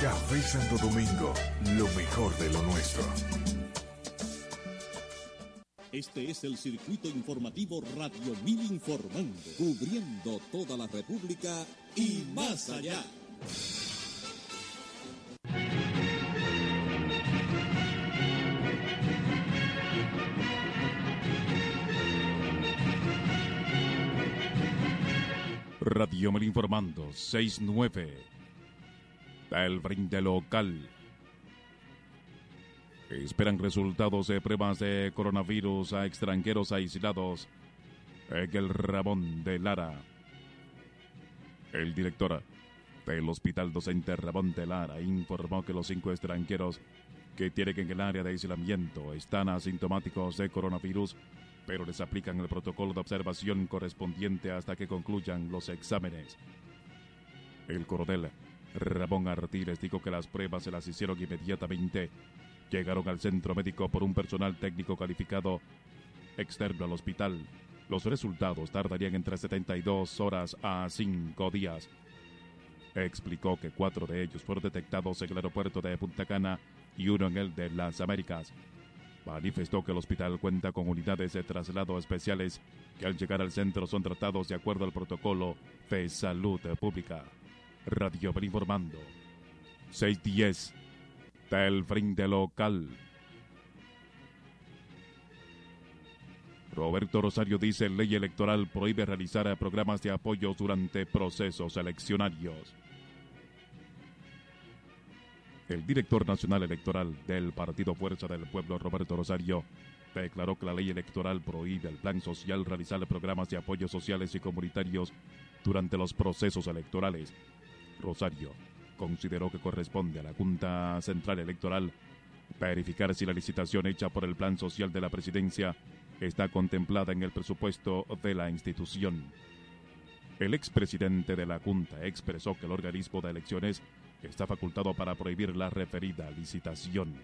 Café Santo Domingo, lo mejor de lo nuestro. Este es el circuito informativo Radio Mil informando, cubriendo toda la República y más allá. Radio Mil informando, 69. Del brinde local. Esperan resultados de pruebas de coronavirus a extranjeros aislados en el Ramón de Lara. El director del Hospital Docente Ramón de Lara informó que los cinco extranjeros que tienen en el área de aislamiento están asintomáticos de coronavirus, pero les aplican el protocolo de observación correspondiente hasta que concluyan los exámenes. El coronel Ramón Artiles dijo que las pruebas se las hicieron inmediatamente llegaron al centro médico por un personal técnico calificado externo al hospital. Los resultados tardarían entre 72 horas a 5 días. Explicó que cuatro de ellos fueron detectados en el aeropuerto de Punta Cana y uno en el de las Américas. Manifestó que el hospital cuenta con unidades de traslado especiales que al llegar al centro son tratados de acuerdo al protocolo de salud pública. Radio Ver informando. 610 del frente local. Roberto Rosario dice ley electoral prohíbe realizar programas de apoyo durante procesos eleccionarios. El director nacional electoral del Partido Fuerza del Pueblo, Roberto Rosario, declaró que la ley electoral prohíbe al plan social realizar programas de apoyo sociales y comunitarios durante los procesos electorales. Rosario consideró que corresponde a la Junta Central Electoral verificar si la licitación hecha por el Plan Social de la Presidencia está contemplada en el presupuesto de la institución. El expresidente de la Junta expresó que el organismo de elecciones está facultado para prohibir la referida licitación.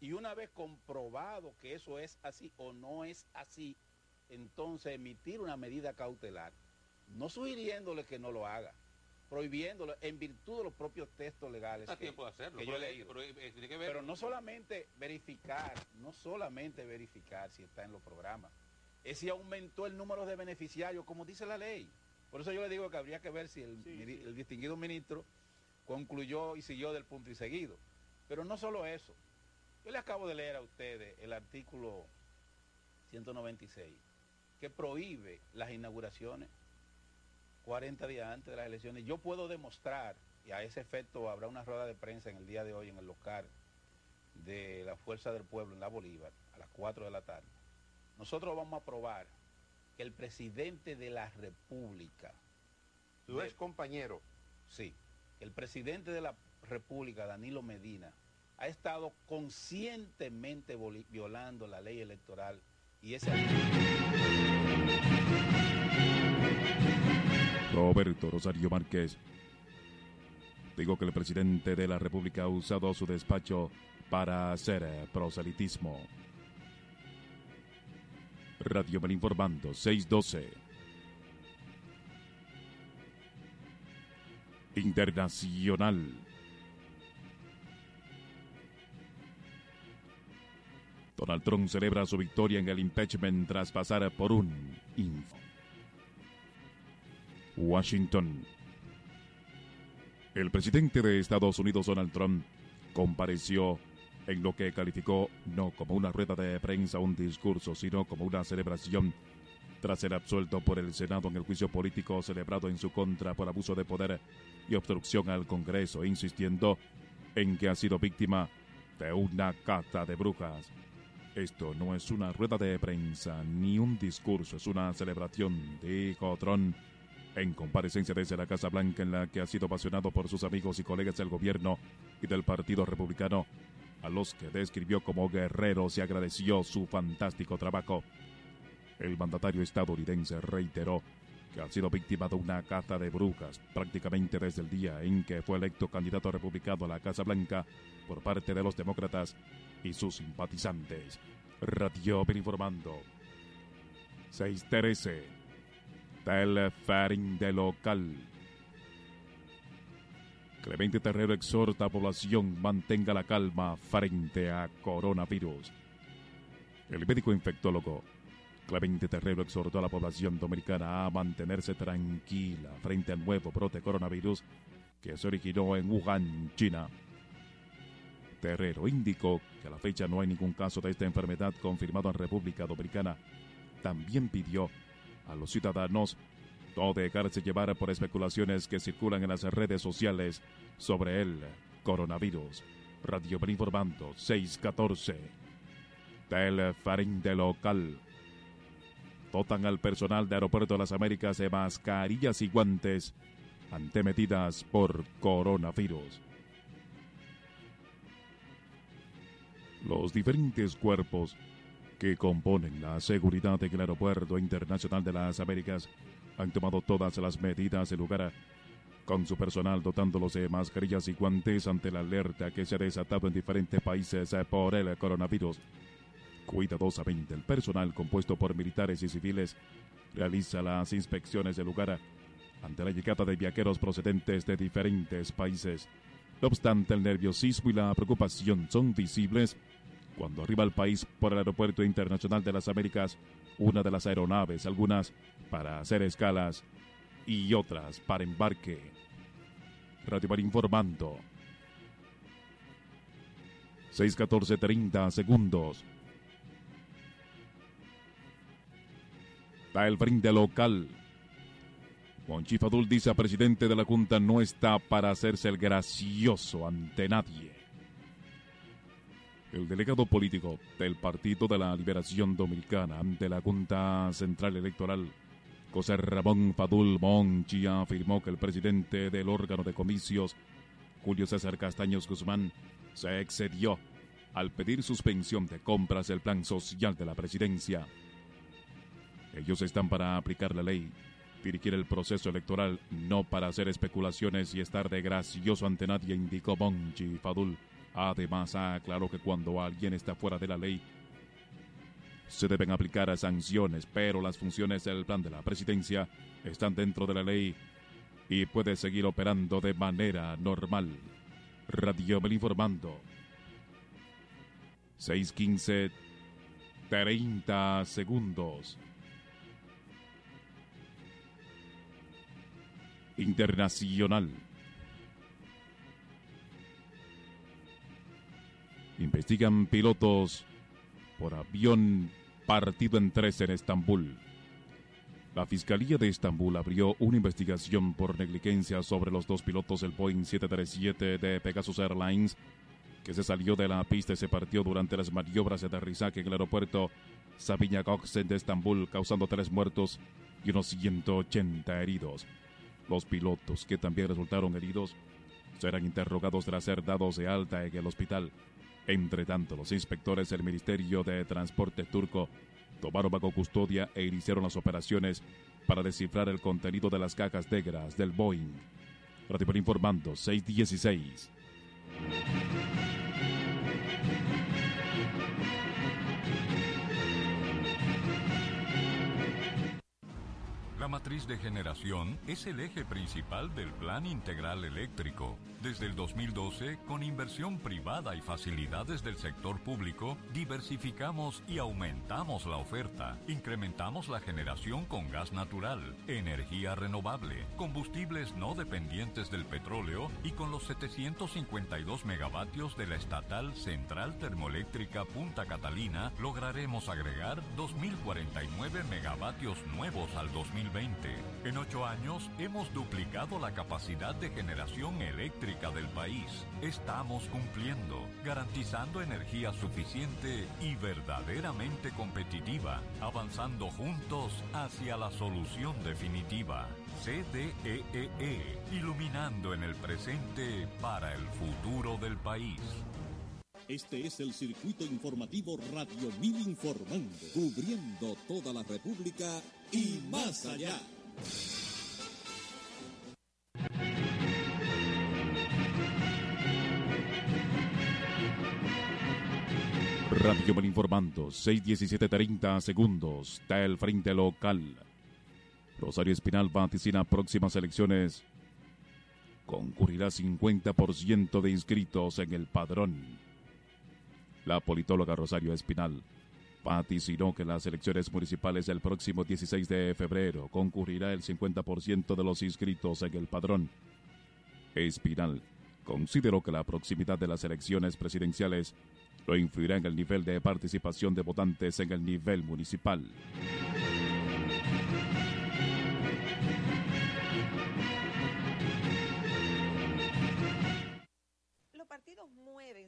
Y una vez comprobado que eso es así o no es así, entonces emitir una medida cautelar, no sugiriéndole que no lo haga, prohibiéndolo en virtud de los propios textos legales. Está que- tiempo de hacerlo. que yo pero- pero, eh, tiene que ver- Pero no solamente verificar, no solamente verificar si está en los programas, es si aumentó el número de beneficiarios, como dice la ley. Por eso yo le digo que habría que ver si el, el distinguido ministro concluyó y siguió del punto y seguido. Pero no solo eso. Yo le acabo de leer a ustedes el artículo 196, que prohíbe las inauguraciones 40 días antes de las elecciones. Yo puedo demostrar, y a ese efecto habrá una rueda de prensa en el día de hoy en el local de la Fuerza del Pueblo en la Bolívar, a las 4 de la tarde. Nosotros vamos a probar que el presidente de la República, Tu ex compañero. sí, el presidente de la República, Danilo Medina, ha estado conscientemente violando la ley electoral y ese Roberto Rosario Márquez dijo que el presidente de la República ha usado su despacho para hacer eh, proselitismo. Radio Mel informando 612. Internacional. Donald Trump celebra su victoria en el impeachment tras pasar por un info. Washington. El presidente de Estados Unidos, Donald Trump, compareció en lo que calificó no como una rueda de prensa un discurso, sino como una celebración, tras ser absuelto por el Senado en el juicio político celebrado en su contra por abuso de poder y obstrucción al Congreso, insistiendo en que ha sido víctima de una cata de brujas. Esto no es una rueda de prensa ni un discurso, es una celebración, dijo Trump en comparecencia desde la Casa Blanca en la que ha sido apasionado por sus amigos y colegas del gobierno y del Partido Republicano, a los que describió como guerreros y agradeció su fantástico trabajo. El mandatario estadounidense reiteró que ha sido víctima de una caza de brujas prácticamente desde el día en que fue electo candidato republicano a la Casa Blanca por parte de los demócratas y sus simpatizantes. Radio informando. 613. Telefering de local. Clemente Terrero exhorta a población mantenga la calma frente a coronavirus. El médico infectólogo Clemente Terrero exhortó a la población dominicana a mantenerse tranquila frente al nuevo brote coronavirus que se originó en Wuhan, China. Terrero indicó que a la fecha no hay ningún caso de esta enfermedad confirmado en República Dominicana. También pidió a los ciudadanos no dejarse llevar por especulaciones que circulan en las redes sociales sobre el coronavirus. Radio informando 614. Telefarín de local. Dotan al personal de Aeropuerto de las Américas de mascarillas y guantes ante medidas por coronavirus. Los diferentes cuerpos que componen la seguridad del Aeropuerto Internacional de las Américas han tomado todas las medidas de lugar con su personal dotándolos de mascarillas y guantes ante la alerta que se ha desatado en diferentes países por el coronavirus. Cuidadosamente, el personal compuesto por militares y civiles realiza las inspecciones del lugar ante la llegada de viajeros procedentes de diferentes países. No obstante, el nerviosismo y la preocupación son visibles cuando arriba al país por el Aeropuerto Internacional de las Américas una de las aeronaves, algunas para hacer escalas y otras para embarque. Radio Bar informando. 6:14:30 30 segundos. Da el brinde local. Monchi Fadul dice presidente de la Junta no está para hacerse el gracioso ante nadie. El delegado político del Partido de la Liberación Dominicana ante la Junta Central Electoral, José Ramón Fadul Monchi, afirmó que el presidente del órgano de comicios, Julio César Castaños Guzmán, se excedió al pedir suspensión de compras del plan social de la presidencia. Ellos están para aplicar la ley, dirigir el proceso electoral, no para hacer especulaciones y estar de gracioso ante nadie, indicó Monchi Fadul. Además, aclaró que cuando alguien está fuera de la ley, se deben aplicar sanciones, pero las funciones del plan de la presidencia están dentro de la ley y puede seguir operando de manera normal. Radio Bel informando. 615 30 segundos. Internacional. Investigan pilotos por avión partido en tres en Estambul. La Fiscalía de Estambul abrió una investigación por negligencia sobre los dos pilotos del Boeing 737 de Pegasus Airlines que se salió de la pista y se partió durante las maniobras de aterrizaje en el aeropuerto Sabiña Gökçen de Estambul, causando tres muertos y unos 180 heridos. Los pilotos, que también resultaron heridos, serán interrogados tras ser dados de alta en el hospital. Entre tanto, los inspectores del Ministerio de Transporte turco tomaron bajo custodia e iniciaron las operaciones para descifrar el contenido de las cajas negras del Boeing. Radio informando 616. La matriz de generación es el eje principal del Plan Integral Eléctrico. Desde el 2012, con inversión privada y facilidades del sector público, diversificamos y aumentamos la oferta. Incrementamos la generación con gas natural, energía renovable, combustibles no dependientes del petróleo y con los 752 megavatios de la estatal Central Termoeléctrica Punta Catalina, lograremos agregar 2.049 megavatios nuevos al 2020 2020. En ocho años hemos duplicado la capacidad de generación eléctrica del país. Estamos cumpliendo, garantizando energía suficiente y verdaderamente competitiva, avanzando juntos hacia la solución definitiva. CDEE, e, iluminando en el presente para el futuro del país. Este es el circuito informativo Radio Mil Informando, cubriendo toda la República y más allá. Radio Mil Informando, 61730 segundos, del frente local. Rosario Espinal vaticina próximas elecciones. Concurrirá 50% de inscritos en el padrón. La politóloga Rosario Espinal vaticinó que las elecciones municipales del próximo 16 de febrero concurrirá el 50% de los inscritos en el padrón. Espinal consideró que la proximidad de las elecciones presidenciales lo influirá en el nivel de participación de votantes en el nivel municipal.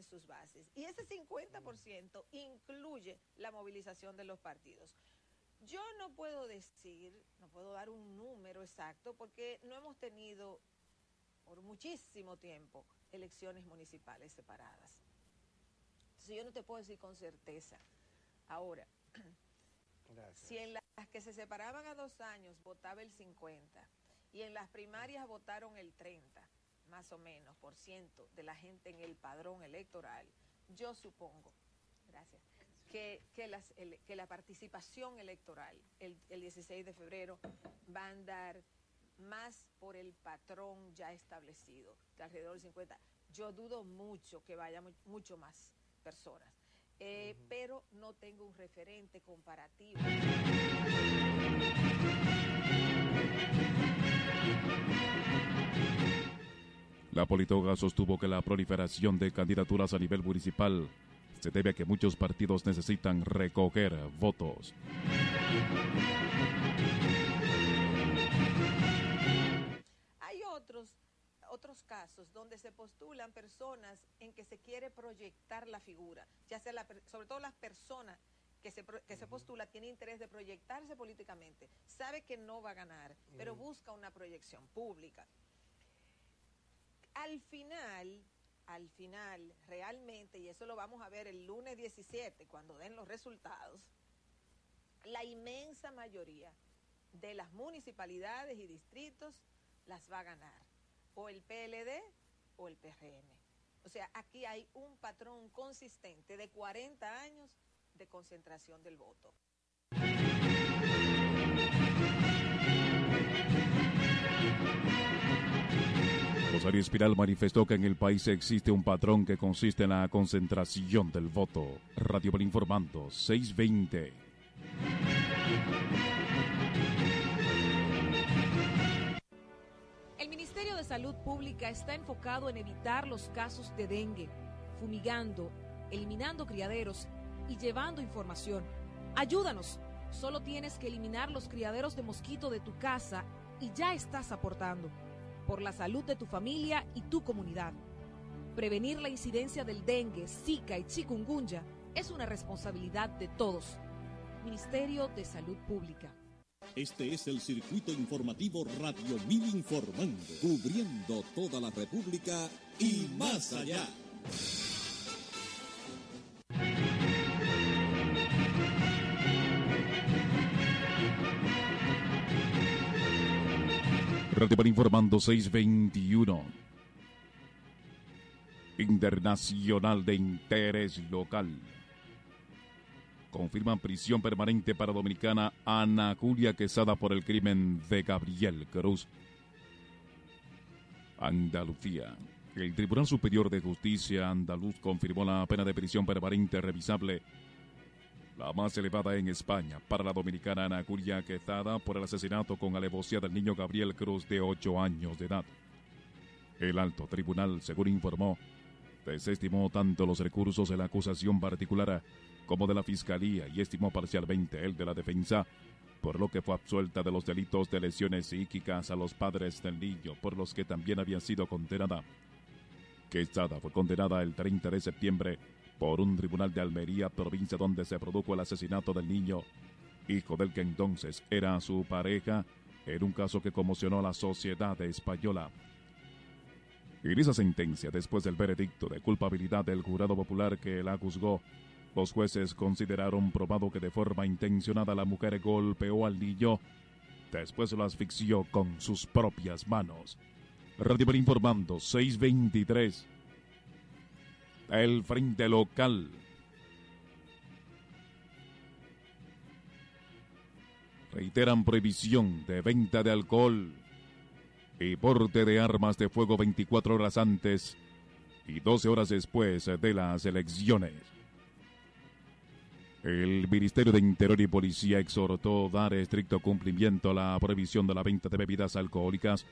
Sus bases. Y ese 50% incluye la movilización de los partidos. Yo no puedo decir, no puedo dar un número exacto porque no hemos tenido por muchísimo tiempo elecciones municipales separadas. Entonces yo no te puedo decir con certeza. Ahora, si en las que se separaban a dos años votaba el 50 y en las primarias votaron el 30, más o menos, por ciento de la gente en el padrón electoral, yo supongo, gracias, que, que, las, que la participación electoral el, el 16 de febrero va a andar más por el patrón ya establecido, de alrededor del 50. Yo dudo mucho que vaya mucho más personas, eh, pero no tengo un referente comparativo. La politóloga sostuvo que la proliferación de candidaturas a nivel municipal se debe a que muchos partidos necesitan recoger votos. Hay otros, otros casos donde se postulan personas en que se quiere proyectar la figura, ya sea sobre todo las personas que se, que se postula tiene interés de proyectarse políticamente, sabe que no va a ganar, pero busca una proyección pública al final, al final, realmente, y eso lo vamos a ver el lunes 17, cuando den los resultados, la inmensa mayoría de las municipalidades y distritos las va a ganar o el PLD o el PRM. O sea, aquí hay un patrón consistente de 40 años de concentración del voto. Rosario Espiral manifestó que en el país existe un patrón que consiste en la concentración del voto. Radio por Informando, 620. El Ministerio de Salud Pública está enfocado en evitar los casos de dengue, fumigando, eliminando criaderos y llevando información. Ayúdanos. Solo tienes que eliminar los criaderos de mosquito de tu casa y ya estás aportando por la salud de tu familia y tu comunidad. Prevenir la incidencia del dengue, zika y chikungunya es una responsabilidad de todos. Ministerio de Salud Pública. Este es el circuito informativo Radio Mil Informando, cubriendo toda la República y más allá. Radio para Informando 621. Internacional de Interés Local. Confirman prisión permanente para dominicana Ana Julia Quesada por el crimen de Gabriel Cruz. Andalucía. El Tribunal Superior de Justicia andaluz confirmó la pena de prisión permanente revisable la más elevada en España para la dominicana Ana Julia Quezada por el asesinato con alevosía del niño Gabriel Cruz de 8 años de edad. El alto tribunal, según informó, desestimó tanto los recursos de la acusación particular como de la fiscalía y estimó parcialmente el de la defensa por lo que fue absuelta de los delitos de lesiones psíquicas a los padres del niño, por los que también había sido condenada. Quesada fue condenada el 30 de septiembre por un tribunal de Almería, provincia donde se produjo el asesinato del niño, hijo del que entonces era su pareja, en un caso que conmocionó a la sociedad española. En esa sentencia, después del veredicto de culpabilidad del jurado popular que la juzgó, los jueces consideraron probado que de forma intencionada la mujer golpeó al niño, después lo asfixió con sus propias manos. Radio informando, 623. El Frente Local. Reiteran prohibición de venta de alcohol y porte de armas de fuego 24 horas antes y 12 horas después de las elecciones. El Ministerio de Interior y Policía exhortó dar estricto cumplimiento a la prohibición de la venta de bebidas alcohólicas,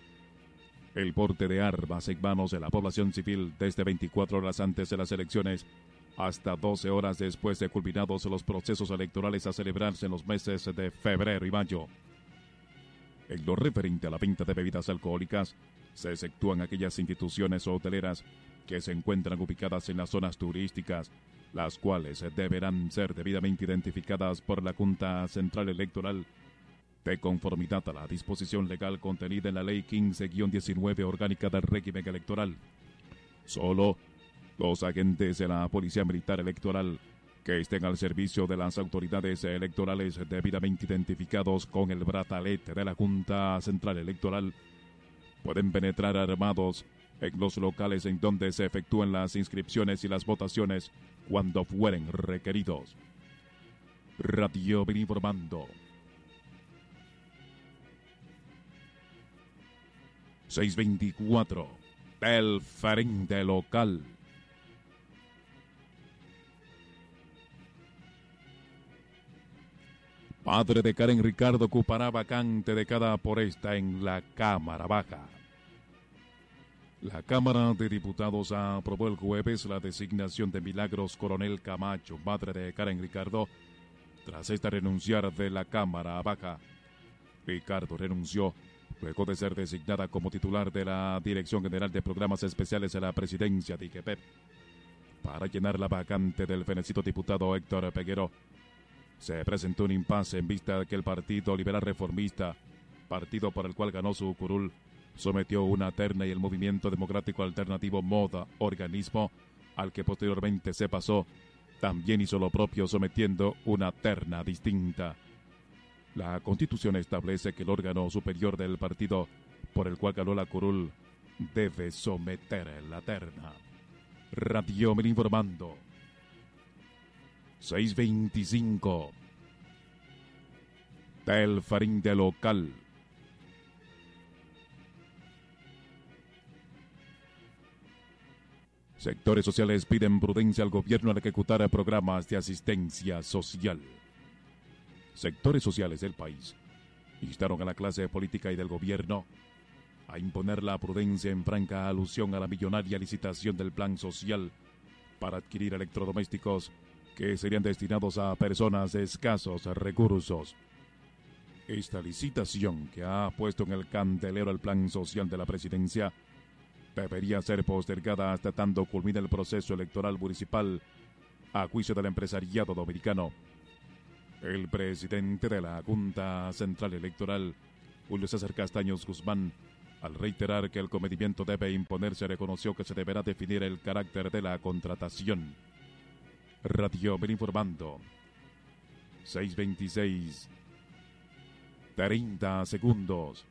el porte de armas en manos de la población civil desde 24 horas antes de las elecciones hasta 12 horas después de culminados los procesos electorales a celebrarse en los meses de febrero y mayo. En lo referente a la venta de bebidas alcohólicas, se efectúan aquellas instituciones hoteleras que se encuentran ubicadas en las zonas turísticas, las cuales deberán ser debidamente identificadas por la Junta Central Electoral de conformidad a la disposición legal contenida en la Ley 15-19 orgánica del régimen electoral. Solo los agentes de la Policía Militar Electoral que estén al servicio de las autoridades electorales debidamente identificados con el brazalete de la Junta Central Electoral pueden penetrar armados en los locales en donde se efectúen las inscripciones y las votaciones cuando fueren requeridos. Radio informando. 624 El Frente Local. Padre de Karen Ricardo ocupará vacante de cada por esta en la Cámara Baja. La Cámara de Diputados aprobó el jueves la designación de Milagros Coronel Camacho, madre de Karen Ricardo, tras esta renunciar de la Cámara Baja. Ricardo renunció luego de ser designada como titular de la Dirección General de Programas Especiales de la Presidencia de IGPEP para llenar la vacante del fenecido diputado Héctor Peguero. Se presentó un impasse en vista de que el Partido Liberal Reformista, partido por el cual ganó su curul, sometió una terna y el Movimiento Democrático Alternativo Moda, organismo al que posteriormente se pasó, también hizo lo propio sometiendo una terna distinta. La Constitución establece que el órgano superior del partido por el cual ganó la curul debe someter la terna. Radio Mil informando. 625 del Farín de Local. Sectores sociales piden prudencia al gobierno al ejecutar programas de asistencia social. Sectores sociales del país instaron a la clase política y del gobierno a imponer la prudencia en franca alusión a la millonaria licitación del plan social para adquirir electrodomésticos que serían destinados a personas de escasos recursos. Esta licitación que ha puesto en el candelero el plan social de la presidencia debería ser postergada hasta tanto culmine el proceso electoral municipal a juicio del empresariado dominicano. El presidente de la Junta Central Electoral, Julio César Castaños Guzmán, al reiterar que el cometimiento debe imponerse, reconoció que se deberá definir el carácter de la contratación. Radio Ven informando. 626. 30 segundos.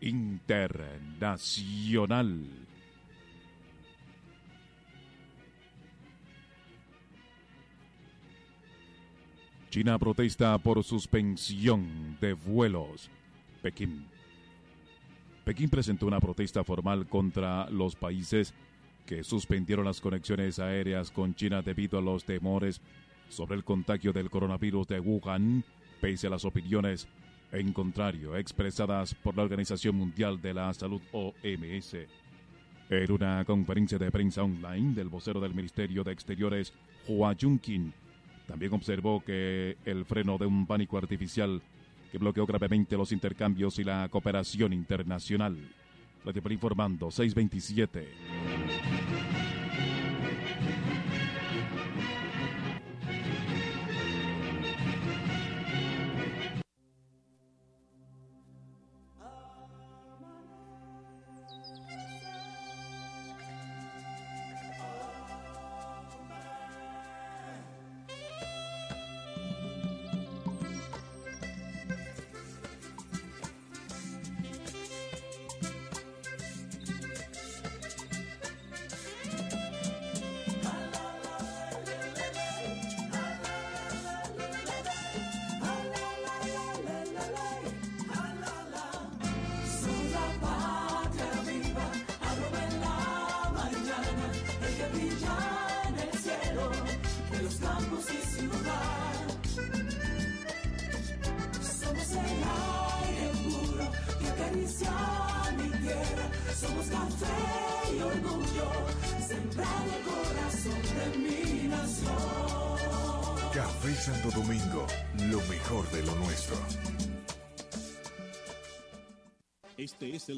Internacional. China protesta por suspensión de vuelos. Pekín. Pekín presentó una protesta formal contra los países que suspendieron las conexiones aéreas con China debido a los temores sobre el contagio del coronavirus de Wuhan, pese a las opiniones en contrario expresadas por la Organización Mundial de la Salud OMS. En una conferencia de prensa online del vocero del Ministerio de Exteriores, Hua Junkin, También observó que el freno de un pánico artificial que bloqueó gravemente los intercambios y la cooperación internacional. Radio Poli informando 627.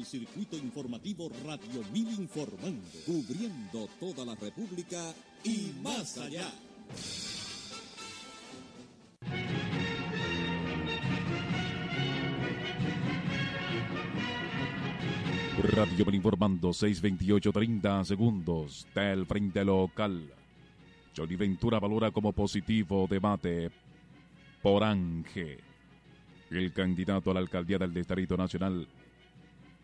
Circuito informativo Radio Mil Informando, cubriendo toda la República y más allá. Radio Poli informando 628 30 segundos del frente local. Johnny Ventura valora como positivo debate por Ángel. El candidato a la alcaldía del Distrito Nacional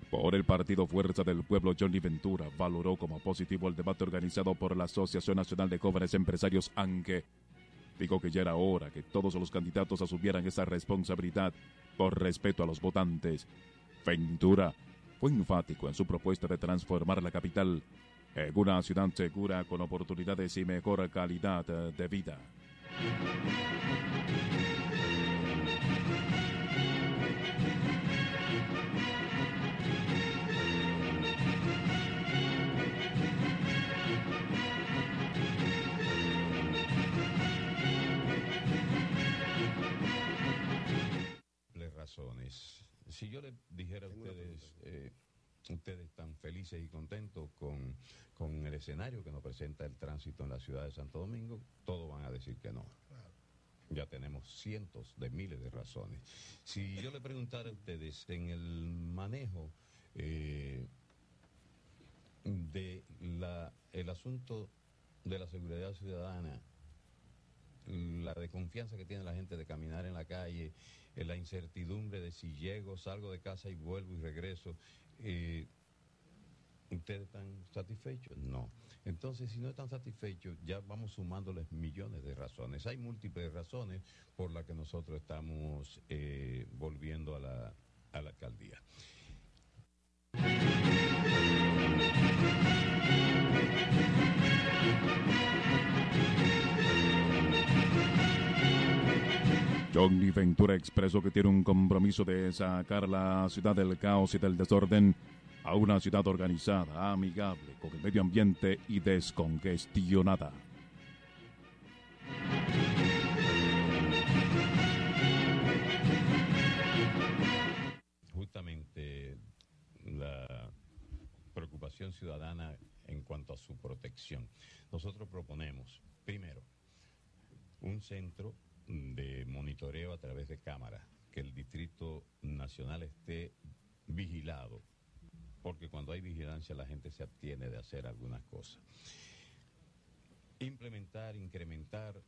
por el partido Fuerza del Pueblo, Johnny Ventura valoró como positivo el debate organizado por la Asociación Nacional de Jóvenes Empresarios ANGE. Dijo que ya era hora que todos los candidatos asumieran esa responsabilidad por respeto a los votantes. Ventura fue enfático en su propuesta de transformar la capital en una ciudad segura con oportunidades y mejor calidad de vida. Razones. Si yo le dijera a ustedes, eh, ustedes están felices y contentos con, con el escenario que nos presenta el tránsito en la ciudad de Santo Domingo, todos van a decir que no. Ya tenemos cientos de miles de razones. Si yo le preguntara a ustedes en el manejo eh, de la, el asunto de la seguridad ciudadana, la desconfianza que tiene la gente de caminar en la calle, eh, la incertidumbre de si llego, salgo de casa y vuelvo y regreso. eh, ¿Ustedes están satisfechos? No. Entonces, si no están satisfechos, ya vamos sumándoles millones de razones. Hay múltiples razones por las que nosotros estamos eh, volviendo a la, a la alcaldía. Johnny Ventura expresó que tiene un compromiso de sacar la ciudad del caos y del desorden a una ciudad organizada, amigable, con el medio ambiente y descongestionada. Justamente la preocupación ciudadana en cuanto a su protección. Nosotros proponemos, primero, un centro de monitoreo a través de cámaras, que el Distrito Nacional esté vigilado, porque cuando hay vigilancia la gente se abstiene de hacer algunas cosas. Implementar, incrementar,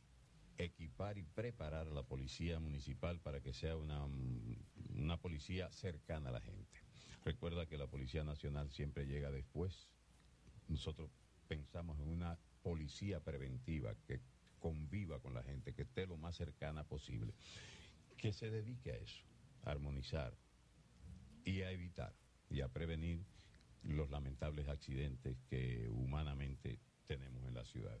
equipar y preparar a la policía municipal para que sea una, una policía cercana a la gente. Recuerda que la Policía Nacional siempre llega después. Nosotros pensamos en una policía preventiva que conviva con la gente, que esté lo más cercana posible, que se dedique a eso, a armonizar y a evitar y a prevenir los lamentables accidentes que humanamente tenemos en la ciudad.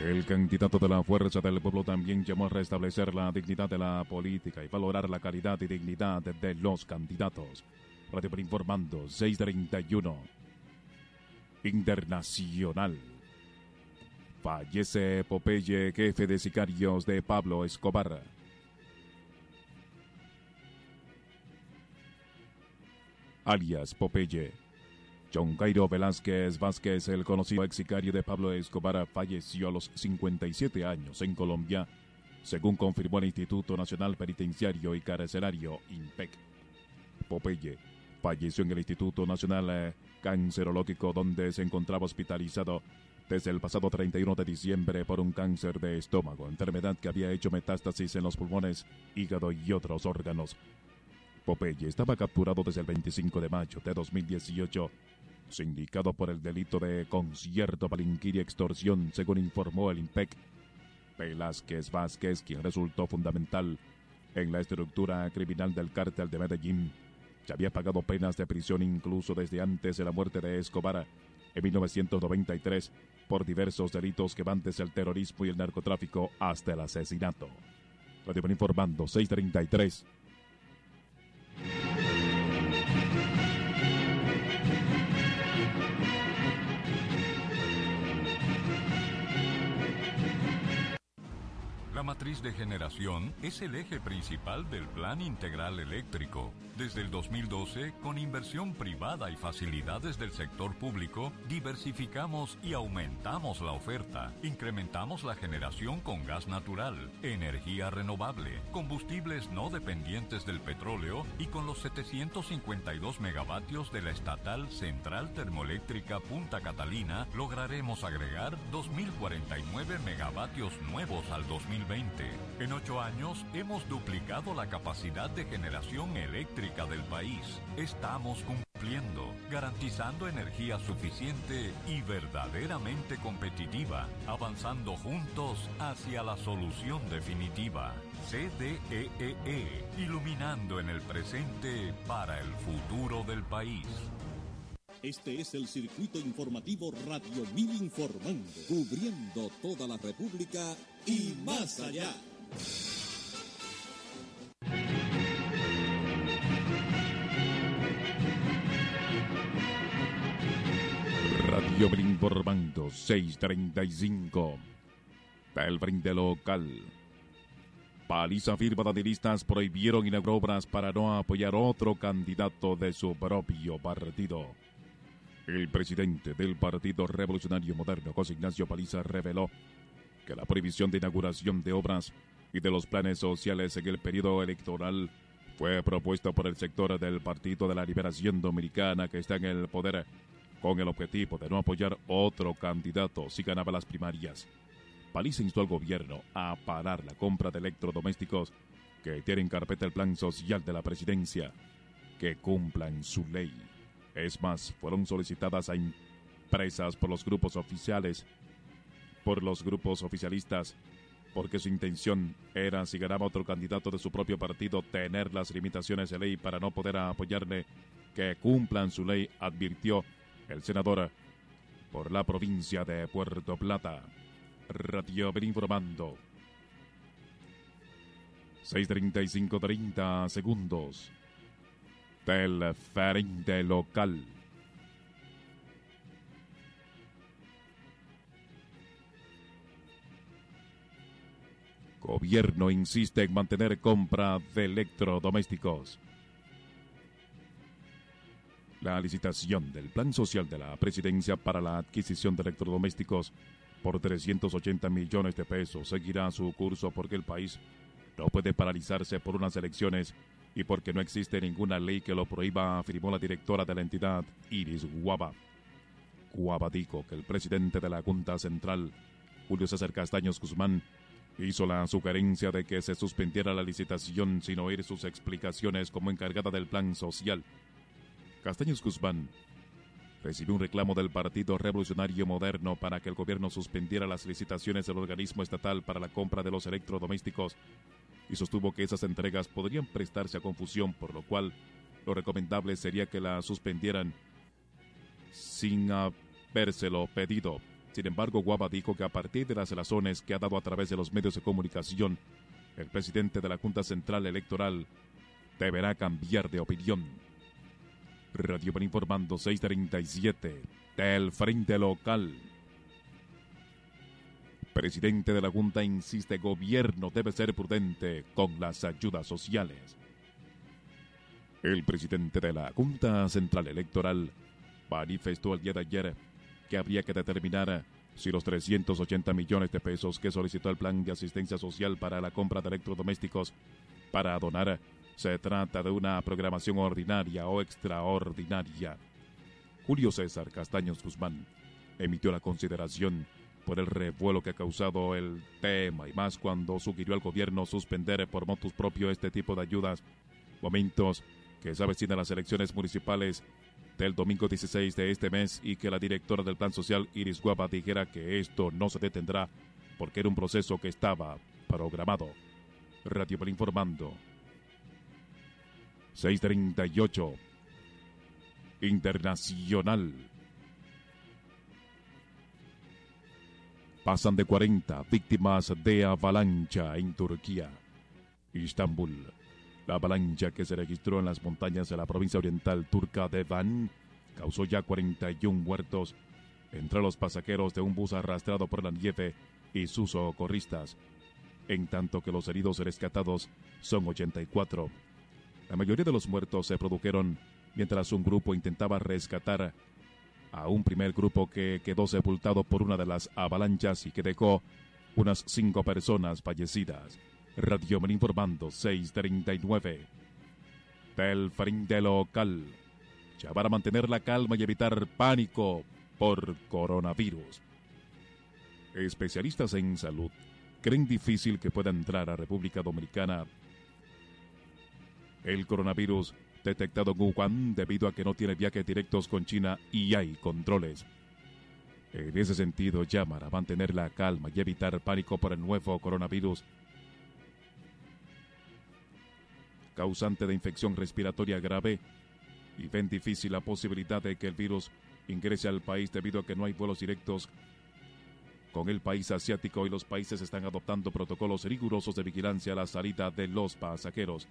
El candidato de la Fuerza del Pueblo también llamó a restablecer la dignidad de la política y valorar la calidad y dignidad de los candidatos. Radio informando 631. Internacional. Fallece Popeye, jefe de sicarios de Pablo Escobar. Alias Popeye. John Cairo Velázquez Vázquez, el conocido ex sicario de Pablo Escobar, falleció a los 57 años en Colombia, según confirmó el Instituto Nacional Penitenciario y Carcelario, INPEC. Popeye falleció en el Instituto Nacional eh, Cancerológico, donde se encontraba hospitalizado desde el pasado 31 de diciembre por un cáncer de estómago, enfermedad que había hecho metástasis en los pulmones, hígado y otros órganos. Popeye estaba capturado desde el 25 de mayo de 2018, sindicado por el delito de concierto, palinquir y extorsión, según informó el INPEC. Velázquez Vázquez, quien resultó fundamental en la estructura criminal del cártel de Medellín, ya había pagado penas de prisión incluso desde antes de la muerte de Escobar en 1993 por diversos delitos que van desde el terrorismo y el narcotráfico hasta el asesinato. Radio informando 633. La matriz de generación es el eje principal del Plan Integral Eléctrico. Desde el 2012, con inversión privada y facilidades del sector público, diversificamos y aumentamos la oferta. Incrementamos la generación con gas natural, energía renovable, combustibles no dependientes del petróleo y con los 752 megavatios de la estatal Central Termoeléctrica Punta Catalina, lograremos agregar 2.049 megavatios nuevos al 2020. En ocho años hemos duplicado la capacidad de generación eléctrica del país. Estamos cumpliendo, garantizando energía suficiente y verdaderamente competitiva, avanzando juntos hacia la solución definitiva. CDEE, E iluminando en el presente para el futuro del país. Este es el circuito informativo Radio Mil Informando, cubriendo toda la República y más allá. Radio Mil informando 635. Del brinde local. Paliza firma danilistas prohibieron inaugurar para no apoyar otro candidato de su propio partido. El presidente del Partido Revolucionario Moderno, José Ignacio Paliza, reveló que la prohibición de inauguración de obras y de los planes sociales en el periodo electoral fue propuesta por el sector del Partido de la Liberación Dominicana que está en el poder con el objetivo de no apoyar otro candidato si ganaba las primarias. Paliza instó al gobierno a parar la compra de electrodomésticos que tienen carpeta el plan social de la presidencia, que cumplan su ley. Es más, fueron solicitadas a empresas por los grupos oficiales, por los grupos oficialistas, porque su intención era, si ganaba otro candidato de su propio partido, tener las limitaciones de ley para no poder apoyarle, que cumplan su ley, advirtió el senador por la provincia de Puerto Plata. Radio Ven informando. 6.35, 30 segundos. Del frente local. Gobierno insiste en mantener compra de electrodomésticos. La licitación del Plan Social de la Presidencia para la adquisición de electrodomésticos por 380 millones de pesos seguirá su curso porque el país no puede paralizarse por unas elecciones y porque no existe ninguna ley que lo prohíba, afirmó la directora de la entidad, Iris Guava. Guava dijo que el presidente de la Junta Central, Julio César Castaños Guzmán, hizo la sugerencia de que se suspendiera la licitación sin oír sus explicaciones como encargada del plan social. Castaños Guzmán recibió un reclamo del Partido Revolucionario Moderno para que el gobierno suspendiera las licitaciones del organismo estatal para la compra de los electrodomésticos y sostuvo que esas entregas podrían prestarse a confusión, por lo cual lo recomendable sería que la suspendieran sin habérselo pedido. Sin embargo, Guava dijo que a partir de las razones que ha dado a través de los medios de comunicación, el presidente de la Junta Central Electoral deberá cambiar de opinión. Radio para informando 637 del Frente Local. Presidente de la Junta insiste, gobierno debe ser prudente con las ayudas sociales. El presidente de la Junta Central Electoral manifestó el día de ayer que habría que determinar si los 380 millones de pesos que solicitó el Plan de Asistencia Social para la compra de electrodomésticos para donar se trata de una programación ordinaria o extraordinaria. Julio César Castaños Guzmán emitió la consideración por el revuelo que ha causado el tema y más cuando sugirió al gobierno suspender por motus propio este tipo de ayudas, momentos que se avecinan las elecciones municipales del domingo 16 de este mes y que la directora del Plan Social, Iris Guapa, dijera que esto no se detendrá porque era un proceso que estaba programado. Radio por informando. 638. Internacional. Pasan de 40 víctimas de avalancha en Turquía. Istambul. La avalancha que se registró en las montañas de la provincia oriental turca de Van causó ya 41 muertos entre los pasajeros de un bus arrastrado por la nieve y sus socorristas, en tanto que los heridos rescatados son 84. La mayoría de los muertos se produjeron mientras un grupo intentaba rescatar a un primer grupo que quedó sepultado por una de las avalanchas y que dejó unas cinco personas fallecidas. Radio Men informando 639. Del frente local. Ya para mantener la calma y evitar pánico por coronavirus. Especialistas en salud creen difícil que pueda entrar a República Dominicana el coronavirus detectado en Wuhan debido a que no tiene viajes directos con China y hay controles. En ese sentido, llaman a mantener la calma y evitar pánico por el nuevo coronavirus causante de infección respiratoria grave y ven difícil la posibilidad de que el virus ingrese al país debido a que no hay vuelos directos con el país asiático y los países están adoptando protocolos rigurosos de vigilancia a la salida de los pasajeros.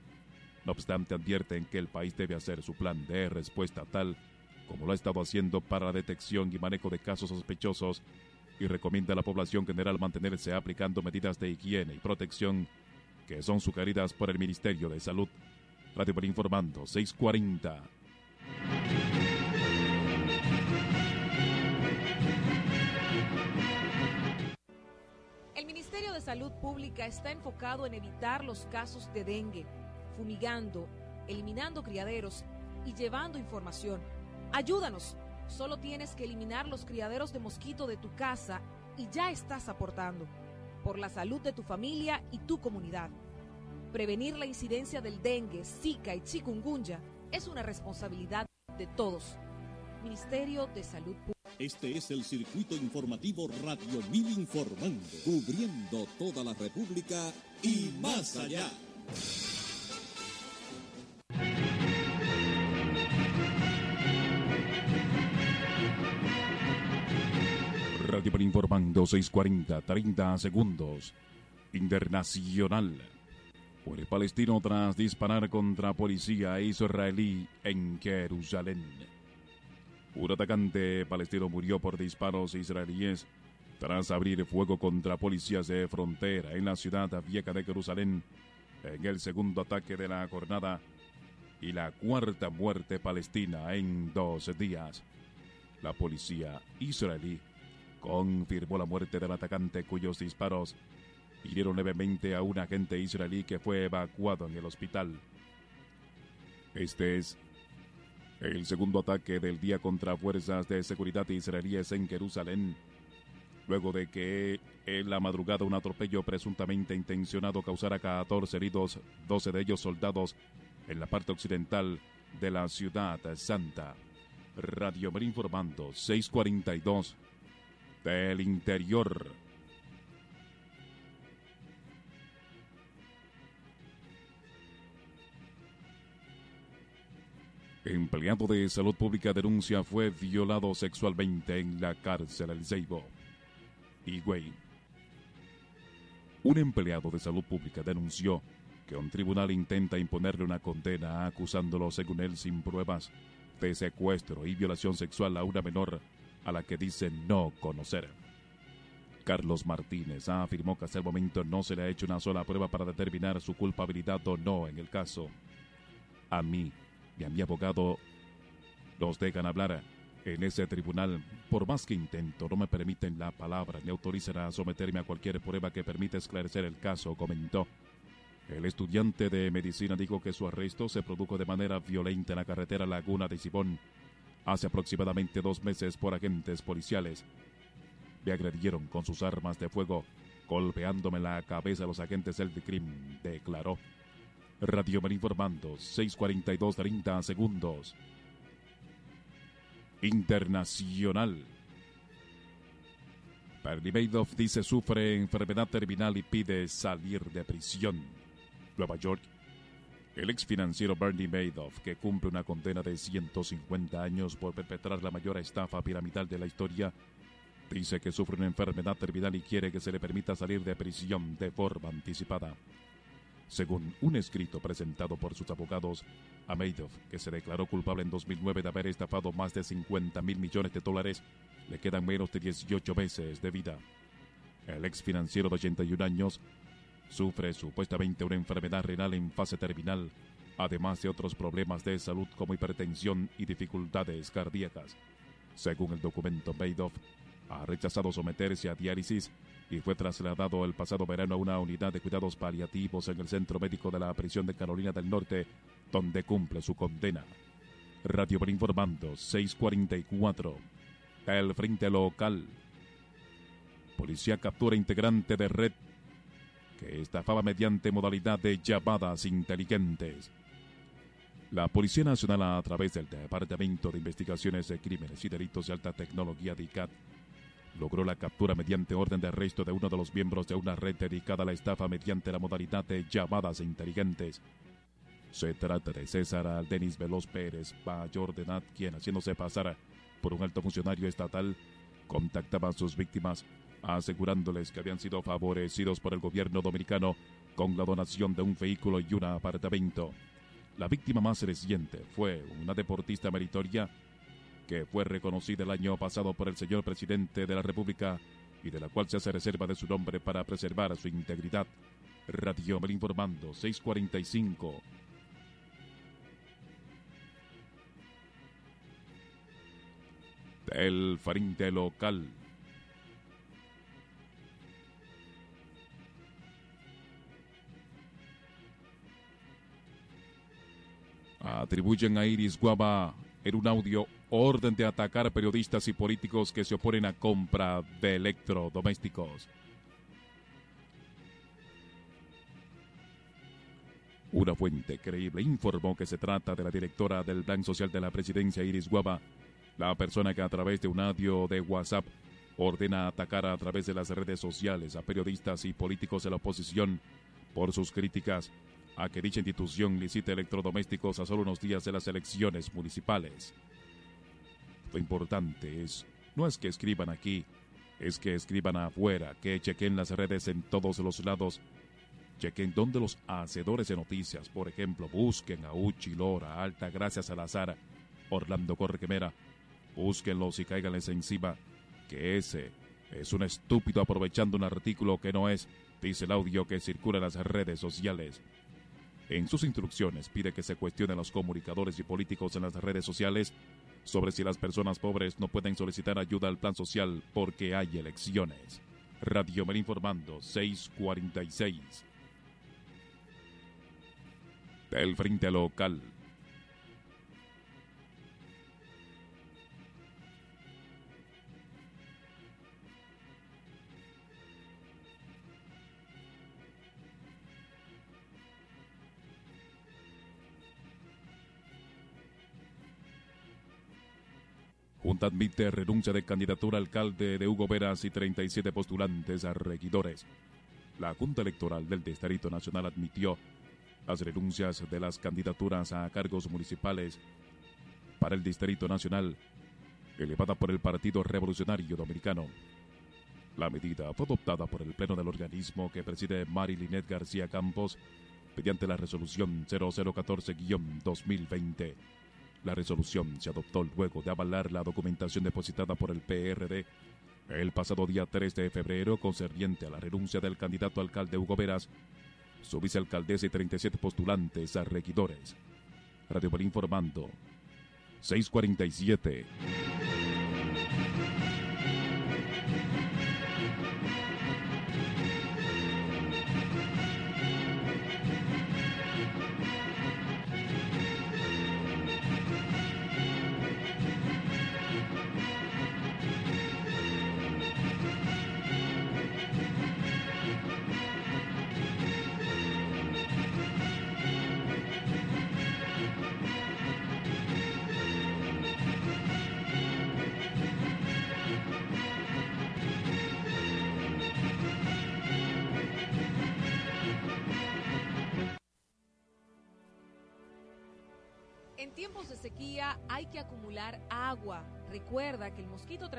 No obstante, advierten que el país debe hacer su plan de respuesta tal como lo ha estado haciendo para la detección y manejo de casos sospechosos y recomienda a la población general mantenerse aplicando medidas de higiene y protección que son sugeridas por el Ministerio de Salud. Radio por Informando 640. El Ministerio de Salud Pública está enfocado en evitar los casos de dengue, fumigando, eliminando criaderos y llevando información. Ayúdanos. Solo tienes que eliminar los criaderos de mosquito de tu casa y ya estás aportando por la salud de tu familia y tu comunidad. Prevenir la incidencia del dengue, zika y chikungunya es una responsabilidad de todos. Ministerio de Salud Pública. Este es el circuito informativo Radio Mil Informando, cubriendo toda la República y más allá. Radio por Informando 640, 30 segundos. Internacional. Muere palestino tras disparar contra policía israelí en Jerusalén. Un atacante palestino murió por disparos israelíes tras abrir fuego contra policías de frontera en la ciudad vieja de Jerusalén en el segundo ataque de la jornada y la cuarta muerte palestina en dos días. La policía israelí confirmó la muerte del atacante cuyos disparos hirieron levemente a un agente israelí que fue evacuado en el hospital. Este es el segundo ataque del día contra fuerzas de seguridad israelíes en Jerusalén, luego de que en la madrugada un atropello presuntamente intencionado causara 14 heridos, 12 de ellos soldados, en la parte occidental de la ciudad santa. Radio Mer informando 642 del interior. Empleado de salud pública denuncia fue violado sexualmente en la cárcel El Ceibo. Higüey. Un empleado de salud pública denunció que un tribunal intenta imponerle una condena acusándolo, según él, sin pruebas de secuestro y violación sexual a una menor a la que dice no conocer. Carlos Martínez afirmó que hasta el momento no se le ha hecho una sola prueba para determinar su culpabilidad o no en el caso. A mí y a mi abogado nos dejan hablar en ese tribunal. Por más que intento, no me permiten la palabra ni autorizan a someterme a cualquier prueba que permita esclarecer el caso, comentó. El estudiante de medicina dijo que su arresto se produjo de manera violenta en la carretera Laguna de Sibón hace aproximadamente dos meses por agentes policiales. Me agredieron con sus armas de fuego, golpeándome la cabeza los agentes del crimen, declaró. Radio Me informando, 642 30 segundos. Internacional. Bernie Madoff dice sufre enfermedad terminal y pide salir de prisión. Nueva York. El ex financiero Bernie Madoff, que cumple una condena de 150 años por perpetrar la mayor estafa piramidal de la historia, dice que sufre una enfermedad terminal y quiere que se le permita salir de prisión de forma anticipada. Según un escrito presentado por sus abogados, a Madoff, que se declaró culpable en 2009 de haber estafado más de 50 mil millones de dólares, le quedan menos de 18 meses de vida. El ex financiero de 81 años sufre supuestamente una enfermedad renal en fase terminal, además de otros problemas de salud como hipertensión y dificultades cardíacas. Según el documento, Madoff ha rechazado someterse a diálisis y fue trasladado el pasado verano a una unidad de cuidados paliativos en el centro médico de la prisión de Carolina del Norte, donde cumple su condena. Radio informando 644. El frente local. Policía captura integrante de red que estafaba mediante modalidad de llamadas inteligentes. La Policía Nacional, a través del Departamento de Investigaciones de Crímenes y Delitos de Alta Tecnología DICAT, logró la captura mediante orden de arresto de uno de los miembros de una red dedicada a la estafa mediante la modalidad de llamadas inteligentes. Se trata de César Denis Veloz Pérez, mayor de edad, quien haciéndose pasar por un alto funcionario estatal, contactaba a sus víctimas asegurándoles que habían sido favorecidos por el gobierno dominicano con la donación de un vehículo y un apartamento. La víctima más reciente fue una deportista meritoria que fue reconocida el año pasado por el señor presidente de la República y de la cual se hace reserva de su nombre para preservar su integridad. Radio Mel informando 645. Del frente local. Atribuyen a Iris Guava en un audio orden de atacar periodistas y políticos que se oponen a compra de electrodomésticos. Una fuente creíble informó que se trata de la directora del Plan Social de la Presidencia, Iris Guava, la persona que a través de un audio de WhatsApp ordena atacar a través de las redes sociales a periodistas y políticos de la oposición por sus críticas a que dicha institución licite electrodomésticos a solo unos días de las elecciones municipales. Lo importante es, no es que escriban aquí, es que escriban afuera, que chequen las redes en todos los lados, chequen donde los hacedores de noticias, por ejemplo, busquen a Uchi Lora, Alta Gracias Salazar, Orlando Correquemera, búsquenlos y cáiganles encima, que ese es un estúpido aprovechando un artículo que no es, dice el audio que circula en las redes sociales. En sus instrucciones pide que se cuestionen los comunicadores y políticos en las redes sociales sobre si las personas pobres no pueden solicitar ayuda al plan social porque hay elecciones. Radio Mel informando 646. Del Frente Local. Junta admite renuncia de candidatura alcalde de Hugo Veras y 37 postulantes a regidores. La Junta Electoral del Distrito Nacional admitió las renuncias de las candidaturas a cargos municipales para el Distrito Nacional, elevada por el Partido Revolucionario Dominicano. La medida fue adoptada por el Pleno del organismo que preside Marilinet García Campos mediante la resolución 0014-2020. La resolución se adoptó luego de avalar la documentación depositada por el PRD el pasado día 3 de febrero concerniente a la renuncia del candidato alcalde Hugo Veras, su vicealcaldesa y 37 postulantes a regidores. Radio Bolí informando. 647.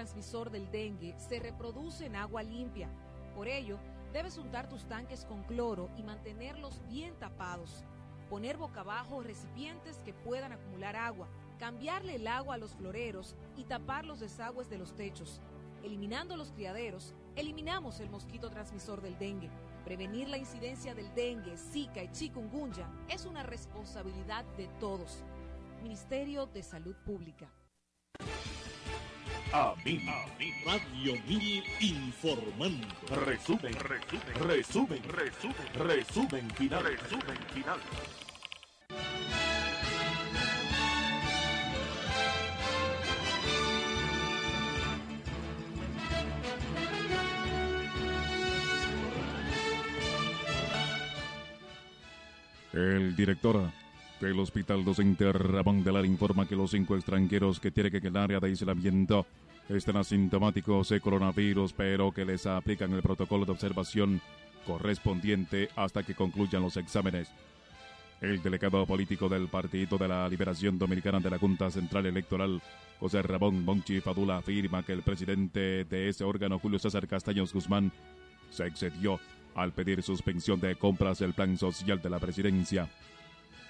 Transmisor del dengue se reproduce en agua limpia. Por ello, debes untar tus tanques con cloro y mantenerlos bien tapados. Poner boca abajo recipientes que puedan acumular agua. Cambiarle el agua a los floreros y tapar los desagües de los techos. Eliminando los criaderos, eliminamos el mosquito transmisor del dengue. Prevenir la incidencia del dengue, zika y chikungunya es una responsabilidad de todos. Ministerio de Salud Pública. A mí, Radio Mil informando. Resumen, resumen, resumen, resumen, resumen final, resumen final. El director del Hospital Docente Ramón de Lara informa que los cinco extranjeros que tienen que el área de aislamiento están asintomáticos de coronavirus, pero que les aplican el protocolo de observación correspondiente hasta que concluyan los exámenes. El delegado político del Partido de la Liberación Dominicana de la Junta Central Electoral, José Ramón Monchi Fadula, afirma que el presidente de ese órgano, Julio César Castaños Guzmán, se excedió al pedir suspensión de compras del plan social de la presidencia.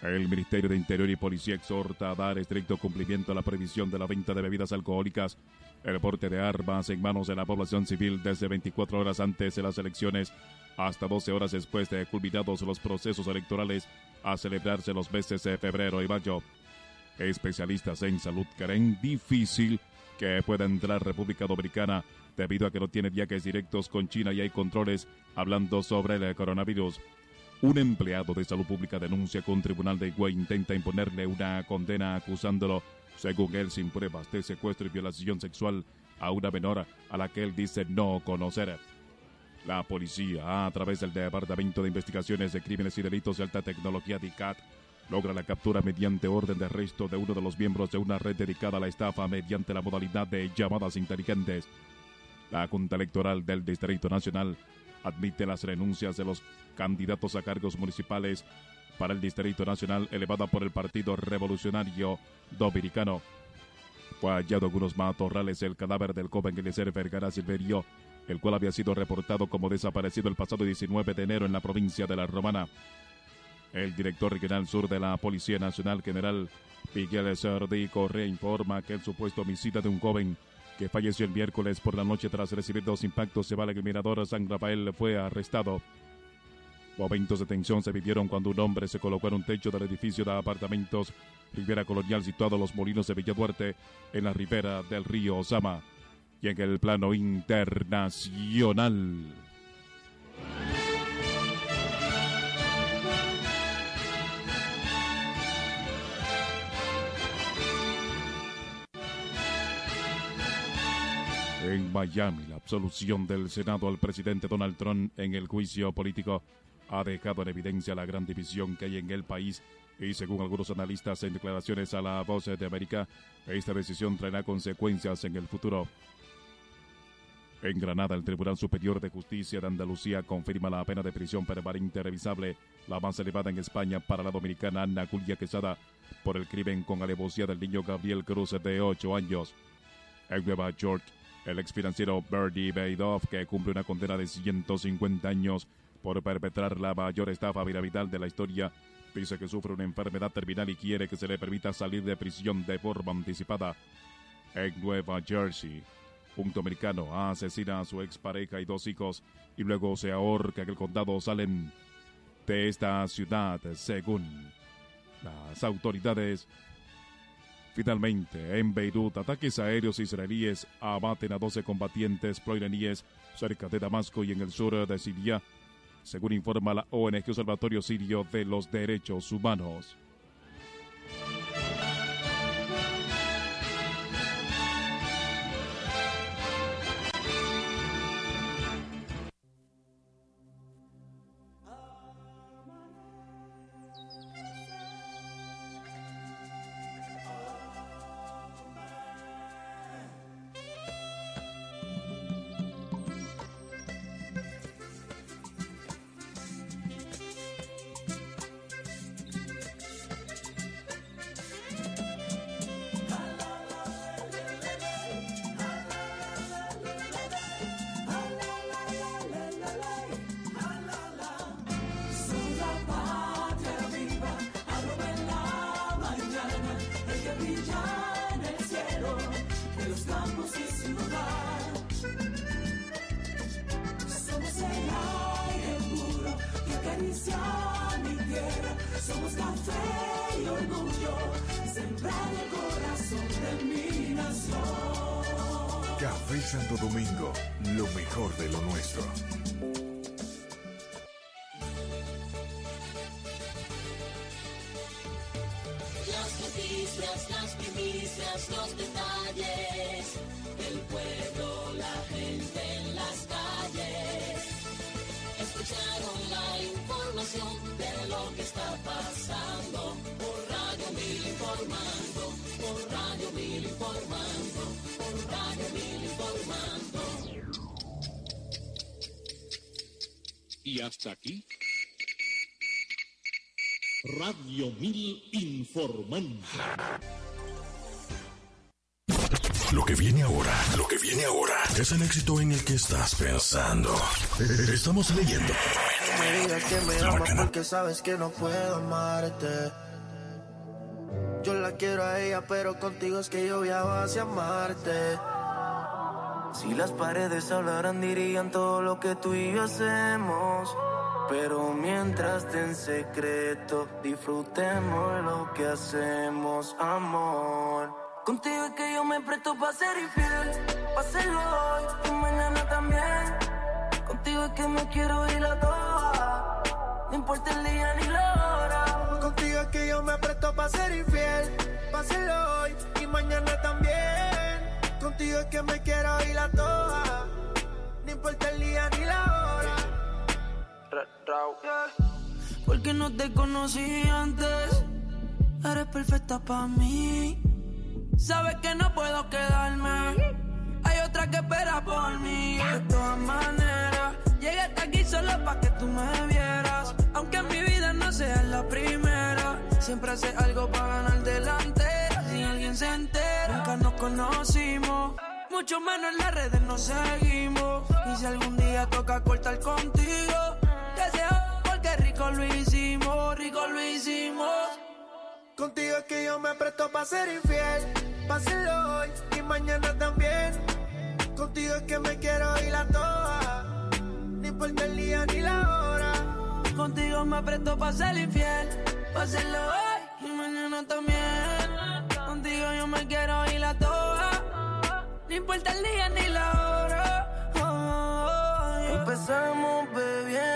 El Ministerio de Interior y Policía exhorta a dar estricto cumplimiento a la prohibición de la venta de bebidas alcohólicas, el porte de armas en manos de la población civil desde 24 horas antes de las elecciones hasta 12 horas después de culminados los procesos electorales a celebrarse los meses de febrero y mayo. Especialistas en salud creen difícil que pueda entrar República Dominicana debido a que no tiene viajes directos con China y hay controles hablando sobre el coronavirus. Un empleado de salud pública denuncia que un tribunal de Higüey intenta imponerle una condena acusándolo, según él, sin pruebas de secuestro y violación sexual a una menor a la que él dice no conocer. La policía, a través del Departamento de Investigaciones de Crímenes y Delitos de Alta Tecnología DICAT, logra la captura mediante orden de arresto de uno de los miembros de una red dedicada a la estafa mediante la modalidad de llamadas inteligentes. La Junta Electoral del Distrito Nacional admite las renuncias de los candidatos a cargos municipales para el Distrito Nacional elevada por el Partido Revolucionario Dominicano. Fue hallado algunos matorrales el cadáver del joven Eliezer Vergara Silverio, el cual había sido reportado como desaparecido el pasado 19 de enero en la provincia de La Romana. El director regional sur de la Policía Nacional, general Miguel Sardi Correa, informa que el supuesto homicidio de un joven que falleció el miércoles por la noche tras recibir dos impactos de bala en el mirador San Rafael fue arrestado. Momentos de tensión se vivieron cuando un hombre se colocó en un techo del edificio de apartamentos Rivera Colonial situado en los molinos de Villa Duarte, en la ribera del río Osama. Y en el plano internacional. En Miami, la absolución del Senado al presidente Donald Trump en el juicio político ha dejado en evidencia la gran división que hay en el país y según algunos analistas en declaraciones a la Voz de América, esta decisión traerá consecuencias en el futuro. En Granada, el Tribunal Superior de Justicia de Andalucía confirma la pena de prisión permanente revisable, la más elevada en España para la dominicana Ana Julia Quesada, por el crimen con alevosía del niño Gabriel Cruz de 8 años. En Nueva York, el exfinanciero Bernie Madoff, que cumple una condena de 150 años por perpetrar la mayor estafa piramidal de la historia, Dice que sufre una enfermedad terminal y quiere que se le permita salir de prisión de forma anticipada. En Nueva Jersey, un dominicano asesina a su expareja y dos hijos y luego se ahorca en el condado Salem de esta ciudad, según las autoridades. Finalmente, en Beirut, ataques aéreos israelíes abaten a 12 combatientes proiraníes cerca de Damasco y en el sur de Siria, según informa la ONG Observatorio Sirio de los Derechos Humanos. Radio Mil informando. Lo que viene ahora, lo que viene ahora es el éxito en el que estás pensando. Estamos leyendo. No me digas que me amas porque sabes que no puedo amarte. Yo la quiero a ella, pero contigo es que yo viajo hacia Marte. Si las paredes hablaran, dirían todo lo que tú y yo hacemos. Pero mientras en secreto, disfrutemos lo que hacemos, amor. Contigo es que yo me presto para ser infiel, hacerlo hoy y mañana también. Contigo es que me quiero ir a toa, no importa el día ni la hora. Contigo es que yo me presto para ser infiel, hacerlo hoy y mañana también. Contigo es que me quiero ir a toa, no importa el día ni la hora. Porque no te conocí antes, eres perfecta para mí. Sabes que no puedo quedarme. Hay otra que espera por mí. De todas maneras, llegué hasta aquí solo para que tú me vieras. Aunque mi vida no seas la primera, siempre hace algo para ganar delantera. Si alguien se entera, nunca nos conocimos. Mucho menos en las redes nos seguimos. Y si algún día toca cortar contigo, sea rico lo hicimos, rico lo hicimos. Contigo es que yo me presto para ser infiel, hacerlo hoy y mañana también. Contigo es que me quiero ir a toa, no importa el día ni la hora. Contigo me presto para ser infiel, hacerlo hoy y mañana también. Contigo yo me quiero ir a toa, no importa el día ni la hora. Oh, yeah. Empezamos bebiendo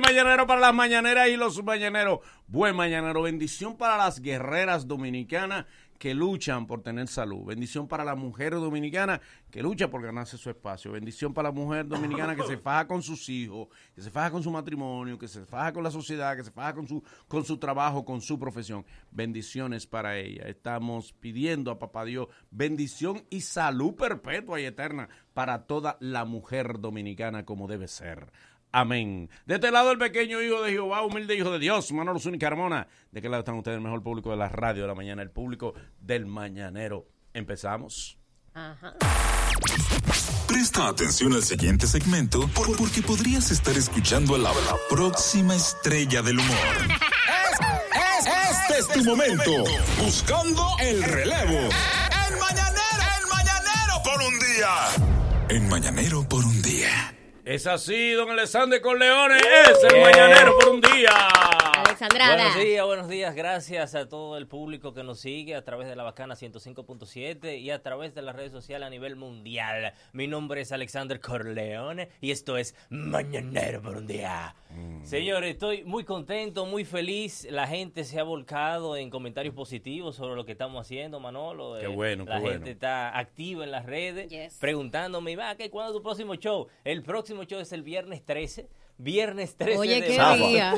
Mañanero para las mañaneras y los mañaneros. Buen mañanero. Bendición para las guerreras dominicanas que luchan por tener salud. Bendición para la mujer dominicana que lucha por ganarse su espacio. Bendición para la mujer dominicana que se faja con sus hijos, que se faja con su matrimonio, que se faja con la sociedad, que se faja con su, con su trabajo, con su profesión. Bendiciones para ella. Estamos pidiendo a Papá Dios bendición y salud perpetua y eterna para toda la mujer dominicana como debe ser. Amén. De este lado el pequeño hijo de Jehová, humilde hijo de Dios, Manolo Zúñiga Carmona. ¿De qué lado están ustedes? El mejor público de la radio de la mañana, el público del mañanero. Empezamos. Presta atención al siguiente segmento por- porque podrías estar escuchando a la, la próxima estrella del humor. Este es tu momento. Buscando el relevo. El mañanero, el mañanero por un día. En mañanero por un día. Es así, don Alexander Corleone, es el mañanero por un día. Buenos días, buenos días. Gracias a todo el público que nos sigue a través de la bacana 105.7 y a través de las redes sociales a nivel mundial. Mi nombre es Alexander Corleone y esto es Mañanero por un día. Mm. Señores, estoy muy contento, muy feliz. La gente se ha volcado en comentarios positivos sobre lo que estamos haciendo, Manolo. Qué Eh, bueno, La qué gente bueno. está activa en las redes preguntándome, va, ¿qué, ¿cuándo es tu próximo show? El próximo show es el viernes 13. Viernes 13 Oye, de qué marzo. día.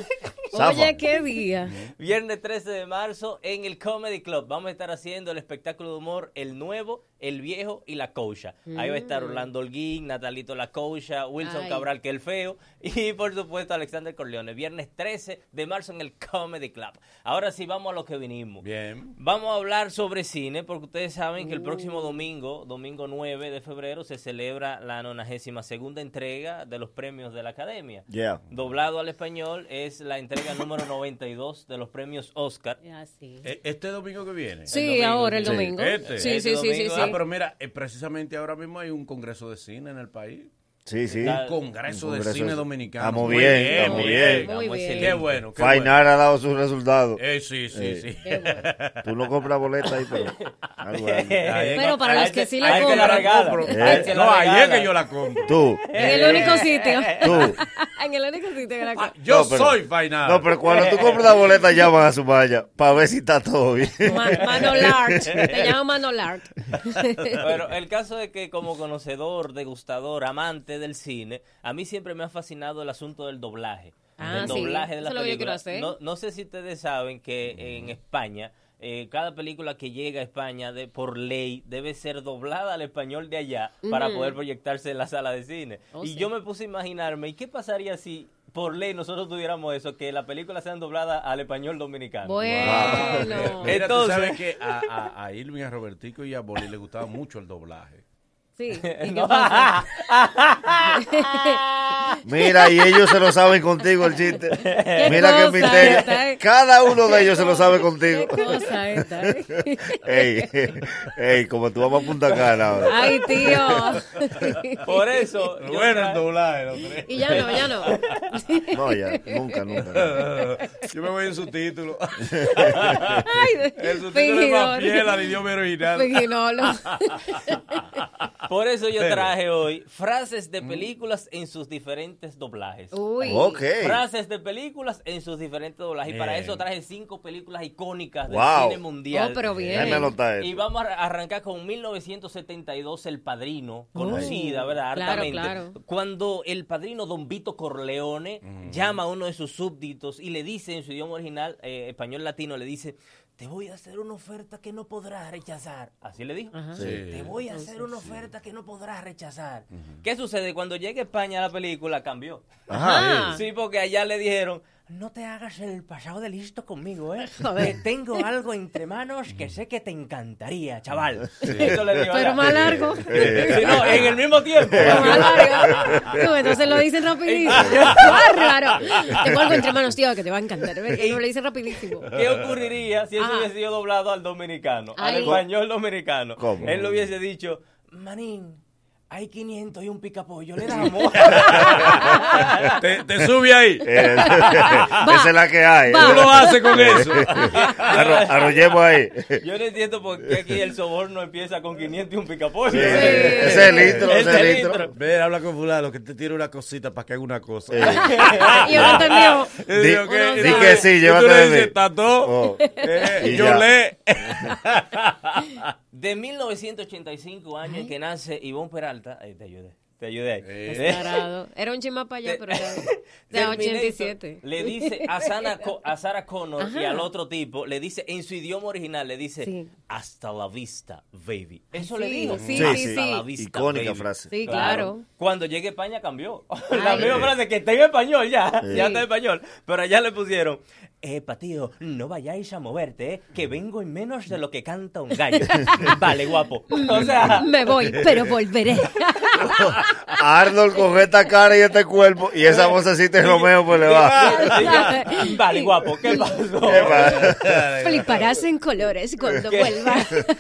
Zafa. Oye, qué día. Viernes 13 de marzo en el Comedy Club. Vamos a estar haciendo el espectáculo de humor El Nuevo, El Viejo y La Cocha. Ahí va a estar Mm. Orlando Holguín, Natalito La Cocha, Wilson Ay. Cabral, que el feo, y por supuesto Alexander Corleone. Viernes 13 de marzo en el Comedy Club. Ahora sí, vamos a lo que vinimos. Bien. Vamos a hablar sobre cine, porque ustedes saben que el Uh. próximo domingo, domingo 9 de febrero, se celebra la 92 segunda entrega de los premios de la Academia. Yeah. Doblado al español es la entrega número 92 de los premios Oscar. E- ¿Este domingo que viene? Sí, ahora, el Sí. domingo. Este. Sí, sí, sí, sí, sí. Ah, pero mira, eh, precisamente ahora mismo hay un congreso de cine en el país. Sí, sí. Un congreso, Un de congreso cine dominicano. Estamos Muy bien, estamos muy bien. Muy bien. bien. Qué bueno, qué Fainar bueno. ha dado sus resultados. Eh, sí, sí, sí. Tú no compras boleta ahí, pero algo ahí. Pero para los que sí la compran. la compro. Eh. No, ahí es que yo la compro. Tú. En el único sitio. Tú. en el único sitio que la compran. Yo No, pero- soy Fainar. No, pero cuando tú compras la boleta, llaman a su malla para ver si está todo bien. Ma- Manolart. Te llamo Manolart. Pero el caso es que como conocedor, degustador, amante del cine, a mí siempre me ha fascinado el asunto del doblaje. Ah, el sí. doblaje de la Eso es lo que yo quiero película. hacer. No, no sé si ustedes saben que en España eh, cada película que llega a España de, por ley debe ser doblada al español de allá para poder proyectarse en la sala de cine. Oh, y sí. yo me puse a imaginarme, ¿y qué pasaría si por ley nosotros tuviéramos eso, que la película sean doblada al español dominicano? Bueno. Mira, Entonces- tú sabes que a, a, a Irving, a Robertico y a Boli le gustaba mucho el doblaje. Sí. ¿Y qué No. pasa? Mira, y ellos se lo saben contigo el chiste. ¿Qué Mira qué misterio. esta, eh? Cada uno de ellos se lo sabe contigo. Qué cosa esta, eh? Ey, ey, como tú vamos a Punta Cana ahora. Ay, tío. Por eso. Bueno, el doblaje, los tres. Y ya no, ya no. No, ya, nunca, nunca. Yo me voy en subtítulo. Ay, El subtítulo es más fiel al idioma original. Fingidolo. Por eso yo traje hoy frases de películas en sus diferentes doblajes. Uy. Ok. Frases de películas en sus diferentes doblajes. Y para eso traje cinco películas icónicas del Wow. cine mundial. Oh, pero bien. Y vamos a arrancar con 1972, El Padrino, conocida, Oh, ¿verdad? claro, Hartamente. claro. Cuando el padrino Don Vito Corleone llama a uno de sus súbditos y le dice en su idioma original, eh, español latino, le dice, te voy a hacer una oferta que no podrás rechazar. Así le dijo. Ajá. Sí. Te voy a hacer una oferta que no podrás rechazar. ¿Qué sucede? Cuando llegue a España la película cambió. Ajá. Sí, porque allá le dijeron, no te hagas el pasado de listo conmigo, ¿eh? Joder. Que tengo algo entre manos que sé que te encantaría, chaval. Eso le digo Pero más largo. Sí, no, en el mismo tiempo. Pero más largo. Tú, entonces lo dicen rapidísimo. Bárbaro. Tengo algo entre manos, tío, que te va a encantar. Que no lo dicen rapidísimo. ¿Qué ocurriría si eso Ajá. hubiese sido doblado al dominicano, al Ay. español dominicano? ¿Cómo? Él lo hubiese dicho, manín, hay 500 y un picapollo, le damos. te, te sube ahí. Eh, esa es la que hay. Tú lo haces con eso. Arro- arrollemos ahí. Yo no entiendo por qué aquí el soborno empieza con 500 y un picapollo. Sí. Ese es el litro, ese es el litro. Ven, habla con fulano que te tire una cosita para que haga una cosa. Sí. Y uno entendió. Y digo, Di- di tú que le- sí, y tú llévate le de. Oh. Eh, Y yo ya. le. De 1985 años en que nace Ivonne Peralta. Ahí te ayudé. Te ayudé ahí. Descarado. Era un chima para allá, pero era de Terminator 87. Le dice a, Sana a Sarah Connor y al otro tipo, le dice en su idioma original, le dice Sí. hasta la vista, baby. Eso Sí, le dijo. sí, hasta la vista, Icónica baby. frase. Sí, claro. Cuando llegue a España cambió. la Ay. misma frase que está en español ya. Sí. Ya está en español. Pero allá le pusieron. Epa, tío, no vayáis a moverte, ¿eh? que vengo en menos de lo que canta un gallo. vale, guapo. O sea, Me voy, pero volveré. Arnold con esta cara y este cuerpo y esa vocecita de Romeo pues le va. vale, guapo, ¿qué pasó? Fliparás en colores cuando ¿Qué? vuelva.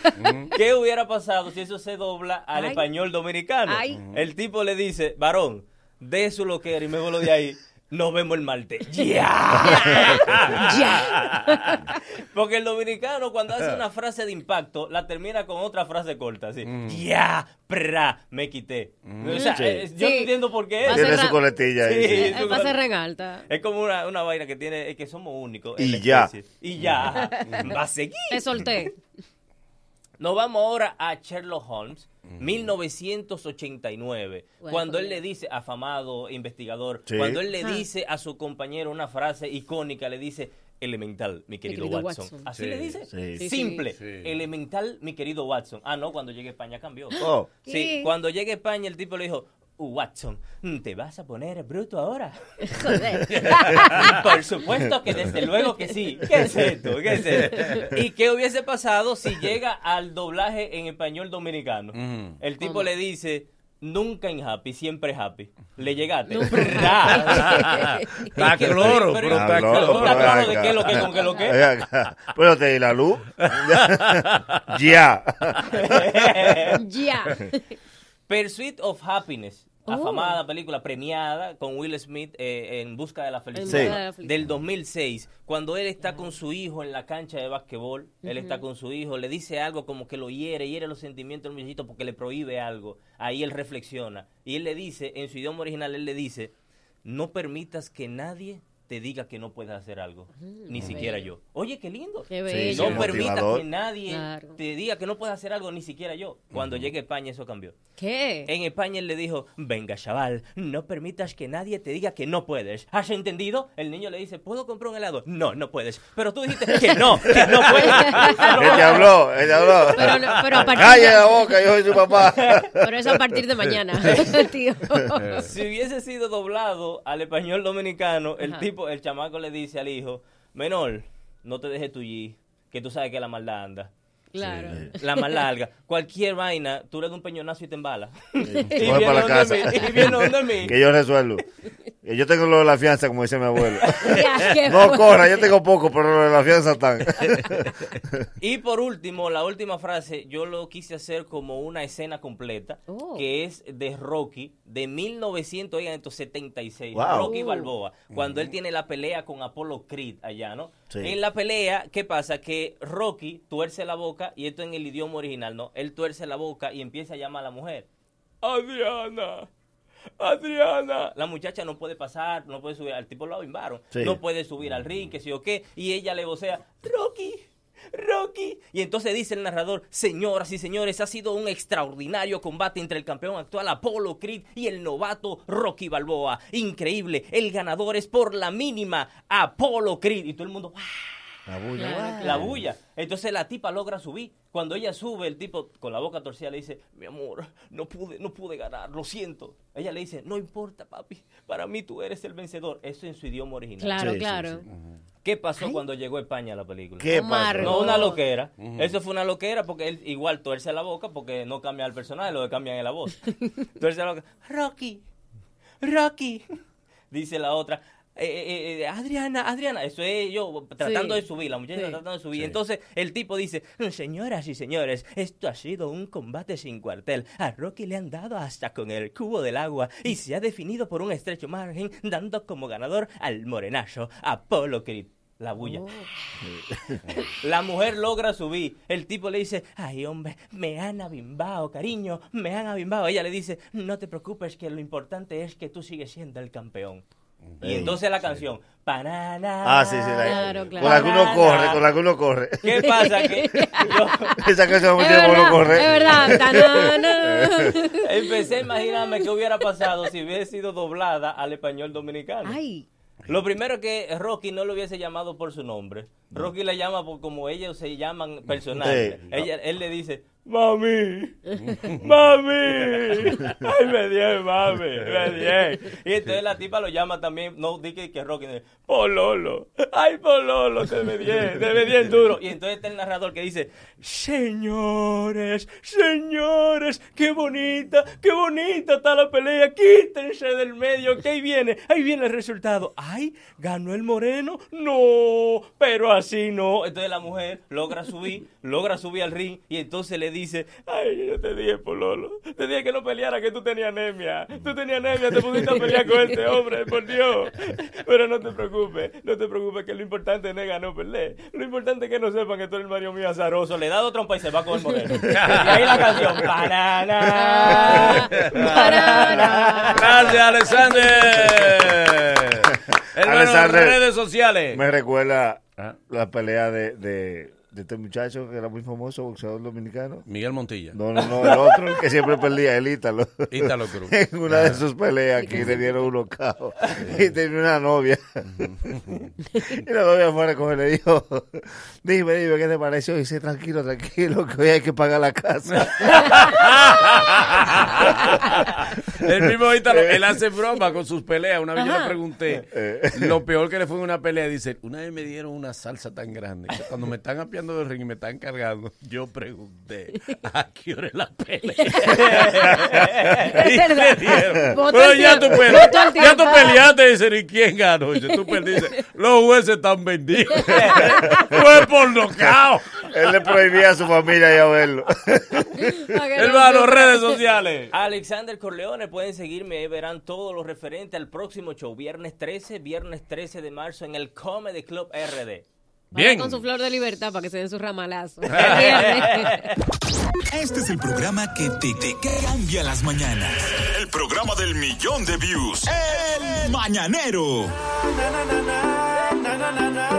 ¿Qué hubiera pasado si eso se dobla al Ay. español dominicano? Ay. El tipo le dice, varón, de su lo que era y me vuelo de ahí. Nos vemos el martes. ¡Ya! Ya. Porque el dominicano cuando hace una frase de impacto la termina con otra frase corta, así. ¡Ya! ¡Pra! Me quité. O sea, Sí. eh, yo no Sí. entiendo por qué. Tiene su coletilla ahí. Sí. sí. Eh, Pasa re en alta. Es como una, una vaina que tiene, es que somos únicos. en Y ya. especie. Y ya. Va a seguir. Te solté. Nos vamos ahora a Sherlock Holmes, 1989, Bueno, cuando él pues. le dice, afamado investigador, Sí. cuando él le dice a su compañero una frase icónica, le dice, elemental, mi querido, querido Watson. Watson. ¿Así Sí, le dice? sí. Simple, sí. elemental, mi querido Watson. Ah, no, cuando llegue a España cambió. Oh. Sí, ¿Qué? cuando llegue a España el tipo le dijo, "Uh, Watson, ¿te vas a poner bruto ahora? Joder. Por supuesto que desde luego que sí. ¿Qué es esto? ¿Qué es esto? ¿Y qué hubiese pasado si llega al doblaje en español dominicano? El tipo ¿Cómo? le dice, nunca en happy, siempre happy. ¿Le llegaste? Está cloro, pero- pero está Ah, no, cloro. ¿Está pero claro de qué lo que con qué lo que? Pero te di la luz. ya. Ya. Pursuit of Happiness. Oh. Afamada película premiada con Will Smith eh, en busca de la felicidad busca de la felicidad. del 2006 cuando él está con su hijo en la cancha de básquetbol él está con su hijo le dice algo como que lo hiere hiere los sentimientos del muchachito porque le prohíbe algo ahí él reflexiona y él le dice en su idioma original él le dice no permitas que nadie te diga que no puedes hacer algo ni qué siquiera bello. yo oye qué lindo Qué bello. sí, no permitas motivador. que nadie Claro. te diga que no puedes hacer algo ni siquiera yo cuando llegue a España eso cambió ¿Qué? en España él le dijo, venga chaval, no permitas que nadie te diga que no puedes. ¿Has entendido? El niño le dice, ¿puedo comprar un helado? No, no puedes. Pero tú dijiste que no, que no puedes. Él te habló, él te habló. Pero no- pero a partir Calle de- la boca, yo soy su papá. Pero es a partir de mañana, tío. si hubiese sido doblado al español dominicano, el Ajá. El chamaco le dice al hijo, menor, no te dejes tullir, que tú sabes que la maldad anda. Claro. La más larga. Cualquier vaina, tú le das un peñonazo y te embala. y, viene para la donde casa. mí, y viene donde mí. Que yo resuelvo. Yo tengo lo de la fianza, como dice mi abuelo. Ya, No corra, yo tengo poco, pero lo de la fianza están. Y por último, la última frase, yo lo quise hacer como una escena completa, Oh. que es de Rocky, de 1976, Wow. Rocky Oh. Balboa, cuando él tiene la pelea con Apollo Creed allá, ¿no? Sí. En la pelea, ¿qué pasa? Que Rocky tuerce la boca, y esto en el idioma original, ¿no? Él tuerce la boca y empieza a llamar a la mujer. Adriana. Adriana. La muchacha no puede pasar, no puede subir, al tipo lo bimbaron, Sí. no puede subir al ring, que sí o qué, y ella le vocea, Rocky, Rocky. Y entonces dice el narrador, señoras y señores, ha sido un extraordinario combate entre el campeón actual Apollo Creed y el novato Rocky Balboa. Increíble, el ganador es por la mínima Apollo Creed. Y todo el mundo, ¡ah! La bulla. Claro, la bulla. Entonces la tipa logra subir. Cuando ella sube, el tipo con la boca torcida le dice, mi amor, no pude, no pude ganar, lo siento. Ella le dice, no importa, papi, para mí tú eres el vencedor. Eso en su idioma original. Claro, Sí, sí, claro. ¿Qué pasó cuando llegó a España la película? ¿Qué pasó? No, una loquera. Eso fue una loquera porque él igual tuerce la boca porque no cambia el personaje, lo que cambian es la voz. tuerce la boca. Rocky, Rocky. Dice la otra, eh, eh, eh, Adriana, Adriana, eso es yo tratando Sí. de subir, la muchacha Sí. tratando de subir. Entonces el tipo dice, señoras y señores, esto ha sido un combate sin cuartel. A Rocky le han dado hasta con el cubo del agua y se ha definido por un estrecho margen, dando como ganador al morenazo Apolo Creed. La bulla. La mujer logra subir. El tipo le dice, ay hombre, me han abimbao, cariño, me han abimbao. Ella le dice, no te preocupes, que lo importante es que tú sigues siendo el campeón. Y Ey, entonces la canción, panana. Ah, sí, sí. La, Claro, claro. Con la que uno corre, con la que uno corre. ¿Qué pasa? Que yo Esa canción Es tiene uno verdad, corre. es verdad. Tanana. empecé a imaginarme qué hubiera pasado si hubiese sido doblada al español dominicano. Ay. Lo primero que Rocky no lo hubiese llamado por su nombre. Rocky le llama por como ellos se llaman personales. Sí. Ella, él le dice, mami, mami, ay me dio mami, me dio. Y entonces la tipa lo llama también, no dice que Rocky, dice, Pololo, ay Pololo, te me dio, te me dio duro. Y entonces está el narrador que dice, señores, señores, qué bonita, qué bonita está la pelea, quítense del medio, que ahí viene, ahí viene el resultado. Ay, ganó el moreno, no, pero así no. Entonces la mujer logra subir, logra subir al ring y entonces le dice, ay, yo te dije, Pololo, te dije que no peleara, que tú tenías anemia, tú tenías anemia, te pusiste a pelear con este hombre, por Dios. Pero no te preocupes, no te preocupes, que lo importante no es ganar o perder. Lo importante es que no sepan que tú eres el Mario mío azaroso. Le da dos trompas y se va con el moreno. Y ahí la canción, banana, banana. Gracias, Alexander. Alexander, redes sociales. Me recuerda Ah. la pelea de, de, de este muchacho que era muy famoso, boxeador dominicano. Miguel Montilla. No, no, no, el otro, el que siempre perdía, el Ítalo. Ítalo Cruz. En una de sus peleas aquí le dieron un knockout y tenía una novia. y la novia fue a recoger, le dijo, dime, dime, ¿qué te pareció? Y dice, tranquilo, tranquilo, que hoy hay que pagar la casa. El mismo Ítalo, él hace broma con sus peleas. Una vez yo le pregunté Eh. lo peor que le fue en una pelea. Dice, una vez me dieron una salsa tan grande que cuando me están apiando del ring y me están cargando, yo pregunté, ¿a qué hora es la pelea? y verdad. Pero ya tú, tiempo, pele- votó el ya tú peleaste, dice, ¿y quién ganó? Dice, tú perdiste. Los jueces están vendidos. fue por nocao. Él le prohibía a su familia ir a verlo. Hermano, redes sociales. Alexander Corleone, pueden seguirme, verán todo lo referente al próximo show, viernes 13, viernes 13 de marzo en el Comedy Club RD. Bien. Con su flor de libertad para que se den su ramalazo. Este es el programa que te, te cambia las mañanas. El programa del millón de views. El Mañanero. Toda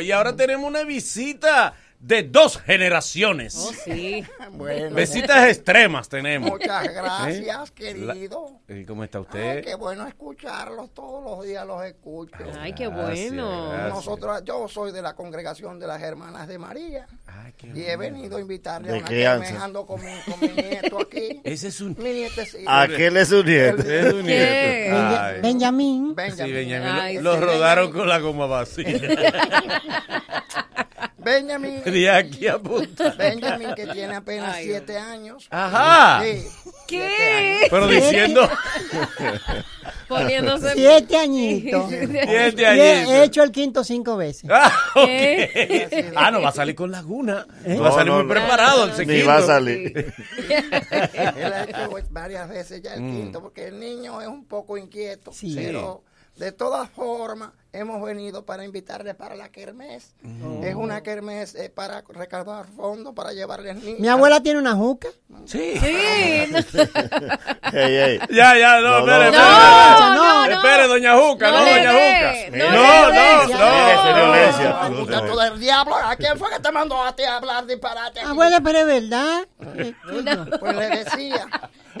Y ahora tenemos una visita de dos generaciones. Oh, sí. Bueno, Visitas extremas tenemos. Muchas gracias, ¿Eh? querido. La- ¿Y ¿Cómo está Ay, usted? qué bueno escucharlos, todos los días los escucho. Ay, qué Gracias, bueno. gracias. Nosotros, yo soy de la congregación de las hermanas de María y he venido a invitarle a una que ando con mi, con mi nieto aquí. Ese es un... Mi nietecito. Aquel es su nieto. Es un ¿Qué? nieto. Ay. Benjamín. Sí, Benjamín. Ay, Lo, lo sí. rodaron con la goma vacía. Benjamín. De aquí a punta. Benjamín, que tiene apenas Ay, siete años. Ajá. Sí, ¿Qué? años. Pero diciendo... Poniéndose. Siete añitos. Siete añitos. he hecho el quinto cinco veces. Ah, ok. ¿Qué? Ah, no va a salir con Laguna. ¿Eh? No va a salir No, muy no, preparado el Ni segundo. va a salir. Él ha hecho varias veces ya el Mm. quinto, porque el niño es un poco inquieto, Sí. pero de todas formas hemos venido para invitarle para la kermés. Mm. Es una kermés eh, para recaudar fondos para llevarle al niño. Mi abuela tiene una juca. Sí. Sí. Ya, ya, no, No, no. espere, espere, No, espere. no, no. Espere, doña Juca, no, doña Juca. no No, no, violencia. Muchacho del diablo, ¿a quién fue que te mandó a ti a hablar disparate? aquí? Abuela, pero es verdad. Pues le decía,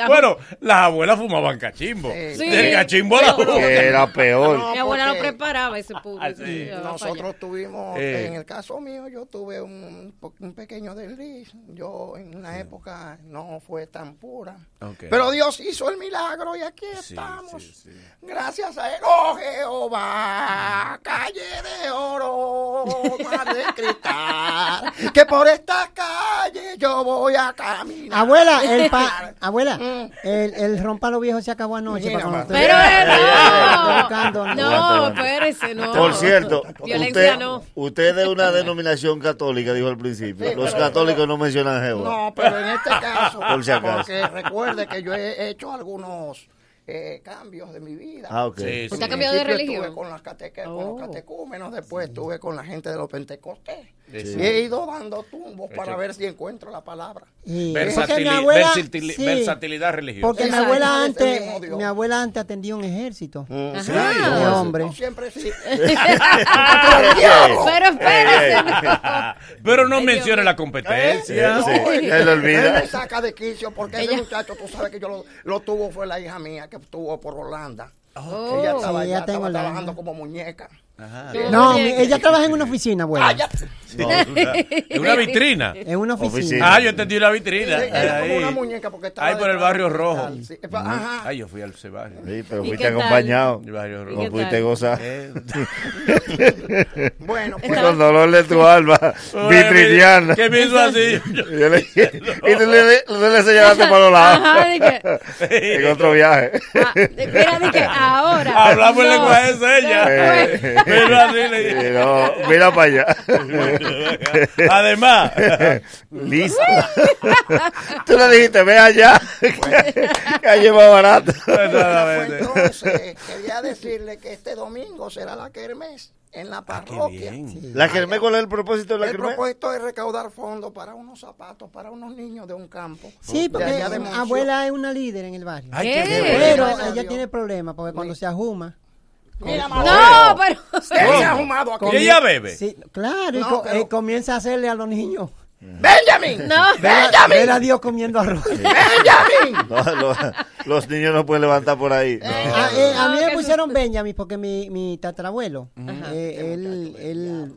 Bueno, las abuelas fumaban cachimbo. Sí. Del cachimbo a la boca. Era peor. Mi abuela lo porque- ese. Ah, sí. para Nosotros tuvimos, Eh. en el caso mío, yo tuve un, pequeño desliz. Yo en una época no fue tan pura. Pero Dios hizo el milagro y aquí Sí, estamos. sí, sí. Gracias a él. Oh Jehová, calle de oro, mar de cristal. Que por esta calle yo voy a caminar. Abuela, el pa- abuela, Mm. el, el rompalo viejo se acabó anoche. Mira, para Pero no. No, Aguanta, no. Por cierto, Violencia usted, no. usted es de una denominación católica, dijo al principio. Sí, Los pero- católicos no mencionan Jehová. No, pero en este caso, Por si acaso. porque recuerde que yo he hecho algunos eh, cambios de mi vida. Ah, ok. Sí, ¿Usted sí. ha cambiado de religión? Estuve con, las cateque- con Oh. los catecúmenos, después estuve con la gente de los pentecostés. Sí. Y he ido dando tumbos para ver si encuentro la palabra. Abuela- versatili- sí, versatilidad religiosa. Porque mi abuela antes, mi abuela antes atendía un ejército Sí. de hombres. No siempre sí. Pero espérese. Pero no Dios la competencia. Sí, No, él olvida. él me saca de quicio porque ese muchacho, tú sabes que yo lo, lo tuvo, fue la hija mía que estuvo por Holanda. Oh. ella estaba, Sí, allá, ella estaba trabajando como muñeca. Ajá. No, mi- ella trabaja en una oficina, abuela. Ah, ya. No. Es una vitrina. En una oficina. Oficina. Ah, yo entendí una vitrina. Sí, era como Ahí. una muñeca porque estaba Ahí por el detrás barrio del rojo. hospital, sí. Ajá. Ay, yo fui al ese barrio. Sí, pero ¿Y fuiste qué tal? acompañado. El barrio ¿Y rojo. No fuiste gozar. Eh, Bueno, pues Con dolor de tu alma, vitriniana. ¿Qué me hizo así? Yo le- y tú le, tú le señalaste para los lados. Ajá, de que, En otro viaje. ah, mira, de que ahora. Hablamos en no, lenguaje de. Eh, Pero así le dije. sí, no, mira para allá. Además, Listo. Tú le dijiste, ve allá. Que allí más barato. entonces quería decirle que este domingo será la kermés en la Ah, parroquia. ¿La Kermés cuál es el propósito de la El Kermés? propósito es recaudar fondos para unos zapatos para unos niños de un campo. Sí, porque de abuela es una líder en el barrio. Ay, ¿Qué? qué bien. Pero ella tiene problemas porque cuando se ajuma. Mira, No, pero. ¿Quién se ha fumado aquí? ¿Y ella bebe? Sí, claro, y No, co- pero- eh, comienza a hacerle a los niños. ¡Benjamin! No. ¡Benjamin! ver a Dios comiendo arroz. ¡Benjamin! No, lo- los niños no pueden levantar por ahí. Ah, eh, a mí No, me pusieron Benjamin porque mi, mi tatarabuelo, Ajá. eh, él, él,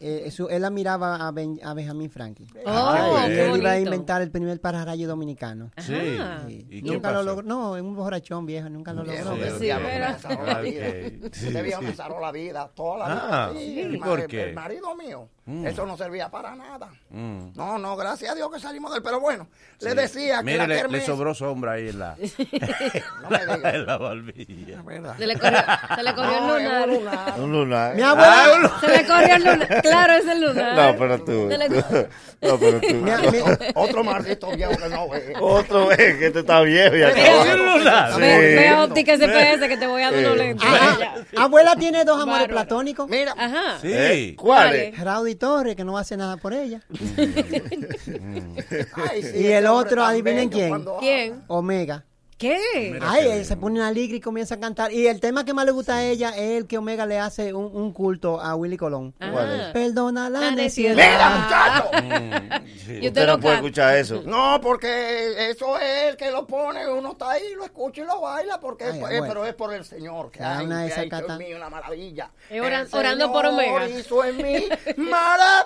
eh, su- él admiraba a, Ben- a Benjamin Franklin. Oh, y qué él iba a inventar el primer pararrayo dominicano. Sí. Sí. ¿Y qué Nunca lo logró. No, es un borrachón viejo, nunca lo logró. pero Sí, diablo, pero- me salvó la vida. Sí, Este viejo sí. me salvó la vida, toda la Ah, vida. Sí, ¿y el, por ma- qué? el marido mío, Mm. eso no servía para nada. Mm. No, no, gracias a Dios que salimos de él. Pero bueno, le decía que Mire, la le, le kermés... sobró sombra ahí en la, No me digas. en la barbilla. Se le corrió, se le corrió No, el es lunar. un lunar. Un lunar. Mi abuela, Se le corrió el lunar. Claro, es el lunar. No, pero tú. Se le- No, pero tú. Mi- mi- Otro maldito viejo que no ve. Otro es que este está viejo y ¿Es acabado. un lunar? Sí. Ve, ve a óptica SPS que te voy a dar unos Sí. lentes. Ajá. abuela tiene dos amores Bárbaro. platónicos. Mira, Ajá. Sí. ¿Eh? ¿Cuál Raudy Torres, que no hace nada por ella. ay, sí, Y el otro, adivinen bello quién. ¿Quién? Omega. ¿Qué? Ay, él se pone una ligra y comienza a cantar. Y el tema que más le gusta a ella es el que Omega le hace un, un culto a Willy Colón. ¿Cuál es? Ajá. Perdona la necedad. ¡Mira, muchacho! Mm, sí. Usted no puede escuchar eso. No, porque eso es el que lo pone, uno está ahí, lo escucha y lo baila, porque Ay, es- bueno. pero es por el Señor, que, Ah, hay, una que ha hecho desacata. en mí una maravilla. Es oran- El orando por Omega. hizo en mí maravilla.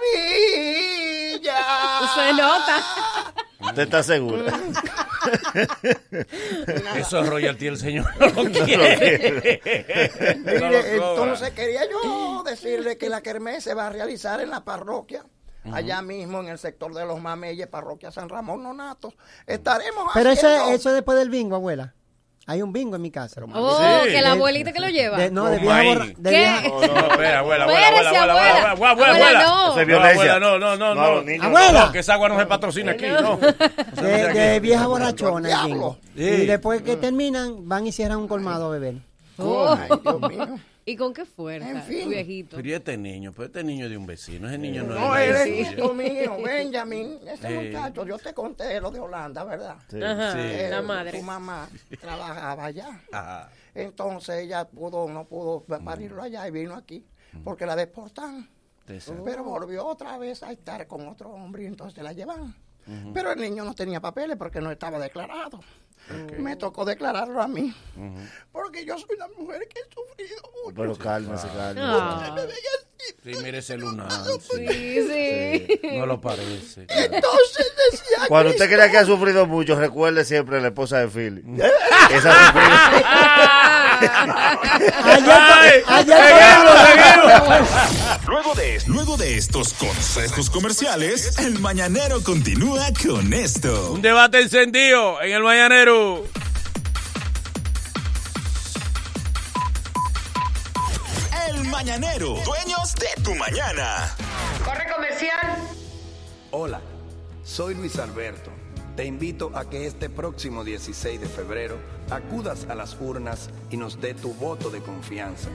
Se nota. ¿Usted está seguro? Esos royalty el señor no lo quiere. No lo Mire, cobra. entonces quería yo decirle que la kermés se va a realizar en la parroquia. Allá mismo en el sector de los Mameyes, parroquia San Ramón Nonatos. Estaremos Pero eso, eso después del bingo, abuela. Hay un bingo en mi casa. Oh, Sí. que la abuelita que lo lleva. De- no, de vieja maíz. borra- de ¿Qué? vieja- No, no, espera, abuela, abuela, abuela, abuela, abuela. abuela, abuela, Abuela, abuela. no. Eso es violencia. abuela, no, no, no, No, no. Abuela. No, que esa agua no se patrocina aquí, no. de, de vieja borrachona el bingo. Sí. Y después que terminan, van y cierran un colmado a beber. Oh. Ay, Dios mío. ¿Y con qué fuerza? En fin. tu viejito. Pero este niño, pero este niño es de un vecino, ese niño no, No, es él de es hijo mío, Benjamin. Ese muchacho, yo te conté lo de Holanda, ¿verdad? Sí. Ajá, Sí. la Eh, madre. Su mamá trabajaba allá. Ajá. Entonces ella pudo, no pudo parirlo allá y vino aquí porque la deportaron. Exacto. Pero volvió otra vez a estar con otro hombre y entonces la llevan. Pero el niño no tenía papeles porque no estaba declarado. Me tocó declararlo a mí. Porque yo soy una mujer que he sufrido mucho. Pero cálmese, cálmese. Ah. Sí, mire ese lunar. Sí, sí. No lo parece. Entonces decía Cuando usted crea que ha sufrido mucho, recuerde siempre a la esposa de Philly. Esa ha Luego de, luego de estos consejos comerciales, el mañanero continúa con esto. Un debate encendido en el mañanero. El mañanero, dueños de tu mañana. Corre comercial. Hola, soy Luis Alberto. Te invito a que este próximo 16 de febrero acudas a las urnas y nos dé tu voto de confianza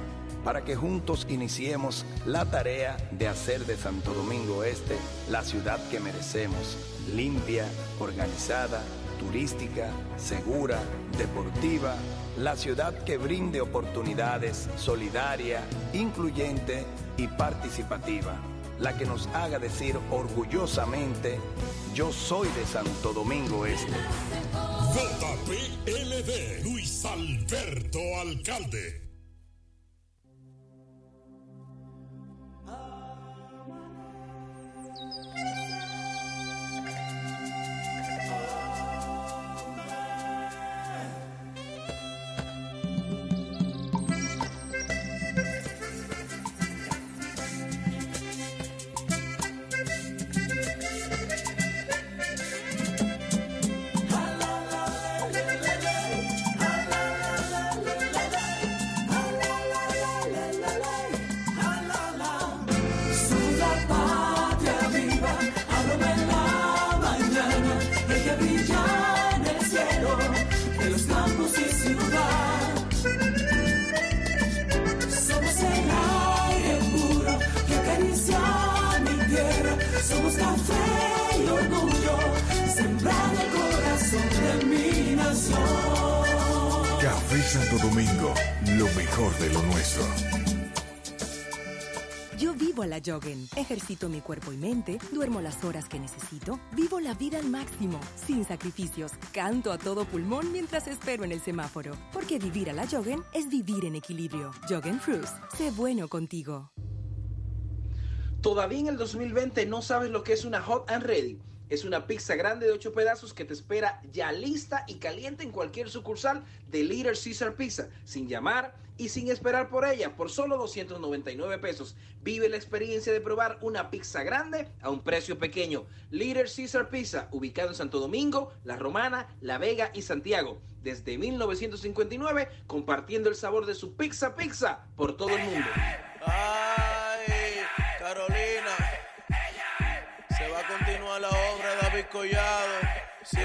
para que juntos iniciemos la tarea de hacer de Santo Domingo Este la ciudad que merecemos, limpia, organizada, turística, segura, deportiva, la ciudad que brinde oportunidades, solidaria, incluyente y participativa, la que nos haga decir orgullosamente, yo soy de Santo Domingo Este. JPLD, Luis Alberto Alcalde. Joggen. Ejercito mi cuerpo y mente, duermo las horas que necesito, vivo la vida al máximo, sin sacrificios. Canto a todo pulmón mientras espero en el semáforo. Porque vivir a la Joggen es vivir en equilibrio. Joggen Fruits. Sé bueno contigo. ¿Todavía en el 2020 no sabes lo que es una Hot and Ready? Es una pizza grande de 8 pedazos que te espera ya lista y caliente en cualquier sucursal de Little Caesar Pizza, sin llamar y sin esperar por ella, por solo 299 pesos. Vive la experiencia de probar una pizza grande a un precio pequeño. Little Caesar Pizza, ubicado en Santo Domingo, La Romana, La Vega y Santiago. Desde 1959, compartiendo el sabor de su pizza pizza por todo el mundo. Ay, Carolina. Se va a continuar la obra de David Collado. Sí,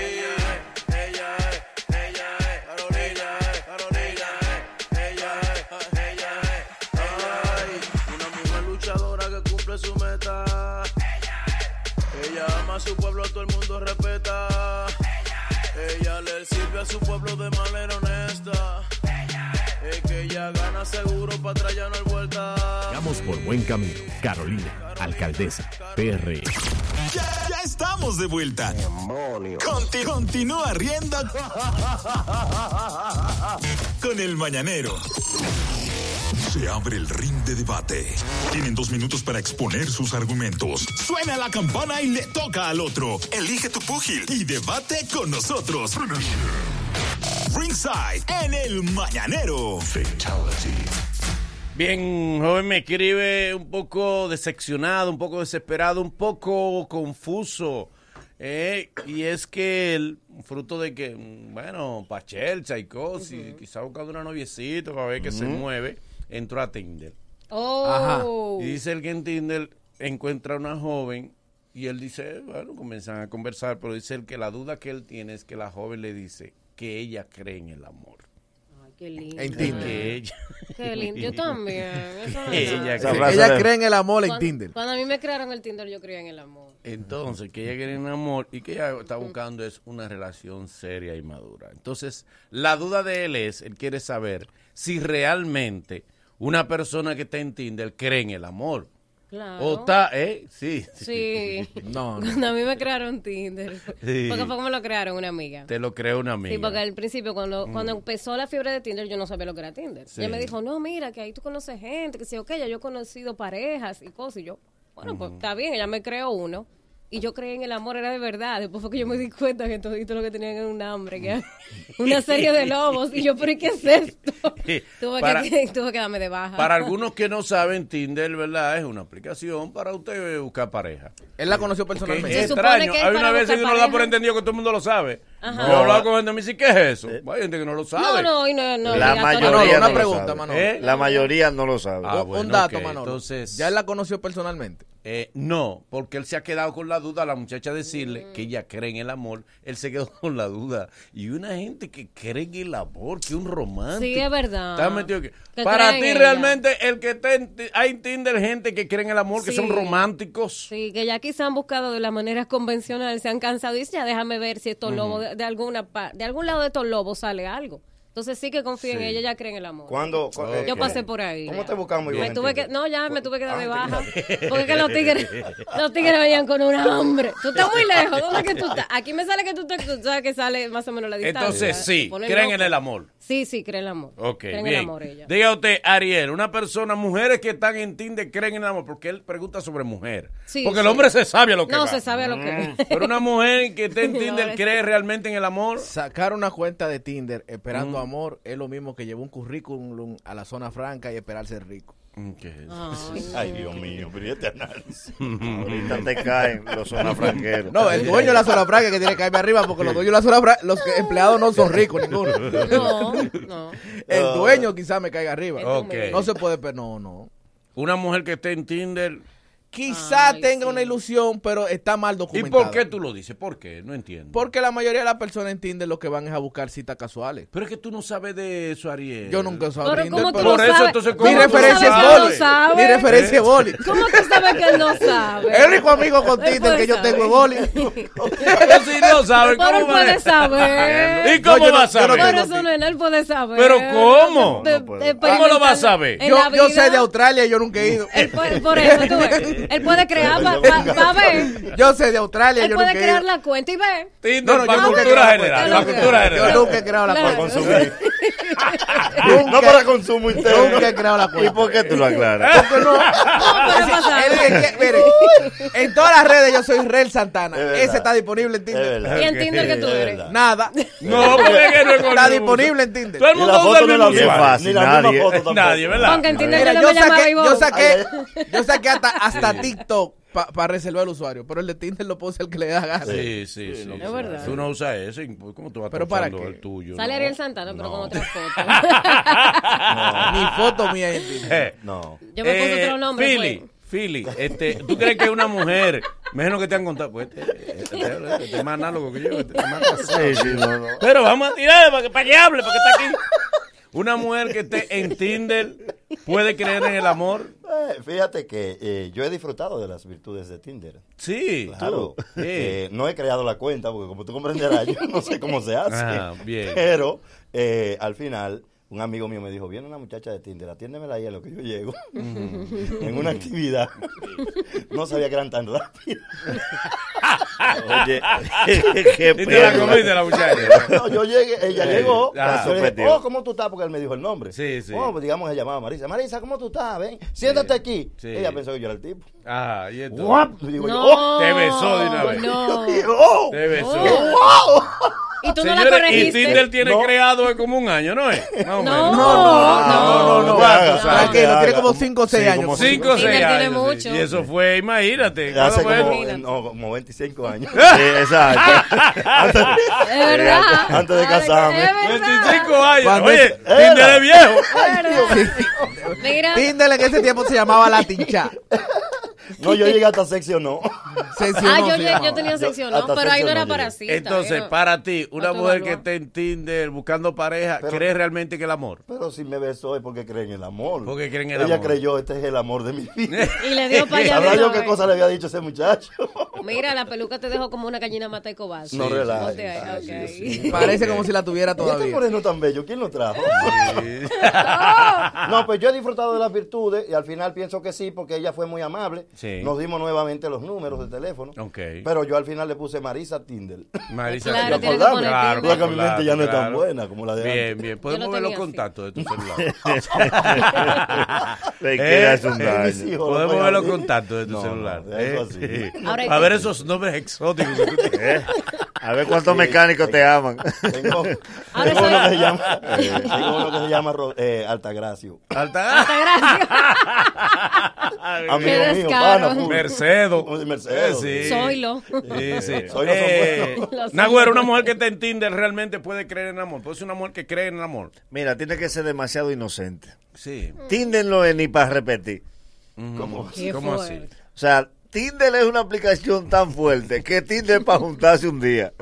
sirve a su pueblo de manera honesta. Es que ella gana seguro, para atrás ya no hay vuelta. Vamos por buen camino. Carolina, alcaldesa, PR. Ya, ya estamos de vuelta. Conti- continúa riendo con el mañanero. Se abre el ring de debate. Tienen dos minutos para exponer sus argumentos. Suena la campana y le toca al otro. Elige tu púgil y debate con nosotros. Ringside en el mañanero. Bien, joven me escribe un poco decepcionado, un poco desesperado, un poco confuso. eh, y es que el fruto de que, mm, bueno, Pachel, Tchaikovsky, quizá buscando una noviecita para ver que se mueve, entró a Tinder. Oh. Y dice el que en Tinder encuentra una joven y él dice, bueno, comienzan a conversar, pero dice él que la duda que él tiene es que la joven le dice que ella cree en el amor. Ay, qué lindo. En Tinder. Que ella. Qué lindo. Yo también. Eso no es Ella cree- Ella cree en el amor en Cuando- Tinder. Cuando a mí me crearon el Tinder, yo creía en el amor. Entonces, que ella quiere un amor y que ella está buscando es una relación seria y madura. Entonces, la duda de él es, él quiere saber si realmente una persona que está en Tinder cree en el amor. Claro. O está, ¿eh? Sí. Sí. No, no. Cuando a mí me crearon Tinder. Sí. Porque fue como lo crearon una amiga. Te lo creo una amiga. Sí, porque al principio, cuando, Mm. cuando empezó la fiebre de Tinder, yo no sabía lo que era Tinder. Sí. Ella me dijo, no, mira, que ahí tú conoces gente, que sí, ok, ya yo he conocido parejas y cosas. Y yo, bueno, pues está bien, ella me creó uno. Y yo creí en el amor, era de verdad. Después fue que yo me di cuenta que todo lo que tenían era un hambre, que una serie de lobos. Y yo, pero ¿y qué es esto? Tuve, Para- que, tuve que darme de baja. Para algunos que no saben, Tinder, ¿verdad? Es una aplicación para usted buscar pareja. Él la conoció personalmente. Es Se supone extraño. que es Hay una vez que uno da pareja. por entendido que todo el mundo lo sabe. Ajá. Yo he hablado con gente y me dice, ¿qué es eso? Hay gente que no lo sabe. No, no, no, no. La mayoría todo- no una lo pregunta, sabe. Manolo. ¿Eh? La mayoría no lo sabe. Ah, Un- bueno, un dato, Manolo. entonces- ¿Ya él la conoció personalmente? Eh, no, porque él se ha quedado con la duda, la muchacha decirle que ella cree en el amor, él se quedó con la duda. Y una gente que cree en el amor, que un romántico. Sí, es verdad. Está metido que- Para ti ella. realmente el que ti- hay en Tinder gente que cree en el amor, que son románticos. Sí, que ya quizá han buscado de las maneras convencionales, se han cansado y dicen, ya déjame ver si estos lobos, de, de alguna de algún lado de estos lobos sale algo. Entonces sí que confío en ella, ya cree en el amor. ¿Cuándo? cu- eh, Yo pasé por ahí. ¿Cómo ya. te buscamos, Me Iván, tuve que, no, ya me tuve que dar de baja. Porque que los tigres, los tigres venían con una hambre. Tú estás muy lejos. ¿Dónde es que tú estás? Aquí me sale que tú, tú sabes que sale más o menos la distancia. Entonces sí, creen en el amor. Sí, sí, creen en el amor. Ok, creen bien. el amor ella. Diga usted, Ariel, una persona, mujeres que están en Tinder creen en el amor, porque él pregunta sobre mujer. Sí, porque el hombre se sabe a lo que No, va. se sabe a lo que Mm. Pero una mujer que está en Tinder No, cree realmente en el amor. Sacar una cuenta de Tinder esperando Mm. amor es lo mismo que llevar un currículum a la zona franca y esperar ser rico. ¿Qué es Ay, Dios mío, pero ¿y este análisis? Ahorita te caen los zonafranqueros. No, el dueño de la zona franca que tiene que caerme arriba porque los dueños de la zona franca, los empleados no son ricos ninguno. No, no. El No. dueño quizás me caiga arriba. No se puede, pero no, no. Una mujer que esté en Tinder. Quizá tenga una ilusión, pero está mal ¿Y documentada. por qué tú lo dices? ¿Por qué? No entiendo. Porque la mayoría de las personas en Tinder lo que van es a buscar citas casuales. Pero es que tú no sabes de eso, Ariel. Yo nunca he usado Pero Tinder, ¿cómo tú pero- Por eso, sabes? entonces, Mi ¿cómo tú lo referencia es sabes que no Boli. Mi referencia es Boli. ¿Cómo tú sabes que él no sabe? El único amigo con Tinder puede que yo tengo es Boli. Pero si no sabe, ¿cómo puede va? saber. ¿Y cómo No, va a saber? Por eso no, él puede saber. ¿Pero cómo? ¿Cómo lo vas a saber? Yo, sé de Australia y yo nunca he ido. Él puede, por eso, tú ves, él puede crear para ver. Yo sé de Australia y Él yo puede nunca he crear ido. la cuenta y ver. Tinder No, no, para yo nunca he cultura creado la general. Para cultura Yo general. nunca he creado la Claro. cuenta. Consumir. Nunca- No para consumo interno. Nunca he creado la ¿Y cuenta. por qué tú lo aclaras? Porque no. Pasar. Mire, en todas las redes yo soy Rel Santana. Es. Ese está disponible en Tinder. ¿Y en Tinder que tú Es eres? Nada. No, porque es que no es Está disponible en Tinder. Todo el Y mundo la usa el mismo la Qué usuario. Ni la nadie. misma foto tampoco. Nadie, ¿verdad? Aunque en Tinder Mira, yo yo me llamaba yo yo saqué hasta, hasta TikTok para reservar el usuario, pero el de Tinder lo hacer el que le da gana. Sí, sí, sí. Es verdad. Tú no usas ese. ¿Cómo tú vas a ¿Pero para qué? el tuyo? Sale No. Ariel Santana, pero con No. otra foto. Ni foto mía en Tinder. Eh, No. Yo me puse eh, otro nombre. Philly, pues. Philly, este, ¿tú crees que una mujer, imagino que te han contado, pues este, este, este, este es más análogo que yo, este es más casado. Sí, sí, no, no. Pero vamos a tirar para que, para que hable, para que está aquí. Una mujer que esté en Tinder puede creer en el amor. Eh, fíjate que eh, yo he disfrutado de las virtudes de Tinder. Sí, Claro. tú. Sí. Eh, no he creado la cuenta porque como tú comprenderás, yo no sé cómo se hace. Ah, bien. Pero eh, al final, un amigo mío me dijo, viene una muchacha de Tinder, atiéndemela ahí en lo que yo llego. en una actividad. no sabía que eran tan rápidas. Oye, qué Y te la comiste la muchacha. No, yo llegué, ella Sí. llegó. Ah, yo le dije, oh, ¿cómo tú estás? Porque él me dijo el nombre. Sí, sí. Oh, pues digamos, se llamaba Marisa. Marisa, ¿cómo tú estás? Ven, siéntate aquí. Sí. Ella pensó que yo era el tipo. Ah, y esto. Guap. Digo yo, No, oh. Te besó de una vez. No. Oh. Te besó. Oh. Y tú no la Señores, y corregiste. Tinder tiene No. creado como un año, ¿no es? No, menos. no, no, no. haga, Tranquilo, tiene como 5 o 6 Sí, años. como Cinco o Tinder seis tiene años. sí. mucho. Y eso fue, imagínate. Hace ¿cuándo como, no, como 25 años. Sí, exacto. antes, Es verdad. antes de casarme. Es verdad. 25 años. Oye, Tinder es viejo. Tinder en ese tiempo se llamaba La Tincha. No, yo llegué hasta sección no. Ah, yo, yo, yo tenía sección, ¿no? hasta Pero ahí no sección era no para llegué. cita. Entonces, para ti, una mujer que esté en Tinder buscando pareja, Pero- ¿cree realmente que el amor? Pero si me besó es porque creen en el amor. Porque creen en el Ella amor. creyó, este es el amor de mi vida. Y le dio para allá Sabrá yo qué vez. cosa le había dicho ese muchacho. Mira, la peluca te dejó como una gallina mata y cobarde. No ok. Parece como si la tuviera Este todavía. moreno tan bello, ¿quién lo trajo? no, pues yo he disfrutado de las virtudes y al final pienso que sí, porque ella fue muy amable. Sí. Nos dimos nuevamente los números de teléfono. Ok. Pero yo al final le puse Marisa Tinder. Marisa Claro, ¿Te tiene que acordás? poner Claro, Porque mi claro, mente ya no es tan claro. buena como la de Bien, antes. bien. Podemos lo ver los así. contactos de tu celular. Le Eh, un eh, daño. Podemos no ver los contactos de tu No, no, celular. eso Eh, así. eh. Ahora A ver esos nombres exóticos que tú tienes. Eh, A ver cuántos mecánicos te aman. Tengo, Ahora tengo uno que se llama, tengo uno que se llama eh, Altagracio. Alta. Hasta gracias. Amigo Qué mío, descaro. pana. Mercedo. Mercedo. Eh, sí. Soylo. Sí, sí. Soy lo son Eh, Nagüero, una mujer que te en Tinder realmente puede creer en amor. Puede ser una mujer que cree en el amor. Mira, tiene que ser demasiado inocente. Sí. Tinder no es ni para repetir. ¿Cómo, ¿Cómo así? O sea, Tinder es una aplicación tan fuerte que Tinder es para juntarse un día.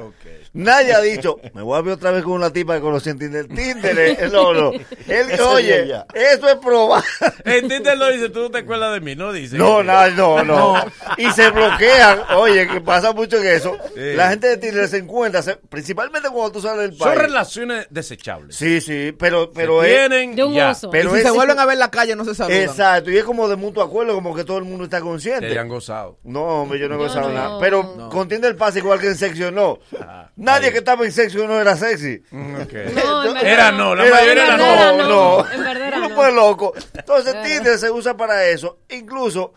Nadie ha dicho, me voy a ver otra vez con una tipa que conocí en Tinder. Tinder es, no, no. Él, oye, eso es probar. En Tinder lo dice, tú no te acuerdas de mí, no dice. No, no, no, no. Y se bloquean. Oye, que pasa mucho en eso. Sí. La gente de Tinder se encuentra, se- principalmente cuando tú sales del Son país. relaciones desechables. Sí, sí, pero, pero Se es. tienen De un ya. oso. Pero y si es- se vuelven a ver en la calle, no se saludan. Exacto, y es como de mutuo acuerdo, como que todo el mundo está Que consciente. hayan gozado. No, hombre, yo no he gozado no. nada. Pero No. con Tinder pasa igual que en no. Ah, Nadie ahí. que estaba en Sexo no era sexy. Mm, ok. No, en verdad Era no, la Era- mayoría era era no. no, no. no. En verdad era no. fue loco. Entonces Tinder se usa para eso. Incluso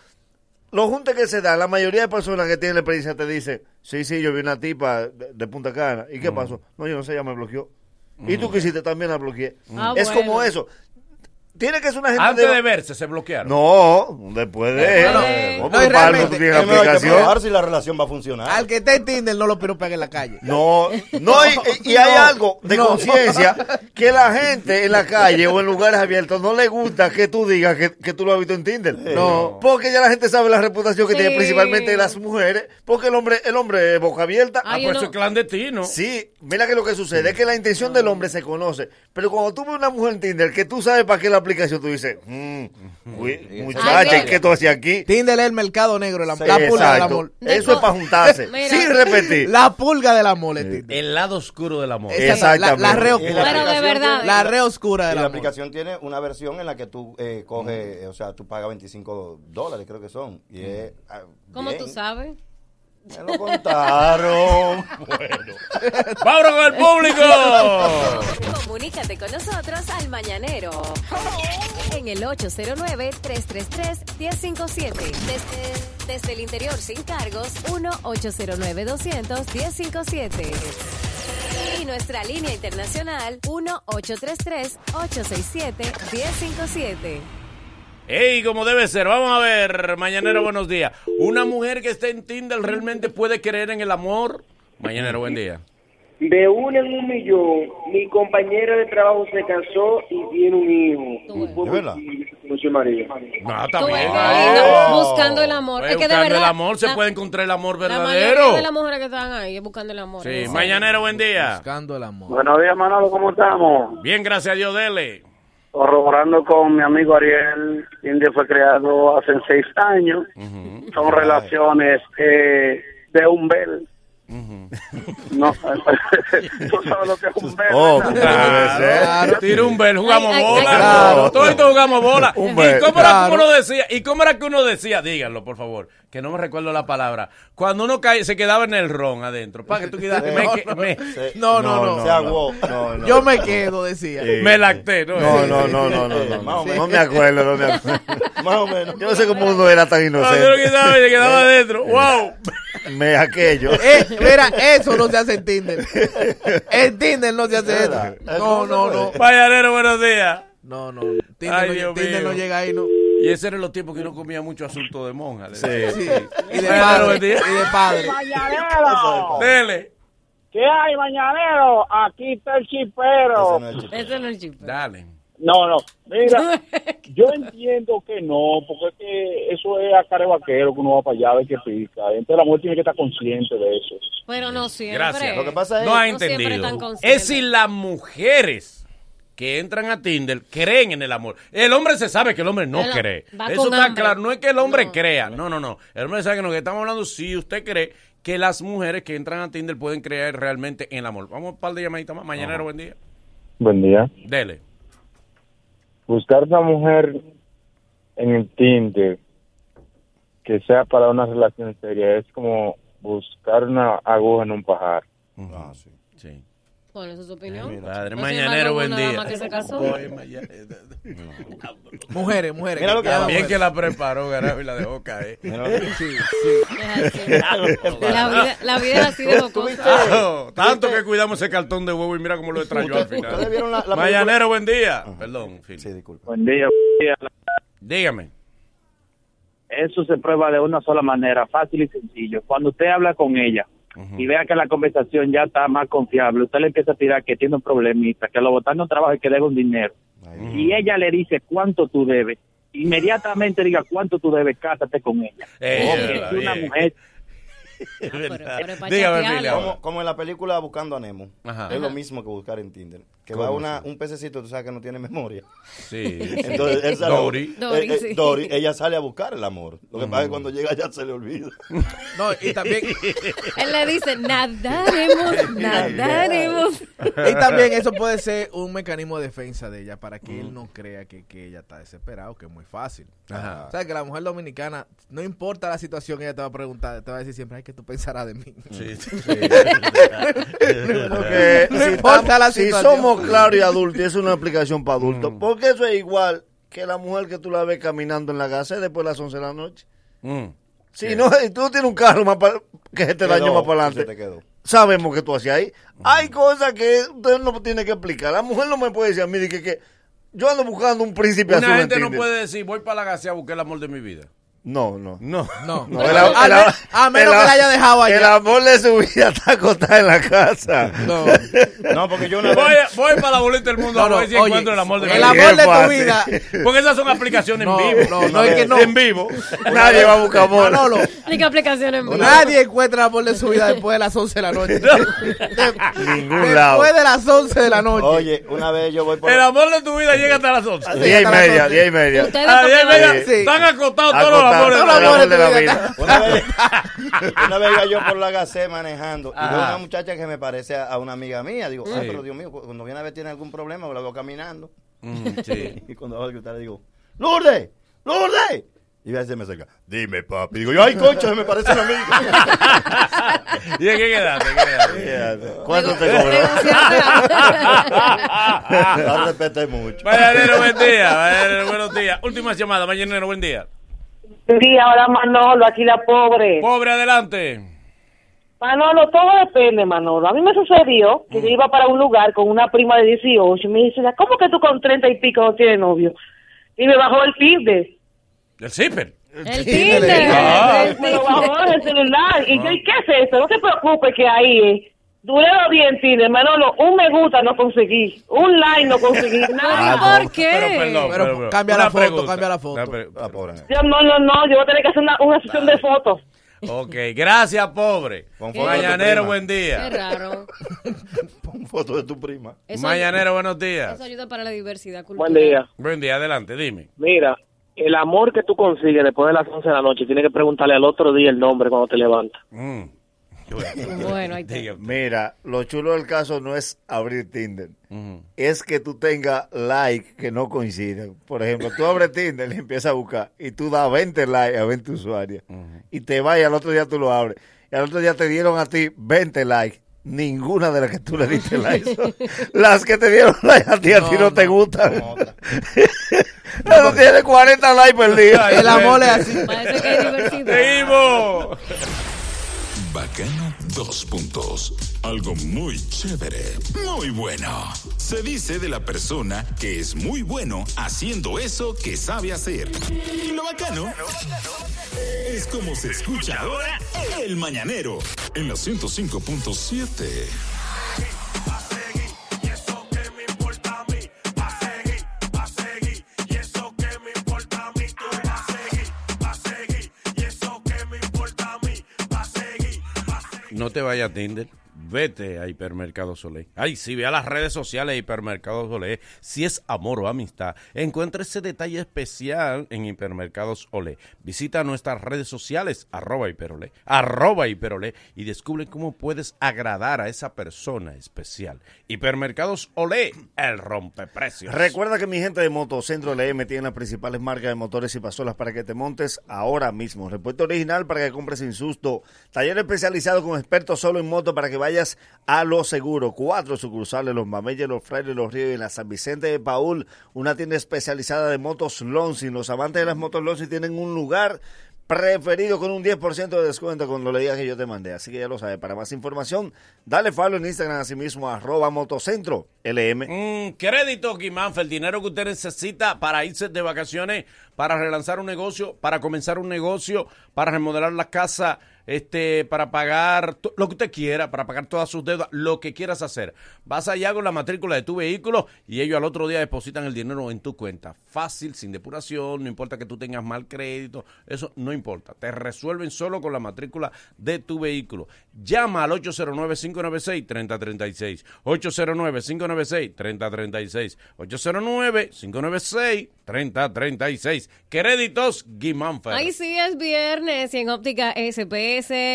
los juntes que se dan, la mayoría de personas que tienen la experiencia te dicen, sí, sí, yo vi una tipa de, de Punta Cana. ¿Y Mm. qué pasó? No, yo no sé, ella me bloqueó. Y tú que hiciste también la bloqueé. Ah, es bueno. como eso. Tiene que ser una gente Antes de- de verse, se bloquearon. No, después de... No, no, No, porque y para algo realmente, la hay que probar si la relación va a funcionar. Al que esté en Tinder no lo piropean en la calle. No, no, y, y hay No, algo de no. conciencia que la gente en la calle o en lugares abiertos no le gusta que tú digas que, que tú lo has visto en Tinder. No. Porque ya la gente sabe la reputación que Sí. tiene principalmente las mujeres, porque el hombre, el hombre es boca abierta. Ah, pues eso es clandestino. Sí, mira que lo que sucede es que la intención del hombre se conoce, pero cuando tú ves una mujer en Tinder que tú sabes para qué la aplicación, tú dices, mm, uy, muchacha, ¿y qué tú haces aquí? Tinder es el mercado negro, la, Sí, la pulga del amor. Eso es para juntarse, sin repetir. La pulga del amor Tinder. El lado oscuro del amor. Es la- la, la re la oscura. Pero de verdad. La re oscura Y del la amor. aplicación tiene una versión en la que tú eh, coges, eh, o sea, tú pagas 25 dólares, creo que son. Y es, ah, ¿Cómo bien. tú sabes? Me lo contaron. bueno. ¡Vámonos con el público! Comunícate con nosotros al Mañanero. En el 809-333-1057. Desde, desde el interior sin cargos, 1-809-200-1057. Y nuestra línea internacional, 1-833-867-1057. Ey, como debe ser. Vamos a ver, Mañanero, buenos días. ¿Una mujer que esté en Tinder realmente puede creer en el amor? Mañanero, buen día. De uno en un millón, mi compañera de trabajo se casó y tiene un hijo. ¿De verdad? No, está bien. qué ahí. lindo, buscando el amor. Pues Es que de buscando verdad. el amor se la- puede encontrar el amor La verdadero. mayoría de las mujeres que están ahí es buscando el amor. Sí. Mañanero, buen día. Buscando el amor. Buenos días, Manolo, ¿cómo estamos? Bien, gracias a Dios, dele. Corroborando con mi amigo Ariel, India fue creado hace seis años. Son relaciones eh, de un bel. No, tú sabes lo que es un bel. Oh, debe ser. Tira un bel, jugamos Ay, ay, bola. claro. Todos jugamos bola. Un ¿Y cómo era claro. que uno decía? ¿Y cómo era que uno decía? Díganlo, por favor, que no me recuerdo la palabra. Cuando uno cae, se quedaba en el ron adentro. Para que tú quedas, me, que- me- No, no, no. Se aguó. No, no. Yo me quedo, decía. Sí. me lacté, ¿no? No, no, no, no, no, no, más o no, menos. me acuerdo, no me acuerdo. Más o menos. Yo no sé cómo uno era tan Cuando uno inocente. quedaba, se quedaba adentro. ¡Wow! Me aquello. Eh, mira, eso no se hace en Tinder. En Tinder no se hace eso. No, no, no. Mañanero, buenos días. No, no. Tinder, Ay, no, Dios Tinder mío. no llega ahí, no. Y ese eran los tiempos que uno comía mucho asunto de monja. Sí. Sí. Y de padre. Y de padre. Mañanero, Dele. ¿qué hay, Mañanero? Aquí está el chipero. Ese no es el chiste. Ese no es el chip. Dale. No, no. Mira, yo entiendo que no, porque es que eso es a cara de vaquero que uno va para allá a ver qué pica. Entonces la mujer tiene que estar consciente de eso. Pero no siempre. Gracias. Lo que pasa es- no ha No siempre entendido. están conscientes. Es si las mujeres que entran a Tinder creen en el amor. El hombre se sabe que el hombre no El- cree. Eso está hambre. claro. No es que el hombre crea. No, no, no. El hombre sabe que lo que estamos hablando, si usted cree que las mujeres que entran a Tinder pueden creer realmente en el amor. Vamos a un par de llamaditas más. Mañanero, buen día. Buen día. Dele. Buscar una mujer en el Tinder que sea para una relación seria es como buscar una aguja en un pajar. Ah, sí. Sí. Bueno, esa es su opinión. Padre, No, mañanero, buen día. que se casó. Mujeres, mujeres. Mira lo que También hago. que la preparó, Garabi, y la dejó caer. Sí, sí. La vida, la vida es así de jocosa. Ah, tanto que cuidamos ese cartón de huevo y mira cómo lo extrañó al final. ustedes vieron la- la Mañanero, buen día. Perdón, Phil. Sí, disculpa. Buen día. Dígame. Eso se prueba de una sola manera, fácil y sencillo. Cuando usted habla con ella y vea que la conversación ya está más confiable, usted le empieza a tirar que tiene un problemita, que lo botaron un trabajo y que debe un dinero. Y ella le dice cuánto tú debes. Inmediatamente diga cuánto tú debes, cásate con ella. Eh, Porque verdad, si una bien. mujer Es pero es Dígame. Como, como en la película Buscando a Nemo. Ajá. Es lo mismo que buscar en Tinder. Que ¿Cómo va una, un pececito, tú sabes que no tiene memoria. Sí. Entonces, él sale- Dory. Dory, eh, eh, sí. Dory, ella sale a buscar el amor. Lo que pasa es que cuando llega ya se le olvida. No, y también, Él le dice, nadaremos, nadaremos. y también eso puede ser un mecanismo de defensa de ella para que él no crea que, que ella está desesperada, que es muy fácil. Ajá. O sea, que la mujer dominicana, no importa la situación, ella te va a preguntar, te va a decir siempre, ay, que tú pensarás de mí. Sí, sí. No si importa la si situación. somos claros y adultos, y es una explicación para adultos, Mm. porque eso es igual que la mujer que tú la ves caminando en la casa después de las 11 de la noche. Mm. Si no, y tú tienes un carro más pa- que se te Quedó, dañó más para te adelante. quedó. Sabemos que tú hacías ahí. Hay cosas que usted no tiene que explicar. La mujer no me puede decir a mí de que, que yo ando buscando un príncipe azul Una en gente no puede decir, voy para la gasea a buscar el amor de mi vida. No, no. No. No, No, el, a, el a menos el que la haya dejado El allá. amor de su vida está acostada en la casa. No. No, porque yo una Voy, vez... voy para la boleta del mundo No, a no, ver si oye, encuentro el amor de mi el vida. amor de tu vida. Porque esas son aplicaciones No, en vivo. no, no, es que no. En vivo. Nadie va a buscar amor. Manolo, Ni que aplicaciones en vivo. nadie encuentra el amor de su vida después de las 11 de la noche. Ningún lado. Después de las 11 de la noche. Oye, una vez yo voy por... El amor de tu vida llega hasta las 11. Diez y media, diez y media. Ustedes A las diez y media están acotados todos los Acostado, amores. todos de los la amores de la vida. vida. Una vez, una vez iba yo por la Gacé manejando y veo una muchacha que me parece a, a una amiga mía. Digo, ah, Sí. pero Dios mío, cu- cuando viene a ver tiene algún problema, la veo caminando. Mm, sí. Y cuando voy a gritar le digo, ¡Lourdes! ¡Lourdes! Y a veces me acerca, dime papi. Digo yo, ay concha, me parece una amiga. ¿Y de qué quedaste? ¿Qué quedaste? ¿Cuánto te cobró? La respeté mucho. Mañanero, buen día. Mañanero, buenos días. Última llamada. Mañanero, buen día. Sí, ahora Manolo, aquí la pobre. Pobre, adelante. Manolo, todo depende, Manolo. A mí me sucedió que yo iba para un lugar con una prima de 18 y me dice, ¿cómo que tú con 30 y pico no tienes novio? Y me bajó el Tinder. El zipper. El Tinder. Ah. El Me lo Tinder. bajó en el celular. Y yo, ¿y qué es eso? No te preocupes que ahí eh, duré los Tinder, Manolo. Un me gusta no conseguí. Un like no conseguí. Nada. ¿Por qué? Pero perdón, Pero pero, pero, cambia la foto, pregunta. cambia la foto. La pobre. Yo, no, no, no. Yo voy a tener que hacer una, una sesión de fotos. Ok, gracias, pobre. Pon foto Mañanero, buen Qué día. raro. Pon foto de tu prima. Eso, Mañanero, buenos días. eso ayuda para la diversidad cultural. Buen día. Buen día, adelante, dime. Mira, el amor que tú consigues después de las 11 de la noche, tienes que preguntarle al otro día el nombre cuando te levantas. Mm. Bueno, ahí está. Mira, lo chulo del caso no es abrir Tinder. Es que tú tengas like que no coinciden. Por ejemplo, tú abres Tinder y empiezas a buscar y tú das 20 likes a 20 usuarios. Y te vas y al otro día tú lo abres. Y al otro día te dieron a ti 20 likes. Ninguna de las que tú le diste like. las que te dieron like a ti, a ti no, te gustan. Pero tiene 40 likes por día. El amor es así. Parece que hay diversidad. Seguimos. Bacano, dos puntos. Algo muy chévere, muy bueno. Se dice de la persona que es muy bueno haciendo eso que sabe hacer. Y lo bacano es como se escucha ahora el mañanero en la 105.7. no te vayas a Tinder. Vete a Hipermercados Olé. Ay, sí, ve a las redes sociales de Hipermercados Olé. Si es amor o amistad, encuentra ese detalle especial en Hipermercados Olé. Visita nuestras redes sociales, arroba hiperolé, arroba hiperolé, y descubre cómo puedes agradar a esa persona especial. Hipermercados Olé, el rompeprecios. Recuerda que mi gente de Motocentro LM tiene las principales marcas de motores y pasolas para que te montes ahora mismo. Repuesto original para que compres sin susto. Taller especializado con expertos solo en moto para que vayas a lo seguro. Cuatro sucursales, los Mameyes, los Frailes, los Ríos y en la San Vicente de Paul. Una tienda especializada de motos Lonsi. Los amantes de las motos Lonsi tienen un lugar preferido con un 10% de descuento cuando le digas que yo te mandé. Así que ya lo sabes. Para más información, dale follow en Instagram así mismo, arroba motocentro LM. Mm, crédito, Guimánfer, el dinero que usted necesita para irse de vacaciones, para relanzar un negocio, para comenzar un negocio, para remodelar la casa, este, para pagar lo que usted quiera, para pagar todas sus deudas, lo que quieras hacer. Vas allá con la matrícula de tu vehículo y ellos al otro día depositan el dinero en tu cuenta. Fácil, sin depuración, no importa que tú tengas mal crédito, eso no importa. Te resuelven solo con la matrícula de tu vehículo. Llama al 809-596-3036. 809-596-3036. 809-596-3036. Créditos Guimánfer. Ahí sí es viernes y en Óptica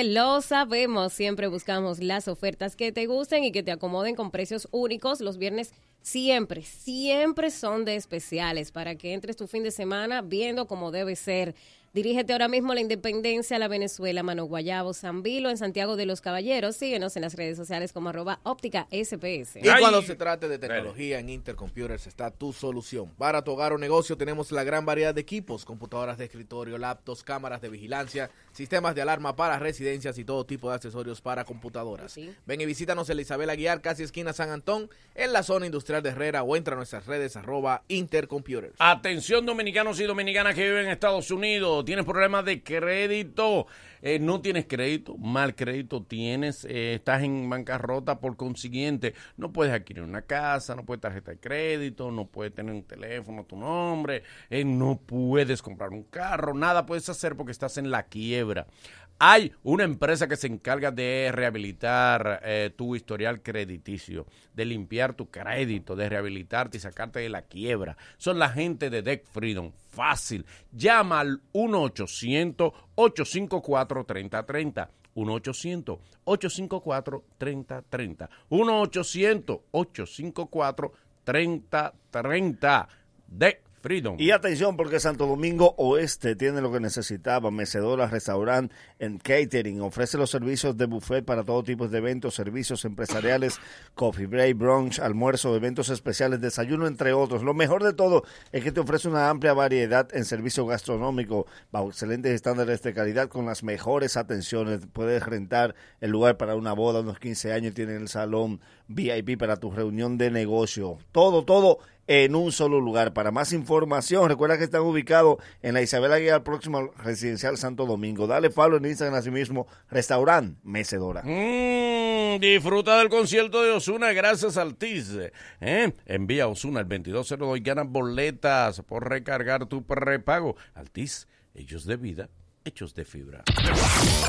Lo sabemos. Siempre buscamos las ofertas que te gusten y que te acomoden con precios únicos. Los viernes siempre, siempre son de especiales para que entres tu fin de semana viendo como debe ser. Dirígete ahora mismo a la Independencia, a la Venezuela, Mano Guayabo, San Vilo, en Santiago de los Caballeros. Síguenos en las redes sociales como arroba óptica SPS. Y cuando se trate de tecnología en Intercomputers está tu solución. Para tu hogar o negocio tenemos la gran variedad de equipos, computadoras de escritorio, laptops, cámaras de vigilancia, sistemas de alarma para residencias y todo tipo de accesorios para computadoras. Ven y visítanos en la Isabel Aguiar, casi esquina San Antón, en la zona industrial de Herrera o entra a nuestras redes arroba Intercomputers. Atención dominicanos y dominicanas que viven en Estados Unidos, tienes problemas de crédito, eh, no tienes crédito, mal crédito tienes, eh, estás en bancarrota, por consiguiente, no puedes adquirir una casa, no puedes tarjeta de crédito, no puedes tener un teléfono tu nombre, eh, no puedes comprar un carro, nada puedes hacer porque estás en la quiebra. Hay una empresa que se encarga de rehabilitar eh, tu historial crediticio, de limpiar tu crédito, de rehabilitarte y sacarte de la quiebra. Son la gente de Deck Freedom. Fácil. Llama al 1-800-854-3030. 1-800-854-3030. 1-800-854-3030. Deck Freedom. Y atención porque Santo Domingo Oeste tiene lo que necesitaba, mecedora, restaurante en catering, ofrece los servicios de buffet para todo tipo de eventos, servicios empresariales, coffee break, brunch, almuerzo, eventos especiales, desayuno, entre otros. Lo mejor de todo es que te ofrece una amplia variedad en servicio gastronómico, bajo excelentes estándares de calidad, con las mejores atenciones. Puedes rentar el lugar para una boda, unos 15 años, tienen el salón VIP para tu reunión de negocio. Todo, todo en un solo lugar. Para más información, recuerda que están ubicados en la Isabel Aguilar, próximo al Residencial Santo Domingo. Dale follow en Instagram así mismo, Restaurant Mecedora. Mm, disfruta del concierto de Osuna gracias al TIS. ¿eh? Envía Osuna al 2202 y gana boletas por recargar tu prepago. Al TIS, ellos de vida, hechos de fibra.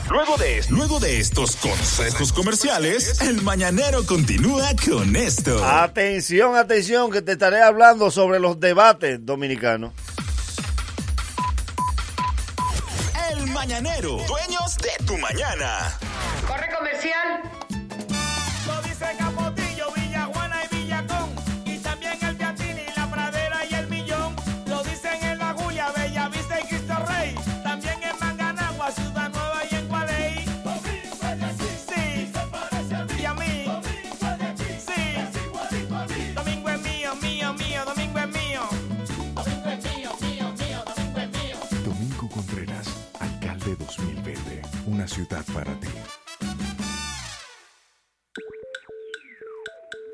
Luego de, luego de estos consejos comerciales, el mañanero continúa con esto. Atención, atención, que te estaré hablando sobre los debates dominicanos. El mañanero, dueños de tu mañana. Corre comercial. Ciudad para ti.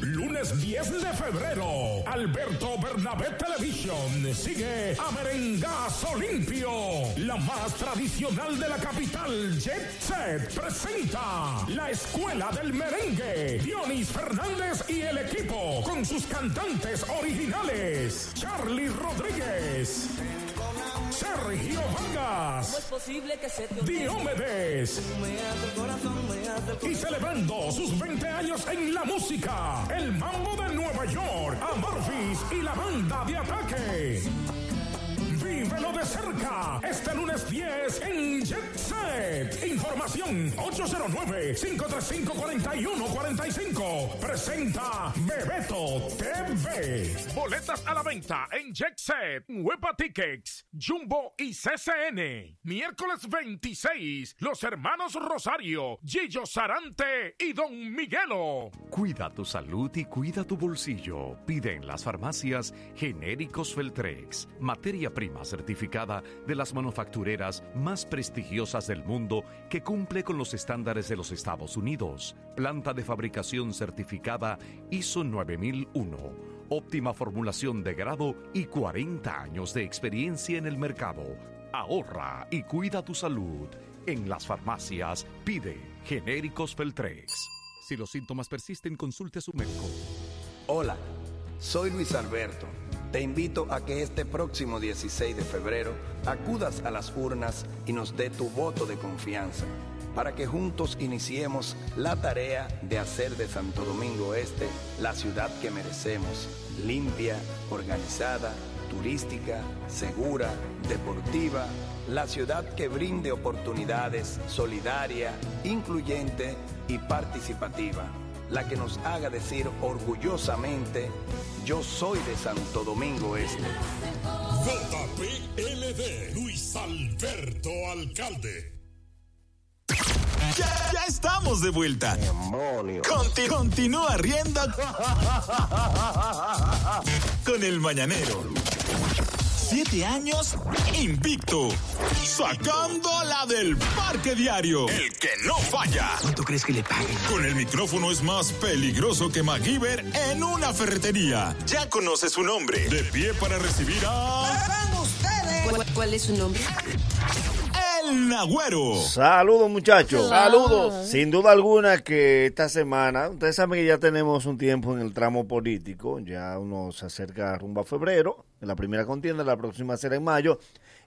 Lunes 10 de febrero, Alberto Bernabé Television sigue a Merengazo Limpio. La más tradicional de la capital, Jet Set, presenta la Escuela del Merengue. Dionis Fernández y el equipo con sus cantantes originales, Charlie Rodríguez. Sergio Vargas, Diomedes. Y celebrando sus 20 años en la música, el mambo de Nueva York, Amorphis y la banda de ataque. Vívelo de cerca este lunes 10 en Jet Set. Información 809-535-4145. Presenta Bebeto TV. Boletas a la venta en Jet Set, Huepa Tickets, Jumbo y CCN. Miércoles 26, los hermanos Rosario, Gillo Sarante y Don Miguelo. Cuida tu salud y cuida tu bolsillo. Pide en las farmacias genéricos Feltrex, materia prima certificada de las manufactureras más prestigiosas del mundo que cumple con los estándares de los Estados Unidos. Planta de fabricación certificada ISO 9001. Óptima formulación de grado y 40 años de experiencia en el mercado. Ahorra y cuida tu salud. En las farmacias pide genéricos Feltrex. Si los síntomas persisten, consulte a su médico. Hola, soy Luis Alberto. Te invito a que este próximo 16 de febrero acudas a las urnas y nos dé tu voto de confianza para que juntos iniciemos la tarea de hacer de Santo Domingo Este la ciudad que merecemos, limpia, organizada, turística, segura, deportiva, la ciudad que brinde oportunidades, solidaria, incluyente y participativa, la que nos haga decir orgullosamente, yo soy de Santo Domingo Este. JPLD, Luis Alberto Alcalde. Ya, ya estamos de vuelta. Conti- continúa riendo con el mañanero. Siete años invicto. Sacando la del parque diario. El que no falla. ¿Cuánto crees que le paguen? Con el micrófono es más peligroso que MacGyver en una ferretería. Ya conoce su nombre. De pie para recibir a. ¿Cuál, cuál es su nombre? El Nagüero. Saludos muchachos. Saludos. Sin duda alguna que esta semana, ustedes saben que ya tenemos un tiempo en el tramo político, ya uno se acerca rumbo a febrero, en la primera contienda, la próxima será en mayo,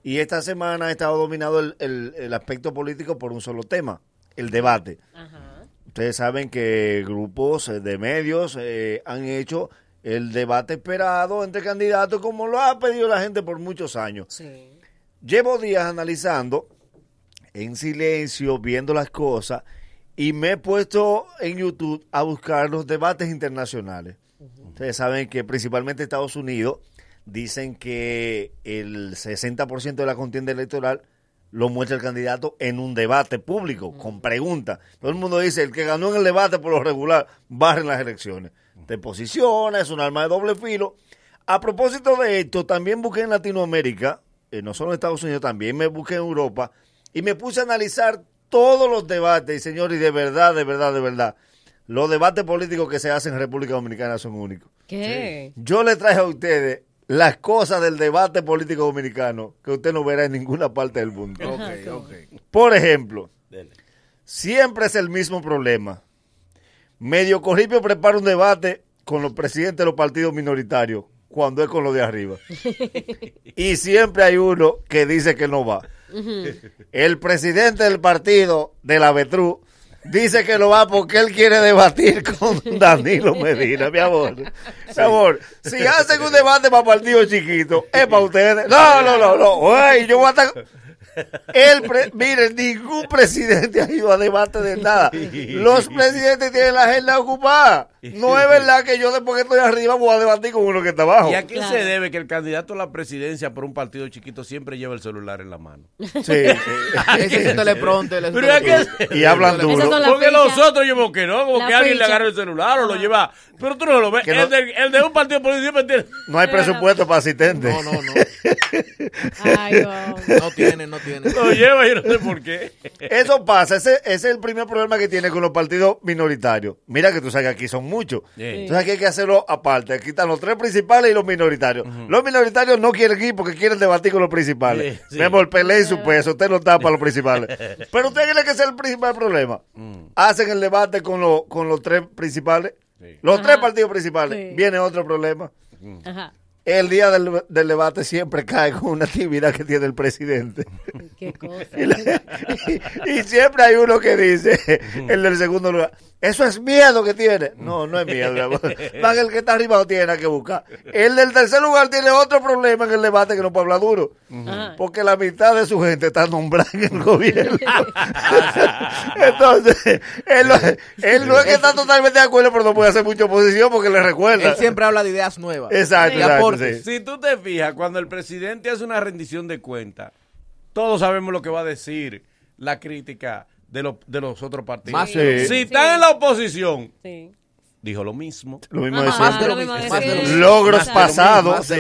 y esta semana ha estado dominado el, el- el aspecto político por un solo tema, el debate. Ustedes saben que grupos eh, de medios eh, han hecho el debate esperado entre candidatos como lo ha pedido la gente por muchos años. Llevo días analizando en silencio, viendo las cosas, y me he puesto en YouTube a buscar los debates internacionales. Ustedes saben que principalmente Estados Unidos dicen que el 60% de la contienda electoral lo muestra el candidato en un debate público, con preguntas. Todo el mundo dice, el que ganó en el debate por lo regular, barre en las elecciones. Te posiciona, es un arma de doble filo. A propósito de esto, también busqué en Latinoamérica, eh, no solo en Estados Unidos, también me busqué en Europa, y me puse a analizar todos los debates, y señor, y de verdad, de verdad, de verdad, los debates políticos que se hacen en República Dominicana son únicos. ¿Qué? Yo le traje a ustedes las cosas del debate político dominicano que usted no verá en ninguna parte del mundo. Por ejemplo, siempre es el mismo problema. Medio Corripio prepara un debate con los presidentes de los partidos minoritarios cuando es con los de arriba. Y siempre hay uno que dice que no va. El presidente del partido de la Betru dice que no va porque él quiere debatir con Danilo Medina, mi amor. Mi amor, si hacen un debate para partidos chiquitos, es para ustedes. No, no, no, no. Yo voy a estar... El pre- Miren, ningún presidente ha ido a debate de nada. Los presidentes tienen la agenda ocupada. No es verdad que yo después que estoy arriba voy a debatir con uno que está abajo. ¿Y a qué se debe que el candidato a la presidencia por un partido chiquito siempre lleva el celular en la mano? Sí, sí. Ese es teleprompter. Pero es que-. Y hablan duro. Porque los otros llevan que no, como La que alguien le agarra el celular o lo lleva. Pero tú no lo ves. No- El, de, el de un partido político siempre tiene. No hay presupuesto para asistentes. No, no, no. Ay, wow. No tiene, no tiene. Lo lleva y no sé por qué. Eso pasa, ese, ese es el primer problema que tiene con los partidos minoritarios. Mira que tú sabes que aquí son muchos. Sí. Entonces aquí hay que hacerlo aparte. Aquí están los tres principales y los minoritarios. Los minoritarios no quieren ir porque quieren debatir con los principales. Sí, sí. Amor, peleen su peso, usted no está para los principales. Pero usted tiene que ser el principal problema. Hacen el debate con, los con los tres principales. Los Ajá. tres partidos principales. Sí. Viene otro problema. Ajá. El día del, del debate siempre cae con una actividad que tiene el presidente. Qué cosa. Y, la- y- y siempre hay uno que dice, el del segundo lugar, eso es miedo que tiene. No, no es miedo. Más el que está arriba no tiene nada que buscar. El del tercer lugar tiene otro problema en el debate que no puede hablar duro. Ajá. Porque la mitad de su gente está nombrada en el gobierno. Entonces, él, no- él no es que está totalmente de acuerdo, pero no puede hacer mucha oposición porque le recuerda. Él siempre habla de ideas nuevas. Exacto, exacto, sí. Si tú te fijas, cuando el presidente hace una rendición de cuentas, todos sabemos lo que va a decir la crítica de, los de los otros partidos. Más si están en la oposición, Sí. Dijo lo mismo. Lo mismo de Más de lo lo mismo. mismo Más de lo de mismo. Logros pasados, sí.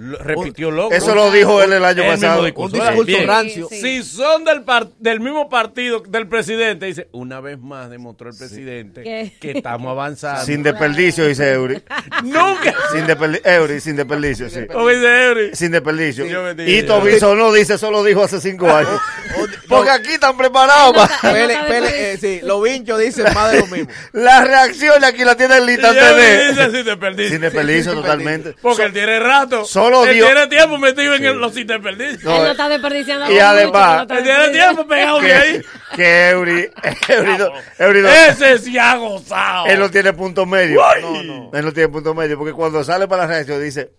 Lo- repitió logros. Eso lo dijo él el año El mismo pasado. discurso. Un discurso rancio. Sí. Si son del, par- del mismo partido del presidente, dice, una vez más demostró el presidente ¿Qué? que estamos avanzando. Sin desperdicio, dice Eury. Nunca. Sin Eury, sin desperdicio, sí. Como dice Eury. Sin desperdicio. Y Tobiso no dice, eso lo dijo hace cinco años. O- Porque aquí están preparados para... Pele, pele, eh, sí, los vinchos dicen más de lo mismo. La reacción aquí la tiene lista Eury TV. dice sin desperdicio. Sin desperdicio, totalmente. Porque él tiene rato. Solo él Dios- tiene tiempo metido en el- los sin desperdicio. No, Él no está desperdiciando y además- Él tiene tiempo pegado de Que, ahí. que Eury, Ese sí ha gozado. él no tiene punto medio. No, no. Él no tiene punto medio. Porque cuando sale para la reacción dice,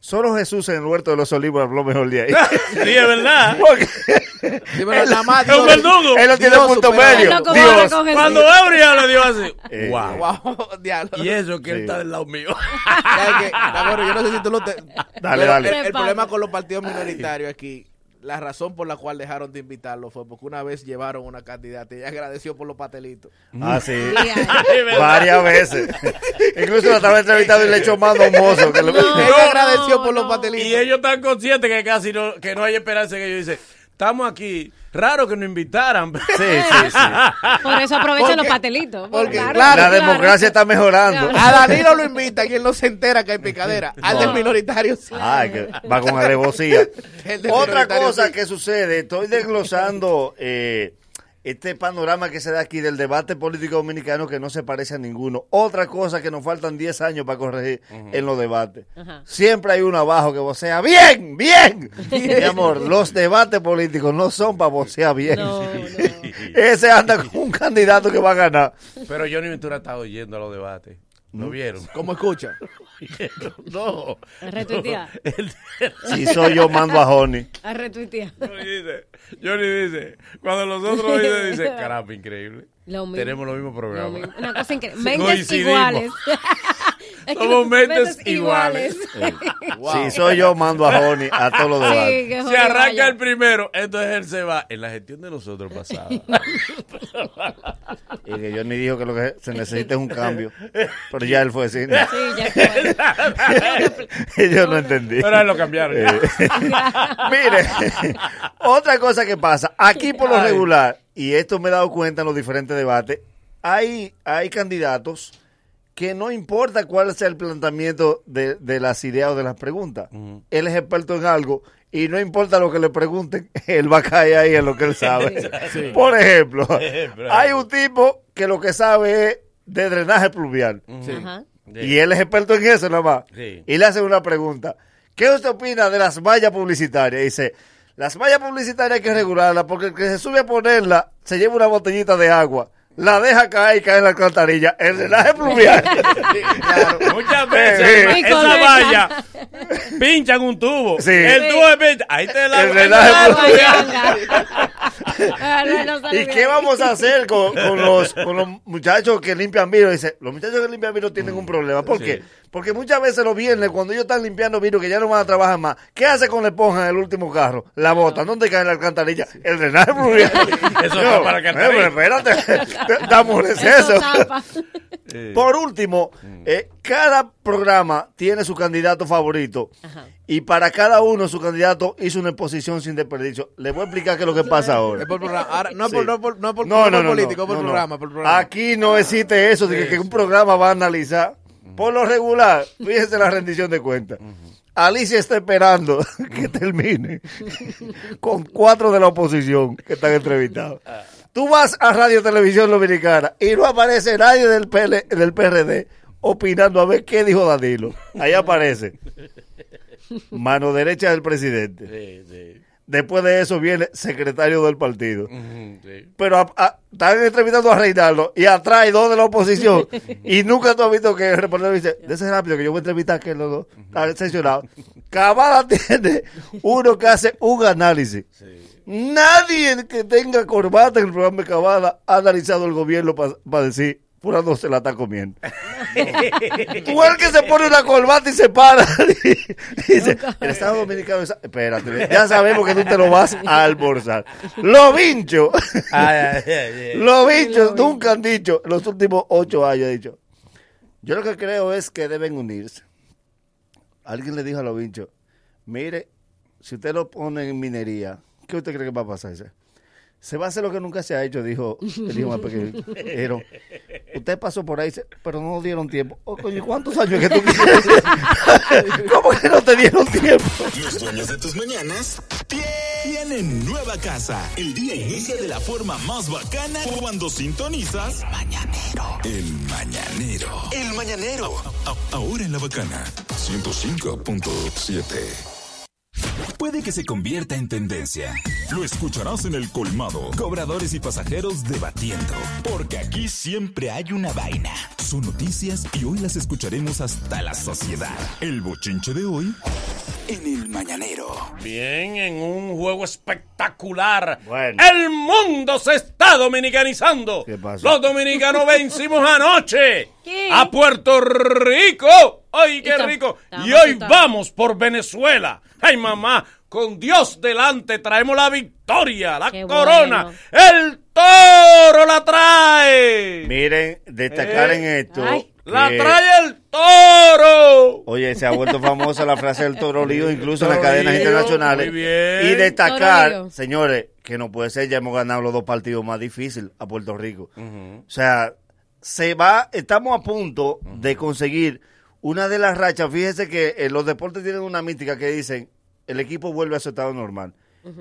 solo Jesús en el huerto de los olivos habló mejor de ahí. Sí, es verdad. Porque Dímelo, nada más, Es un Dios- verdugo. él no tiene Dios punto medio. Él no Dios. Cuando Eury le dio así. Eh, wow. Wow. Y eso que él Sí. está del lado mío. Ya que, de acuerdo, yo no sé si tú lo te... Dale, pero dale. El, problema con los partidos minoritarios aquí, la razón por la cual dejaron de invitarlo fue porque una vez llevaron una candidata y ella agradeció por los patelitos. Ah, sí. Sí. Varias veces. Incluso la estaba entrevistando y le echó un mozo. Que lo- No. ella agradeció por los patelitos. Y ellos están conscientes que casi no, que no hay esperanza en ellos. Dicen, estamos aquí. Raro que nos invitaran. Sí, sí, sí. Por eso aprovechan los patelitos. porque, Claro, claro, La democracia está mejorando. Claro. A Danilo lo invita y él no se entera que hay picadera. Al del minoritario sí. Ay, que va con alevosía. Del Otra cosa sí. que sucede, estoy desglosando eh, este panorama que se da aquí del debate político dominicano que no se parece a ninguno. Otra cosa que nos faltan 10 años para corregir en los debates. Siempre hay uno abajo que vocea bien, bien. Mi amor, los debates políticos no son para vocear bien. No, no. Ese anda con un candidato que va a ganar. Pero Johnny Ventura está oyendo a los debates. ¿No vieron? ¿Cómo escucha? No. A retuitear. Él- Si soy yo, mando a Honey. A retuitear. Johnny dice, Johnny dice, cuando los otros dicen, dice, caramba, increíble. Lo mismo. Tenemos los mismos Lo programas. mismo. Una cosa increíble. Mentes iguales. Es que Somos mentes iguales. Si soy yo, mando a Honey a todos los debates. Sí, que Si arranca vaya. el primero, entonces él se va. En la gestión de nosotros pasada. Y que yo ni dijo que lo que se necesita es un cambio. Pero ya él fue así. ¿no? Sí, ya fue. yo no entendí. Pero lo cambiaron. Eh, Mire, otra cosa que pasa, aquí por lo regular, y esto me he dado cuenta en los diferentes debates, hay, hay candidatos que no importa cuál sea el planteamiento de, de las ideas o de las preguntas. Él es experto en algo y no importa lo que le pregunten, él va a caer ahí en lo que él sabe. Sí. Por ejemplo, hay un tipo que lo que sabe es de drenaje pluvial. Ajá. Y él es experto en eso nada más. Sí. Y le hacen una pregunta. ¿Qué usted opina de las vallas publicitarias? Y dice, las vallas publicitarias hay que regularlas porque el que se sube a ponerla se lleva una botellita de agua. La deja caer y cae en la alcantarilla. El drenaje pluvial. Muchas veces eh. esa valla pinchan un tubo. Sí. El tubo de pincha. Ahí te la El drenaje Ah, ¿Y qué vamos a hacer con, con los, con los muchachos que limpian vidrio? Dice, los muchachos que limpian vidrio tienen un problema. ¿Por qué? Porque muchas veces los viernes, cuando ellos están limpiando vidrio, que ya no van a trabajar más, ¿qué hace con la esponja en el último carro? La bota. ¿Dónde cae la alcantarilla? El drenaje pluvial. Eso No, está para la alcantarilla. eh, pero espérate, damos eso. Por último, eh, cada programa tiene su candidato favorito. Y para cada uno su candidato hizo una exposición sin desperdicio. Les voy a explicar qué es lo que pasa ahora. Es por programa. Ahora, no, es Sí. por, no, por, no, por- No, por político, por programa, por programa. Aquí no existe eso de que, que un programa va a analizar. Por lo regular, fíjense la rendición de cuentas. Alicia está esperando que termine con cuatro de la oposición que están entrevistados. Tú vas a Radio Televisión Dominicana y no aparece nadie del, PL del PRD opinando a ver qué dijo Danilo. Ahí aparece. Mano derecha del presidente. Después de eso viene secretario del partido. Pero a- a- están entrevistando a Reinaldo y atrás hay dos de la oposición. y nunca tú has visto que el reportero dice, dése rápido que yo voy a entrevistar a aquel los dos. Está sesionado. Cabada tiene uno que hace un análisis. Nadie que tenga corbata en el programa de Cabada ha analizado el gobierno para decir, Fulano se la está comiendo. Tú el que se pone una corbata y se para. y dice, el Estado Dominicano... es- Espérate, ya sabemos que tú te lo vas a almorzar. Lo vincho. Ay, ay, ay, ay. Los bichos nunca han dicho, en los últimos ocho años, han dicho. Yo lo que creo es que deben unirse. Alguien le dijo a los bichos, mire, si usted lo pone en minería, ¿qué usted cree que va a pasar? Dice, Se va a hacer lo que nunca se ha hecho, dijo el hijo más pequeño. Dijeron, usted pasó por ahí, pero no nos dieron tiempo. Oh, coño, ¿cuántos años es que tú quieres? ¿Cómo que no te dieron tiempo? Los dueños de tus mañanas tienen nueva casa. El día inicia de la forma más bacana cuando sintonizas Mañanero. El Mañanero. El Mañanero. A- ahora en la bacana. 105.7. Puede que se convierta en tendencia. Lo escucharás en el colmado. Cobradores y pasajeros debatiendo. Porque aquí siempre hay una vaina. Son noticias y hoy las escucharemos hasta la sociedad. El bochinche de hoy en el mañanero. Bien, en un juego espectacular. El mundo se está dominicanizando. pasó? Los dominicanos vencimos anoche ¿Qué? a Puerto Rico. ¡Ay, qué rico! Y hoy vamos por Venezuela. ¡Ay, mamá! Con Dios delante traemos la victoria, la Qué corona. bueno. ¡El toro la trae! Miren, destacar Eh, en esto. ay. La trae el toro. Oye, se ha vuelto famosa la frase del toro lío, incluso en las cadenas lío, internacionales. muy bien. Y destacar, señores, que no puede ser, ya hemos ganado los dos partidos más difíciles a Puerto Rico. O sea, se va, estamos a punto de conseguir una de las rachas. Fíjese que eh, los deportes tienen una mística que dicen, el equipo vuelve a su estado normal.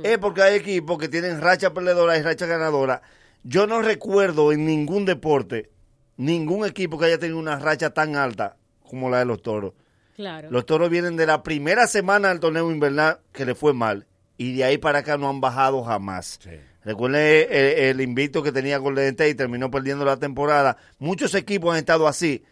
Es porque hay equipos que tienen racha perdedora y racha ganadora. Yo no recuerdo en ningún deporte, ningún equipo que haya tenido una racha tan alta como la de los toros. Claro. Los toros vienen de la primera semana del torneo invernal que le fue mal. Y de ahí para acá no han bajado jamás. Recuerden el, el invicto que tenía Golden State y terminó perdiendo la temporada. Muchos equipos han estado así.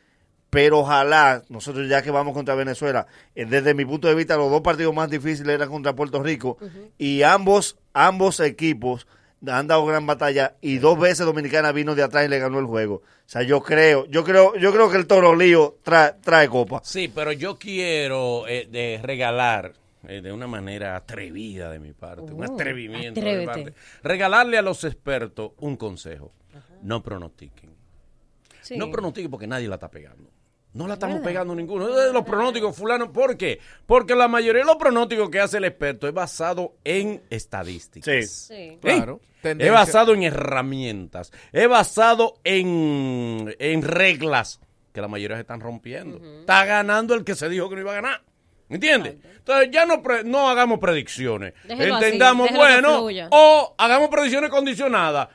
Pero ojalá, nosotros ya que vamos contra Venezuela, eh, desde mi punto de vista, los dos partidos más difíciles eran contra Puerto Rico. Y ambos, ambos equipos han dado gran batalla y dos veces Dominicana vino de atrás y le ganó el juego. O sea, yo creo, yo creo, yo creo que el Toro Lío trae, trae copa. Sí, pero yo quiero eh, de regalar eh, de una manera atrevida de mi parte, un Oh, atrevimiento de mi parte, regalarle a los expertos un consejo. No pronostiquen. Sí. No pronostiquen porque nadie la está pegando. No la estamos verdad. pegando ninguno. De los pronósticos, fulano. ¿Por qué? Porque la mayoría de los pronósticos que hace el experto es basado en estadísticas. Sí. ¿Eh? Claro. Es Tendencia. basado en herramientas. Es basado en, en reglas que la mayoría se están rompiendo. Está ganando el que se dijo que no iba a ganar. ¿Entiendes? Entonces ya no, pre- no hagamos predicciones. Déjelo Entendamos, bueno, o hagamos predicciones condicionadas.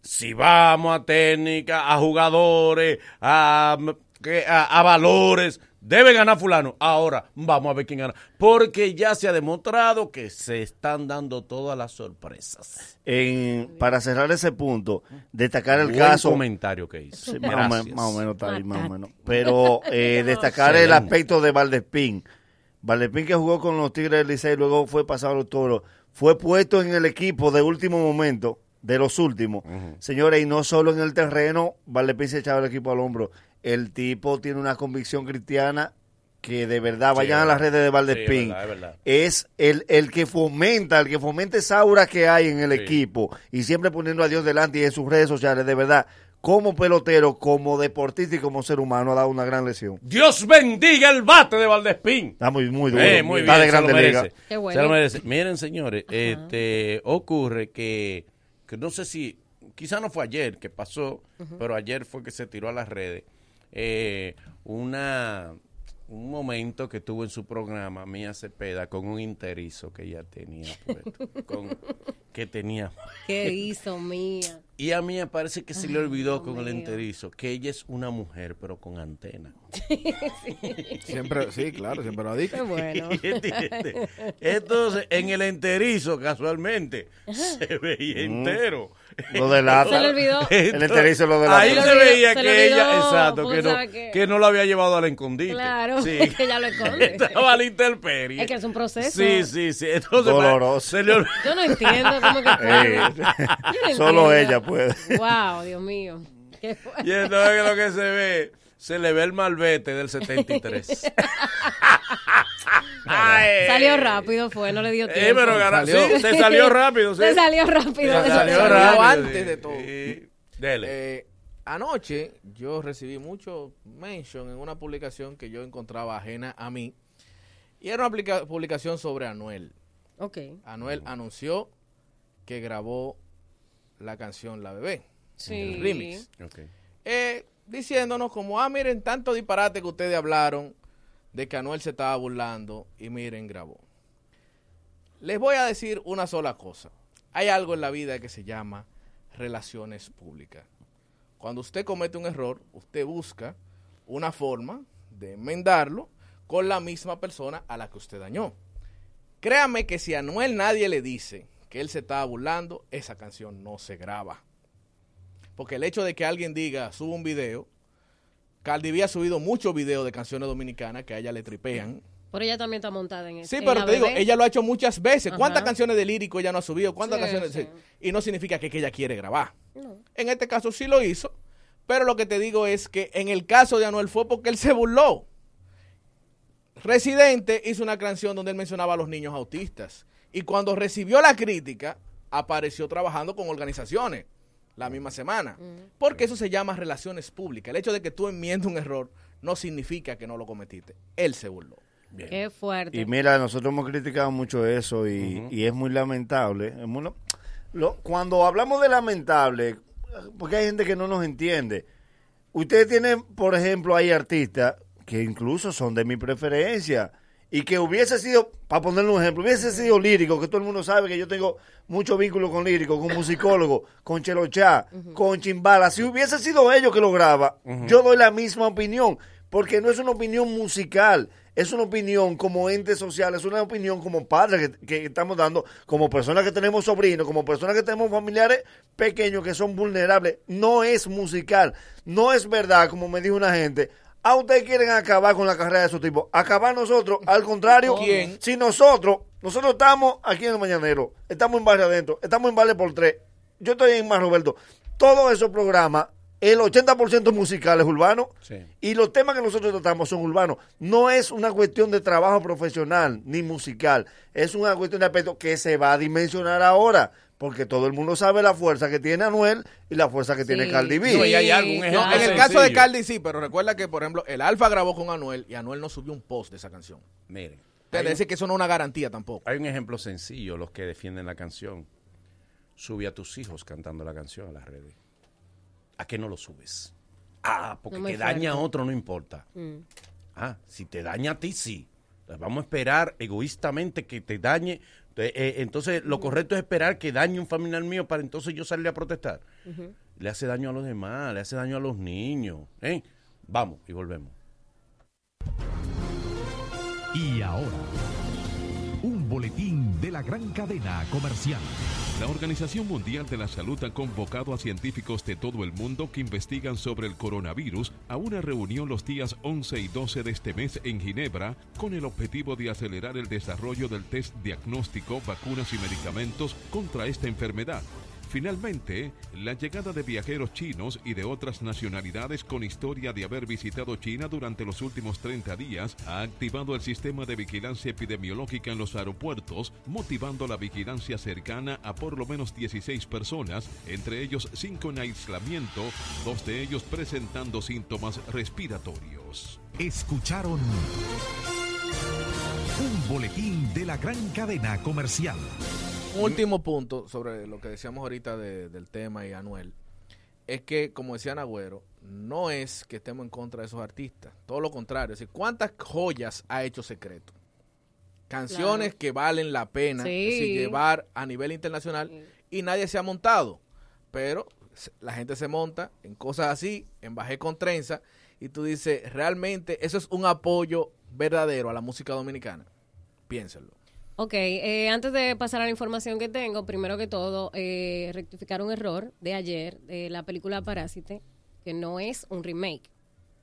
Si vamos a técnica, a jugadores, a, que- a- a valores, debe ganar fulano. Ahora, vamos a ver quién gana. Porque ya se ha demostrado que se están dando todas las sorpresas. En- para cerrar ese punto, destacar el Buen caso. comentario que hizo. Sí, más, o Gracias. men- más o menos ahí, más o menos. Pero eh, destacar el aspecto de Valdespín. Valdespín que jugó con los Tigres del Licey, luego fue pasado a los Toros, fue puesto en el equipo de último momento, de los últimos. Señores, y no solo en el terreno, Valdespín se echaba el equipo al hombro. El tipo tiene una convicción cristiana que de verdad, vayan a las redes de Sí, Valdespín. es verdad, es verdad. es el, el que fomenta, el que fomenta esa aura que hay en el Sí. equipo y siempre poniendo a Dios delante y en sus redes sociales, de verdad, como pelotero, como deportista y como ser humano ha dado una gran lesión. Dios bendiga el bate de Valdespín. Está muy, muy duro. Eh, muy está bien, de grande liga. Qué bueno. Se lo merece. Miren, señores, este, ocurre que, que no sé si, quizá no fue ayer que pasó, pero ayer fue que se tiró a las redes eh, una un momento que tuvo en su programa Mía Cepeda con un interizo que ella tenía puesto, con- que tenía ¿Qué hizo mía? y a mí me parece que se le olvidó Dios con el mío. enterizo que ella es una mujer pero con antena. Siempre, sí, claro, siempre lo ha dicho. Qué bueno. Entonces, en el enterizo, casualmente, se veía Mm. entero. Lo delata. Se le olvidó. El enterizo lo delata. Ahí Se se veía se que ella, exacto, que no, que- que no lo había llevado al escondite. Claro, Sí. que ya lo esconde. Estaba la intemperie. Es que es un proceso. Sí, sí, sí. Entonces, Doloroso. se le olvidó. Yo no entiendo cómo que puede. Eh, no solo entiendo. ella puede. Wow, Dios mío. Qué. Y entonces lo que se ve, se le ve el malvete del 73. Ay. Salió rápido, fue, no le dio Eh, tiempo. pero gana- sí, te salió rápido, sí. Te salió rápido. Te salió salió rápido, antes sí. de todo. Sí. Dele. Eh, anoche yo recibí mucho mention en una publicación que yo encontraba ajena a mí. Y era una publica- publicación sobre Anuel. Ok. Anuel anunció que grabó la canción La Bebé. Sí. El remix. Ok. Eh, diciéndonos como, ah, miren, tanto disparate que ustedes hablaron de que Anuel se estaba burlando y miren, grabó. Les voy a decir una sola cosa. Hay algo en la vida que se llama relaciones públicas. Cuando usted comete un error, usted busca una forma de enmendarlo con la misma persona a la que usted dañó. Créame que si a Anuel nadie le dice que él se estaba burlando, esa canción no se graba. Porque el hecho de que alguien diga, suba un video, Cardi B ha subido muchos videos de canciones dominicanas que a ella le tripean. Pero ella también está montada en eso. Sí, pero te digo, ella lo ha hecho muchas veces. ¿Cuántas canciones de lírico ella no ha subido? ¿Cuántas Sí, canciones? sí. Y no significa que, que ella quiere grabar. No. En este caso sí lo hizo, pero lo que te digo es que en el caso de Anuel fue porque él se burló. Residente hizo una canción donde él mencionaba a los niños autistas. Y cuando recibió la crítica, apareció trabajando con organizaciones la misma semana. Porque eso se llama relaciones públicas. El hecho de que tú enmiendes un error no significa que no lo cometiste. Él se burló. Qué fuerte. Y mira, nosotros hemos criticado mucho eso y, y es muy lamentable. Es muy la- lo- cuando hablamos de lamentable, porque hay gente que no nos entiende. Ustedes tienen, por ejemplo, hay artistas que incluso son de mi preferencia y que hubiese sido, para ponerle un ejemplo, hubiese sido lírico, que todo el mundo sabe que yo tengo mucho vínculo con lírico, con musicólogo, con Chelochá, con Chimbala. Si hubiese sido ellos que lo graba, yo doy la misma opinión, porque no es una opinión musical, es una opinión como ente social, es una opinión como padre que, que estamos dando, como personas que tenemos sobrinos, como personas que tenemos familiares pequeños que son vulnerables. No es musical, no es verdad, como me dijo una gente. A ustedes quieren acabar con la carrera de esos tipos. Acabar nosotros, al contrario, ¿Quién? si nosotros, nosotros estamos aquí en el Mañanero, estamos en Barrio Adentro, estamos en Vale por Tres, yo estoy en Mar Roberto, todos esos programas, el 80% musicales urbanos, y los temas que nosotros tratamos son urbanos. No es una cuestión de trabajo profesional ni musical, es una cuestión de aspecto que se va a dimensionar ahora, porque todo el mundo sabe la fuerza que tiene Anuel y la fuerza que tiene Cardi B. No, y hay ejemplo en el caso de. Cardi sí, pero recuerda que, por ejemplo, el Alfa grabó con Anuel y Anuel no subió un post de esa canción. Miren. Te decir que eso no es una garantía tampoco. Hay un ejemplo sencillo, los que defienden la canción. Sube a tus hijos cantando la canción a las redes. ¿A qué no lo subes? Ah, porque No que daña a otro no importa. Mm. Ah, si te daña a ti, sí. Vamos a esperar egoístamente que te dañe. Entonces, eh, entonces, lo correcto es esperar que dañe un familiar mío para entonces yo salir a protestar. Le hace daño a los demás, le hace daño a los niños. ¿eh? Vamos y volvemos. Y ahora, boletín de la gran cadena comercial. La Organización Mundial de la Salud ha convocado a científicos de todo el mundo que investigan sobre el coronavirus a una reunión los días 11 y 12 de este mes en Ginebra con el objetivo de acelerar el desarrollo del test diagnóstico, vacunas y medicamentos contra esta enfermedad. Finalmente, la llegada de viajeros chinos y de otras nacionalidades con historia de haber visitado China durante los últimos 30 días ha activado el sistema de vigilancia epidemiológica en los aeropuertos, motivando la vigilancia cercana a por lo menos 16 personas, entre ellos 5 en aislamiento, dos de ellos presentando síntomas respiratorios. Escucharon un boletín de la gran cadena comercial. Un último punto sobre lo que decíamos ahorita de- del tema y Anuel. Es que, como decía Nagüero, no es que estemos en contra de esos artistas. Todo lo contrario. Es decir, ¿cuántas joyas ha hecho Secreto? Canciones Claro. que valen la pena Sí. es decir, llevar a nivel internacional y nadie se ha montado. Pero la gente se monta en cosas así, en bajé con trenza, y tú dices, realmente eso es un apoyo verdadero a la música dominicana. Piénsenlo. Ok, eh, antes de pasar a la información que tengo, primero que todo, eh, rectificar un error de ayer de la película Parásite, que no es un remake,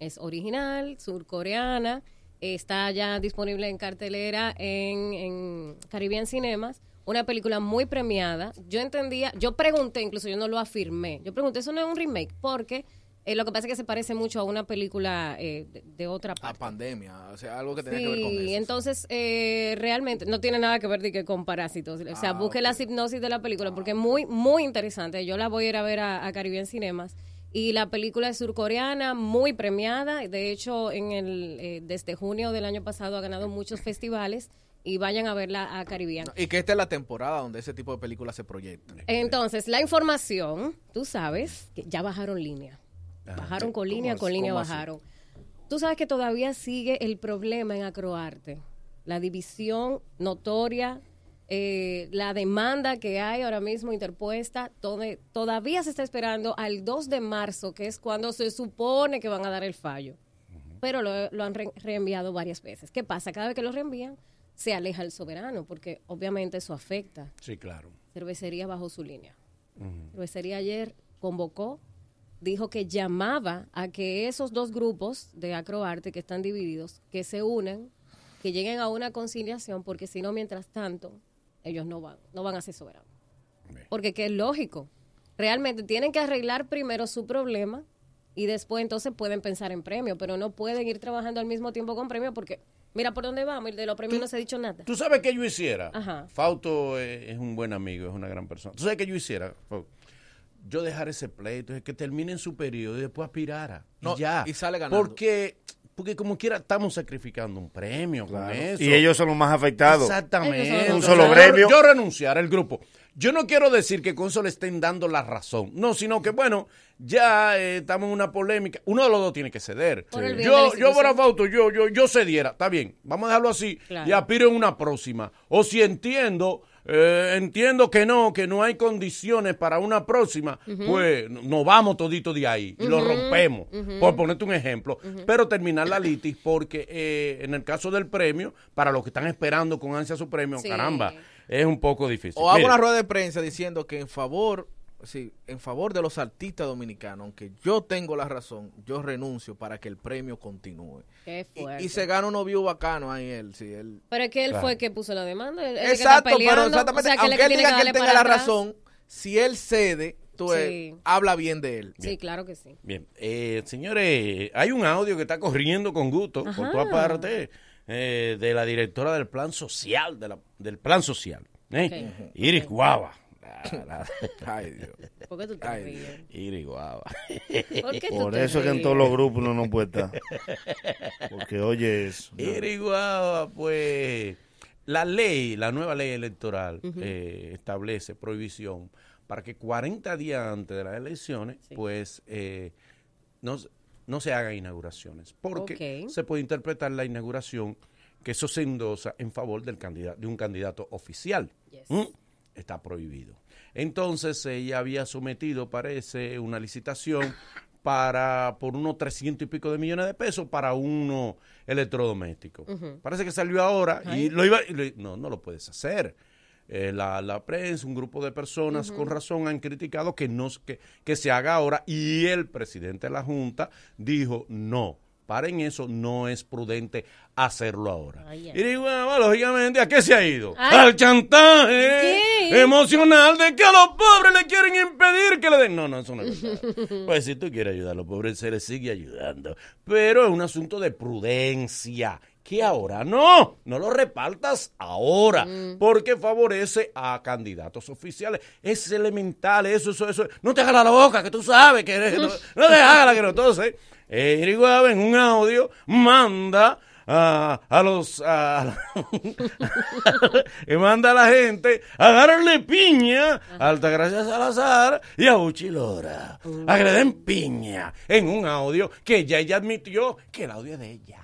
es original, surcoreana, está ya disponible en cartelera en, en Caribbean Cinemas, una película muy premiada. Yo entendía, yo pregunté, incluso yo no lo afirmé, yo pregunté, eso no es un remake, porque eh, lo que pasa es que se parece mucho a una película eh, de, de otra A parte. pandemia, o sea, algo que tiene que ver con Sí, eso. entonces eh, realmente no tiene nada que ver que con parásitos. O sea, Ah, busque la hipnosis de la película porque es muy, muy interesante. Yo la voy a ir a ver a, a Caribbean Cinemas. Y la película es surcoreana, muy premiada. De hecho, en el eh, desde junio del año pasado ha ganado muchos festivales. Y vayan a verla a Caribbean. Y que esta es la temporada donde ese tipo de películas se proyectan. Entonces, la información, tú sabes que ya bajaron línea. Bajaron con línea, ¿Cómo con línea bajaron. Tú sabes que todavía sigue el problema en Acroarte. La división notoria, eh, la demanda que hay ahora mismo interpuesta, todo- todavía se está esperando al 2 de marzo, que es cuando se supone que van a dar el fallo. Pero lo, lo han re- reenviado varias veces. ¿Qué pasa? Cada vez que lo reenvían, se aleja el soberano, porque obviamente eso afecta. Sí, claro. Cervecería bajo su línea. Cervecería ayer convocó, dijo que llamaba a que esos dos grupos de acroarte que están divididos, que se unan, que lleguen a una conciliación, porque si no, mientras tanto, ellos no van, no van a ser soberanos. Porque que es lógico. Realmente tienen que arreglar primero su problema y después entonces pueden pensar en premio, pero no pueden ir trabajando al mismo tiempo con premio porque mira por dónde vamos y de los premios no se ha dicho nada. ¿Tú sabes qué yo hiciera? Ajá. Fausto es, es un buen amigo, es una gran persona. ¿Tú sabes qué yo hiciera? Fausto? Yo dejar ese pleito, que termine en su periodo y después aspirara. No, y ya. y sale ganando. Porque, porque como quiera estamos sacrificando un premio con eso. Y ellos son los más afectados. Exactamente. Un solo Yo- gremio. Yo renunciar al grupo. Yo no quiero decir que con eso le estén dando la razón. No, sino que, bueno, ya eh, estamos en una polémica. Uno de los dos tiene que ceder. La Yo, yo Fausto, yo, yo, yo cediera. Está bien, vamos a dejarlo así Claro. y aspiro en una próxima. O si entiendo, eh, entiendo que no, que no hay condiciones para una próxima, pues no- nos vamos todito de ahí y lo rompemos. Por ponerte un ejemplo. Pero terminar la litis porque eh, en el caso del premio, para los que están esperando con ansia su premio, Sí. caramba, es un poco difícil. O hago una rueda de prensa diciendo que en favor, sí, en favor de los artistas dominicanos, aunque yo tengo la razón, yo renuncio para que el premio continúe. Qué Y, fuerte. y se gana unos views bacanos ahí él, sí, él. Pero es que él Claro. fue el que puso la demanda. él- Exacto, está pero exactamente, o sea, que él es aunque él diga que él tenga la atrás. razón, si él cede, tú Sí. habla bien de él. Sí, claro que sí. Bien, eh, señores, hay un audio que está corriendo con gusto por toda parte eh, de la directora del plan social, de la- del plan social, ¿eh? Iris Guava. Ay, Dios. ¿Por qué tú te ríes? Iris Guava. ¿Por qué tú Por te eso es que en ríes? todos los grupos uno no puede estar. Porque oye eso. Iris Guava, pues la ley, la nueva ley electoral eh, establece prohibición para que 40 días antes de las elecciones, pues eh, no, se- no se hagan inauguraciones, porque se puede interpretar la inauguración que eso se endosa en favor del candidato, de un candidato oficial. ¿Mm? Está prohibido. Entonces ella había sometido, parece, una licitación para por unos 300 y pico de millones de pesos para uno electrodoméstico. Parece que salió ahora y lo iba y lo- no no lo puedes hacer. Eh, la, la prensa, un grupo de personas con razón han criticado que no que, que se haga ahora y el presidente de la junta dijo no. Paren eso, no es prudente hacerlo ahora. Ay. Y digo, bueno, lógicamente, ¿a qué se ha ido? Ay. Al chantaje ¿Qué? emocional de que a los pobres le quieren impedir que le den. No, no, eso no es verdad. Pues si tú quieres ayudar a los pobres, se les sigue ayudando. Pero es un asunto de prudencia. Que ahora no, no lo repartas ahora, porque favorece a candidatos oficiales. Es elemental, eso, eso, eso. No te hagas la boca, que tú sabes que eres- no, no te hagas la que no. Entonces, Iriguave en un audio manda a, a los a, manda a la gente a darle piña a Altagracia Salazar y a Uchilora a que le den piña en un audio que ya ella admitió que el audio es de ella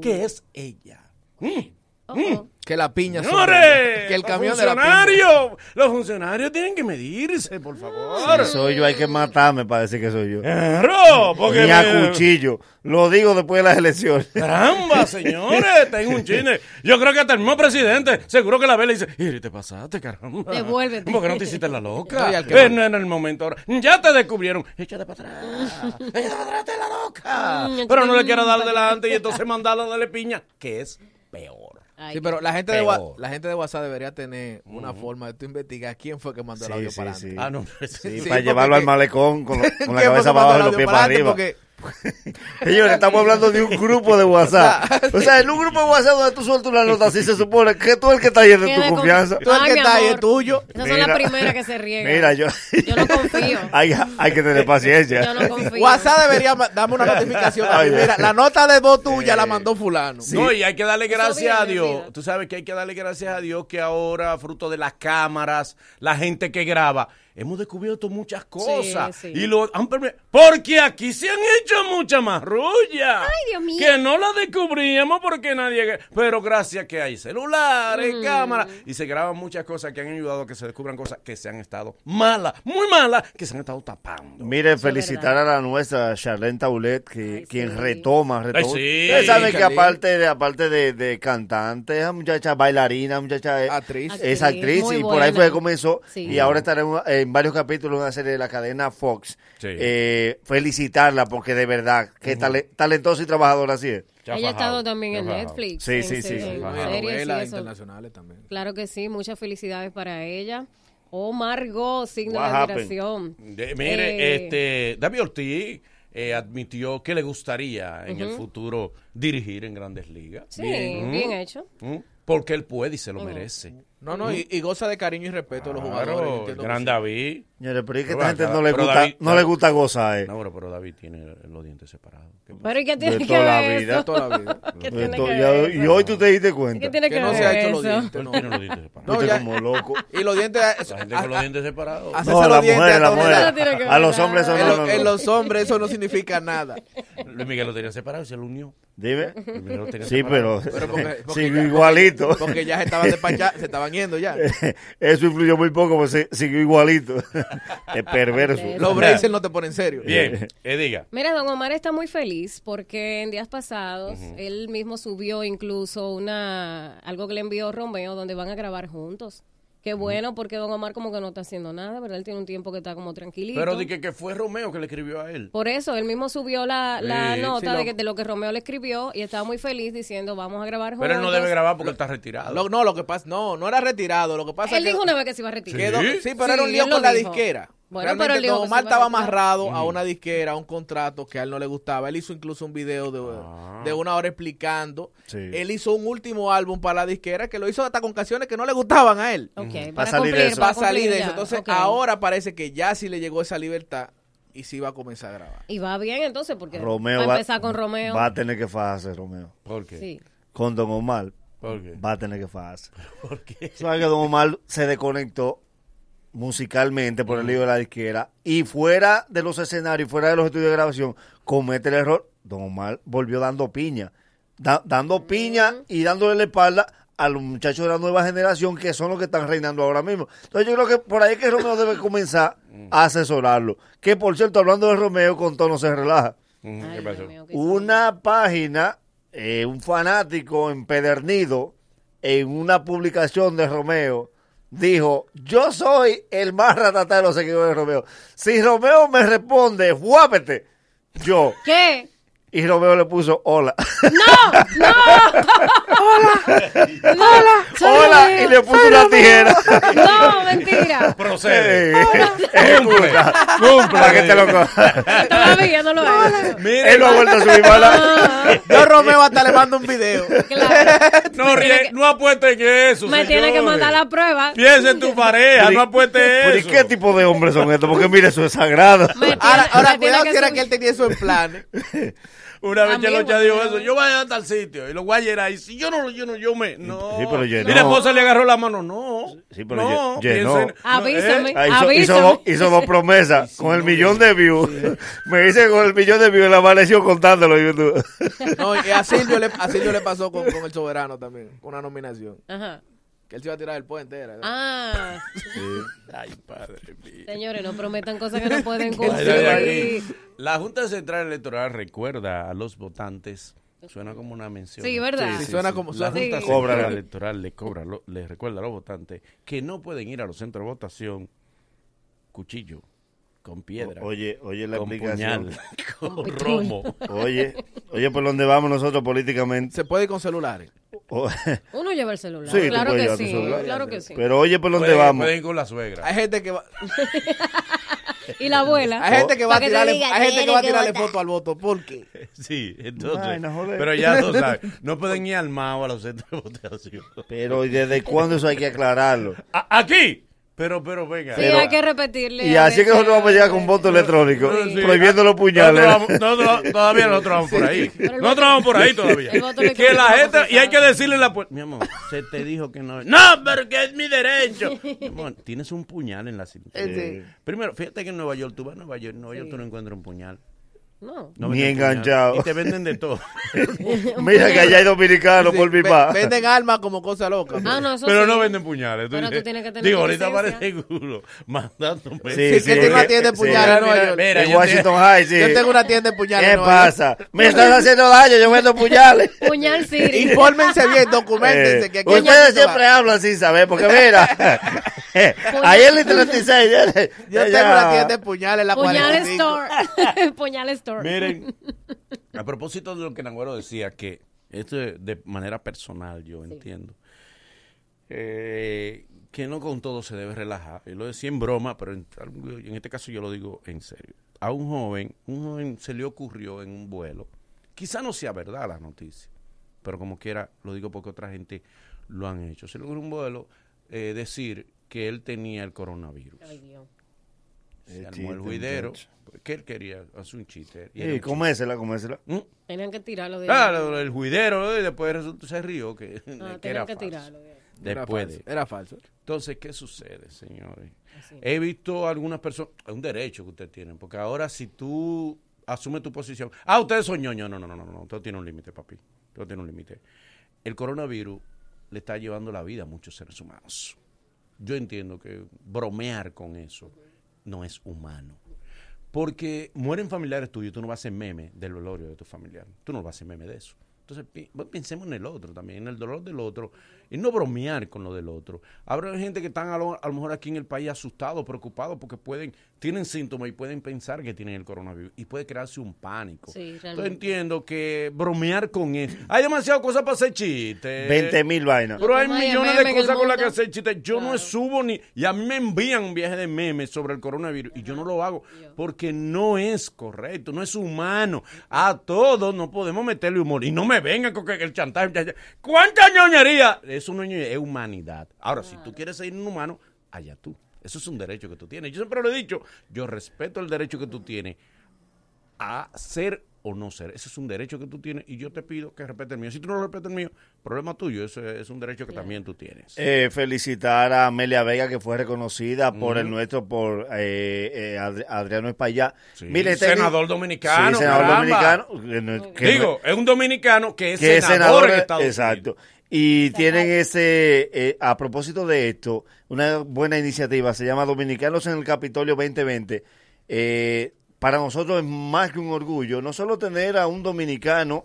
que es ella Mm, mm. Que la piña son ¡Señores! Que el los camión de la piña. funcionarios, los funcionarios tienen que medirse, por favor. Si soy yo, hay que matarme para decir que soy yo. Claro, porque Ni a me- cuchillo. Lo digo después de las elecciones. Caramba, señores, tengo un chine. Yo creo que hasta el mismo presidente, seguro que la ve le dice, y te pasaste, caramba. Devuélvete. ¿Por qué no te hiciste la loca? al que- Eh, no en el momento ahora. Ya te descubrieron. Échate para atrás. Échate para atrás, te la loca. Mm, Pero no le quiero dar delante y entonces mandarla a darle piña, que es peor. Sí, pero la gente, de, la gente de WhatsApp debería tener una forma de tú investigar quién fue que mandó el Sí, audio sí, para sí. adelante. Ah, no. Sí, Sí, para porque llevarlo al malecón con, lo- con la ¿Quién fue cabeza para abajo y los pies para arriba. Porque Señores, estamos hablando de un grupo de WhatsApp. O sea, en un grupo de WhatsApp donde tú sueltas una nota así, se supone que tú eres el que está ahí de Tiene tu con- confianza. tú el que está ahí es tuyo. Esas son las primeras que se riegan. Mira, yo, Yo no confío. hay, hay que tener paciencia. Yo no confío. WhatsApp debería darme una notificación. a mí. Ay, Mira, la nota de voz tuya la mandó fulano. No, y hay que darle gracias a Dios. Tú sabes que hay que darle gracias a Dios que ahora, fruto de las cámaras, la gente que graba, hemos descubierto muchas cosas. sí. Y lo han Porque aquí se han hecho mucha más rulla. Ay, Dios mío. Que no la descubríamos porque nadie. Pero gracias que hay celulares, Mm. cámaras, y se graban muchas cosas que han ayudado a que se descubran cosas que se han estado malas, muy malas, que se han estado tapando. Mire, felicitar a la nuestra Charlene Taulet, que, quien retoma, retoma. sí, Ustedes saben que aparte de, aparte de, de cantante, esa muchacha bailarina, muchacha es Actriz. es Actriz, muy y por ahí fue que comenzó Sí. y ahora estará en, en varios capítulos de una serie de la cadena Fox. Sí. Eh, felicitarla porque de verdad, que tale- talentosa y trabajadora así es. Ya Ella ha estado también ya en. Netflix. Sí, en sí, sí, en novelas eso. internacionales también. Claro que sí, muchas felicidades para ella. Oh, Margot, signo What de admiración. De- mire, Eh, este, David Ortiz eh, admitió que le gustaría en el futuro dirigir en grandes ligas. Sí, bien, ¿Mm? hecho. ¿Mm? Porque él puede y se lo merece. No, no, y, y goza de cariño y respeto de los Claro, jugadores. el entiendo que gran sí. David. Señores, pero es que Pero esta gente no le pero gusta, David- no le gusta gozar, eh. No, pero, pero David tiene los dientes separados. ¿Qué Pero ¿y qué tiene De que toda la vida. eso? Toda la vida. ¿Qué De tiene to- que ya- ver y eso? hoy tú te diste cuenta. ¿Qué tiene que, Que no ver se ha hecho los dientes, no. tiene los dientes separados. No, ya- como loco. Y los dientes... La gente con los dientes separados. No, los a. No tiene que A los hombres eso En, no, en los hombres eso no significa nada. Luis Miguel lo tenía separado y se lo unió. Dime. Sí, pero, Pero porque- porque sigo ya- igualito. Porque ya se estaban despachando, se estaban yendo ya. Eso influyó muy poco, pues se- siguió igualito. Es perverso. Los no te ponen serio. Bien, eh, diga. Mira, don Omar está muy feliz porque en días pasados él mismo subió incluso una algo que le envió Romeo donde van a grabar juntos. Qué bueno porque don Omar como que no está haciendo nada, ¿verdad? Él tiene un tiempo que está como tranquilito. Pero di que, que fue Romeo que le escribió a él. Por eso, él mismo subió la, la Sí, nota sí, de, lo- que- de lo que Romeo le escribió y estaba muy feliz diciendo, vamos a grabar juntos. Pero él no debe grabar porque él está retirado. Lo- no, lo que pasa, no, no era retirado. Lo que pasa Él es que dijo una vez que se iba a retirar. quedó- ¿Sí? sí, pero Sí, era un lío con la dijo. disquera. Bueno, Realmente, pero Don Omar estaba amarrado a una disquera, a un contrato que a él no le gustaba. Él hizo incluso un video de, de una hora explicando. Sí. Él hizo un último álbum para la disquera que lo hizo hasta con canciones que no le gustaban a él. Ok, Para para, salir de eso. Para para salir cumplir de ya. eso. Entonces, ahora parece que ya sí le llegó esa libertad y sí va a comenzar a grabar. Y va bien entonces porque Romeo va a va, empezar con Romeo. va a tener que fajarse, Romeo. ¿Por qué? Sí. Con Don Omar ¿Por qué? va a tener que fajarse. ¿Por qué? Sabes que Don Omar se desconectó musicalmente por el lío de la disquera y fuera de los escenarios, fuera de los estudios de grabación, comete el error. Don Omar volvió dando piña, Da- dando piña y dándole la espalda a los muchachos de la nueva generación que son los que están reinando ahora mismo. Entonces yo creo que por ahí es que Romeo debe comenzar a asesorarlo. Que por cierto, hablando de Romeo, con tono se relaja. ¿Qué pasó? Una página, eh, un fanático empedernido en una publicación de Romeo dijo, yo soy el más ratata de los seguidores de Romeo. Si Romeo me responde, guápete, yo. ¿Qué? Y Romeo le puso hola. ¡No! ¡No! Hola. Hola. Y le puso una tijera. No, mentira. Procede. Cumple. Cumple. Para que te lo coja. Todavía no lo es. Mire, Él no ha vuelto a subir mala. Yo Romeo hasta le mando un video. No, rie- no apueste en eso. Me tiene que mandar la prueba. Piensa en tu pareja, no apueste Pero ¿y eso. qué tipo de hombres son estos? Porque mire, eso es sagrado. Ahora, ahora cuidado que era que él tenía eso en plan. Una vez Chelocha dijo eso, yo voy a ir a tal sitio y los voy a llenar y si yo no, yo no, yo me, no. Sí, pero llenó. Mi esposa le agarró la mano, no. Sí, pero no, llenó. no, Avísame. ¿eh? Ah, hizo, Avísame. hizo dos, hizo dos promesas con el millón de views. Me dice con el millón de views, él amaneció contándolo en YouTube. No, y a Silvio le, a Silvio le pasó con, con el soberano también, con una nominación. Ajera. Que él se iba a tirar del puente. Era, Ah, Ay, padre mío. señores, no prometan cosas que no pueden cumplir. La Junta Central Electoral recuerda a los votantes. Suena como una mención. Sí, ¿verdad? Sí, suena como- La Junta Sí. Central. Electoral le cobra, lo- le recuerda a los votantes que no pueden ir a los centros de votación cuchillo, con piedra, Oye, oye la con explicación. puñal, con romo. Oye, oye, por dónde vamos nosotros políticamente. Se puede ir con celulares. O- Uno lleva el celular. Sí, claro que sí. celular. Claro que sí. Pero oye, por dónde Pueden, vamos. pueden ir con la suegra. Hay gente que va, Y la abuela. hay gente que va a tirarle, diga, hay gente que va a tirarle foto al voto. ¿Por qué? Sí, entonces. Ay, no joder. pero ya tú sabes, no pueden ir armados a los centros de votación. Pero ¿y desde cuándo eso hay que aclararlo? Aquí. Pero, pero venga. Sí, Pero- hay que repetirle. Y así que nosotros vamos a llegar con voto electrónico, Sí. prohibiendo los puñales. Nosotros vamos- nosotros- todavía nosotros vamos por ahí. Nosotros voto- vamos por ahí todavía. Que la gente, y hay que decirle la puerta, mi amor, se te dijo que no. No, pero que es mi derecho. Mi amor, tienes un puñal en la cintura. Sí. Primero, fíjate que en Nueva York, tú vas a Nueva York, en Nueva York tú no encuentras un puñal. No. No Ni enganchado. Y te venden de todo. Mira que allá hay dominicanos Sí, por mi. Venden armas como cosa loca. Ah, no, eso Pero sí. no venden puñales. Pero tú tienes que tener Digo, ahorita parece seguro. Mandándome. Sí, Sí, que tiene una tienda de sí. puñales en Nueva York. Mira, en yo Washington High, sí. Yo tengo una tienda de puñales. ¿Qué pasa? Me estás haciendo daño, yo vendo puñales. Puñal City. Infórmense bien, documentense. Eh, que ustedes siempre hablan sin saber, porque mira, ayer en el 36, ya- Yo tengo una tienda de puñales en la Puñal 45. Store. Puñal Store. Miren, a propósito de lo que Nagüero decía, que esto es de manera personal, yo entiendo, eh, que no con todo se debe relajar. Yo lo decía en broma, pero en, en este caso yo lo digo en serio. A un joven, un joven se le ocurrió en un vuelo, quizá no sea verdad la noticia, pero como quiera, lo digo porque otra gente lo han hecho. Se le ocurrió en un vuelo eh, decir que él tenía el coronavirus. Ay, Dios. Se El armó chiste, el juidero, que él quería hacer un chiste. y Sí, comésela, comésela. ¿Mm? Tenían que tirarlo de Ah, lo- el juidero, y después resultó, se rió que, Ah, que era tenían que falso. tirarlo de ahí. Después Era de- falso, era falso. Entonces, ¿qué sucede, señores? He visto algunas personas, es un derecho que ustedes tienen, porque ahora si tú asumes tu posición, ah, ustedes son ñoños, no, no, no, no, no, todo tiene un límite, papi, todo tiene un límite. El coronavirus le está llevando la vida a muchos seres humanos. Yo entiendo que bromear con eso no es humano. Porque mueren familiares tuyos, tú no vas a hacer meme del velorio de tu familiar. Tú no vas a hacer meme de eso. Entonces, bueno, pensemos en el otro también, en el dolor del otro, y no bromear con lo del otro. Habrá gente que están a lo, a lo mejor aquí en el país asustados, preocupados, porque pueden, tienen síntomas y pueden pensar que tienen el coronavirus, y puede crearse un pánico. Sí, Entonces entiendo que bromear con eso. Hay demasiadas cosas para hacer chistes. 20 mil vainas. Pero hay millones de cosas con las que hacer chistes. Yo no subo ni. Y a mí me envían un viaje de memes sobre el coronavirus. Y yo no lo hago porque no es correcto, no es humano. A todos no podemos meterle humor. Y no me vengan con que el chantaje. ¿Cuánta ñoñería? Es ñoñería, es humanidad. Ahora, si tú quieres ser inhumano, allá tú. Eso es un derecho que tú tienes. Yo siempre lo he dicho. Yo respeto el derecho que tú tienes a ser o no ser. Ese es un derecho que tú tienes y yo te pido que respete el mío. Si tú no respetas el mío, problema tuyo. Eso es un derecho que también tú tienes. Eh, felicitar a Amelia Vega que fue reconocida por el nuestro, por eh, eh, Ad- Adriano Espaillá. Sí, Mire, senador dominicano, Sí, senador caramba. dominicano. que Digo, es un dominicano que es que senador, senador, en Estados exacto. Unidos. Y tienen ese, eh, a propósito de esto, una buena iniciativa, se llama Dominicanos en el Capitolio 2020. Eh, para nosotros es más que un orgullo, no solo tener a un dominicano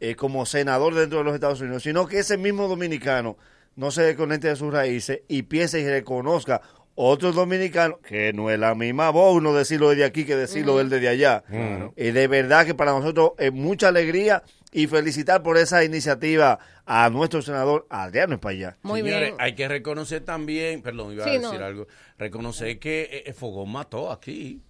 eh, como senador dentro de los Estados Unidos, sino que ese mismo dominicano no se desconecte de sus raíces y piense y reconozca otros dominicanos, que no es la misma voz uno decirlo desde aquí que decirlo Ujú. él desde allá. Claro. Y de verdad que para nosotros es mucha alegría y felicitar por esa iniciativa a nuestro senador Adriano España. Señores, hay que reconocer también, perdón, iba Sí, a no. decir algo, reconocer que eh, eh, Fogón mató aquí.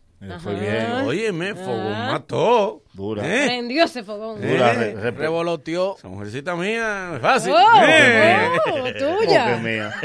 Fue bien. Óyeme, Fogón Ah. mató. Dura. Prendió ese fogón. Eh, Revoloteó. Esa mujercita mía, es fácil. Oh, Eh. oh, tuya.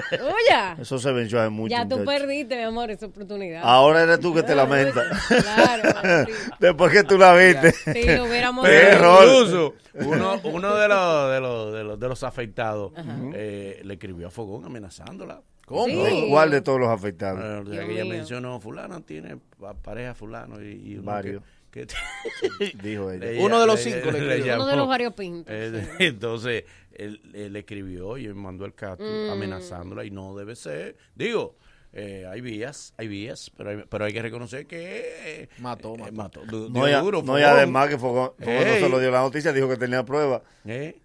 Tuya. Eso se venció hace mucho. Ya tú muchacho. perdiste, mi amor, esa oportunidad. Ahora eres tú que te lamentas. Claro. Después que tú la viste. Sí, lo hubiéramos. Incluso uno, uno de, los, de, los, de, los, de los afectados eh, le escribió a Fogón amenazándola. ¿Cómo? Sí. ¿Cuál de todos los afectados? O sea, Dios que ella mencionó, fulano tiene pa- pareja fulano y, y uno Varios. que- que- Dijo ella. Uno de los le- cinco le le. Uno de los variopintos, Eh, sí. Entonces, él, él le escribió y me mandó el cato Mm. amenazándola y no debe ser. Digo, eh, hay vías, hay vías, pero hay, pero hay que reconocer que... eh, mató, eh, mató. Du- No, y, a- duro, no, y Fogón. además que Fogón, Fogón no se lo dio la noticia, dijo que tenía pruebas. ¿Eh?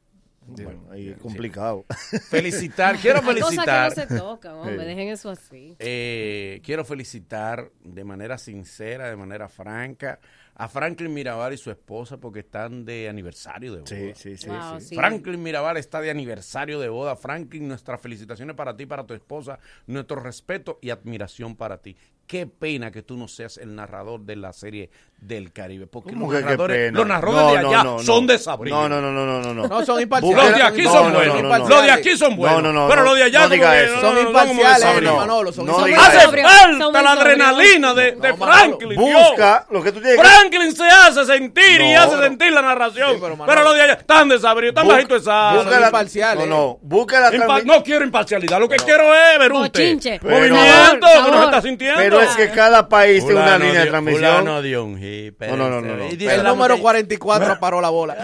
Bueno, ahí es complicado. Felicitar, quiero felicitar. que no se tocan, hombre, Sí. dejen eso así. Eh, quiero felicitar de manera sincera, de manera franca, a Franklin Mirabal y su esposa porque están de aniversario de boda. Sí, sí, sí, Wow, sí. sí. Franklin Mirabal está de aniversario de boda. Franklin, nuestras felicitaciones para ti, para tu esposa, nuestro respeto y admiración para ti. Qué pena que tú no seas el narrador de la serie del Caribe. Porque ¿Cómo los narradores, los narradores No, de allá no, no. son desabridos. No, no, no, no, no, no, no. No, son imparciales. Los de aquí son no, buenos. no, no, no. Los de aquí son buenos. No, no, no, pero los de allá no Son no, no, imparciales. Manolo, son Hace falta la adrenalina de, de Franklin. Busca lo que tú tienes Franklin se hace sentir y hace sentir la narración. Pero, los de allá están desabridos, están bajitos de sal. busca la- imparciales. No, no, busca la no quiero imparcialidad, lo que quiero es ver. Pero- movimiento que no está sintiendo. Pero es que cada país tiene una línea de transmisión. fulano dio un hit, No, no, no, no, no. y dice El número muchacha- 44 paró la bola.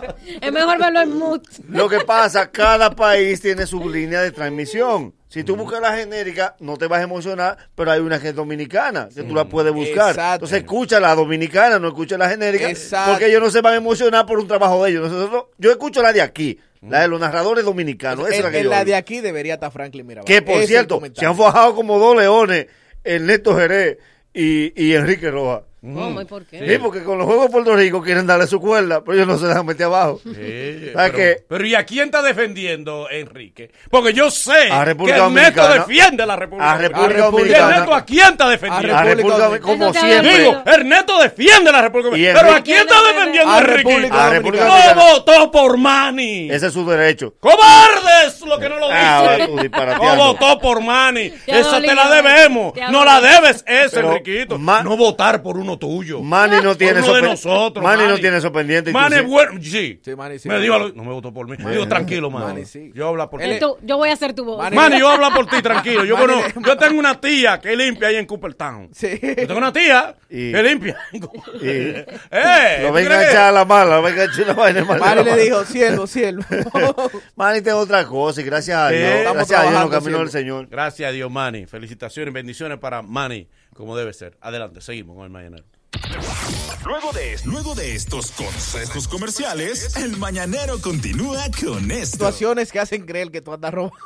Pero Es mejor verlo en mood. lo que pasa, cada país tiene su línea de transmisión. Si tú buscas la genérica, no te vas a emocionar, pero hay una que es dominicana, que tú la puedes buscar. Exacto. Entonces escucha la dominicana, no escucha la genérica, Exacto. porque ellos no se van a emocionar por un trabajo de ellos. Nosotros, yo escucho la de aquí, la de los narradores dominicanos. Esa es la que en yo la oigo. de aquí debería estar Franklin Mirabal. Que por es cierto, se han fajado como dos leones, Ernesto Jerez y, y Enrique Rojas. ¿Cómo y por qué? Sí, porque con los Juegos de Puerto Rico quieren darle su cuerda, pero ellos no se dejan meter abajo. Sí, ¿Sabes pero, qué? pero ¿y a quién está defendiendo Enrique? Porque yo sé A que República Ernesto Dominicana. defiende a la República A República Dominicana. Dominicana. ¿Y Ernesto a quién está defendiendo? A República Dominicana, como siempre. Digo, Ernesto defiende a la República Y Dominicana. Pero ¿a quién está defendiendo A Enrique? República A República No votó por Manny. Ese es su derecho. ¡Cobardes! Lo que no lo Ah, dice. No votó por Manny. Te Esa te la debemos. No la debes ese, Enriquito. No votar por uno tuyo. Manny no tiene eso de pe- nosotros, Manny no Manny. tiene eso pendiente. Manny sí. es bueno. Sí. Sí, Manny sí. Me dijo, no me votó por mí. Digo, tranquilo, Manny. Manny sí. Yo hablo por ti. Yo voy a hacer tu voz. Manny- Manny, yo hablo por ti, tranquilo. Yo, Manny- tengo una tía que limpia ahí en Coopertown. Sí. Yo tengo una tía Y- que limpia. Y- ¡Eh! Lo ¿tú venga a echar a la mala, lo venga a echar una vaina mala. Manny le dijo, siervo, siervo. Manny tiene otra cosa y gracias a Dios, estamos gracias a Dios, en los trabajando caminos del. Señor. Gracias a Dios, Manny. Felicitaciones, bendiciones para Manny, como debe ser. Adelante, seguimos con el mañanero. Luego de, luego de estos consejos comerciales, el mañanero continúa con esto. Situaciones que hacen creer que tú andas robando.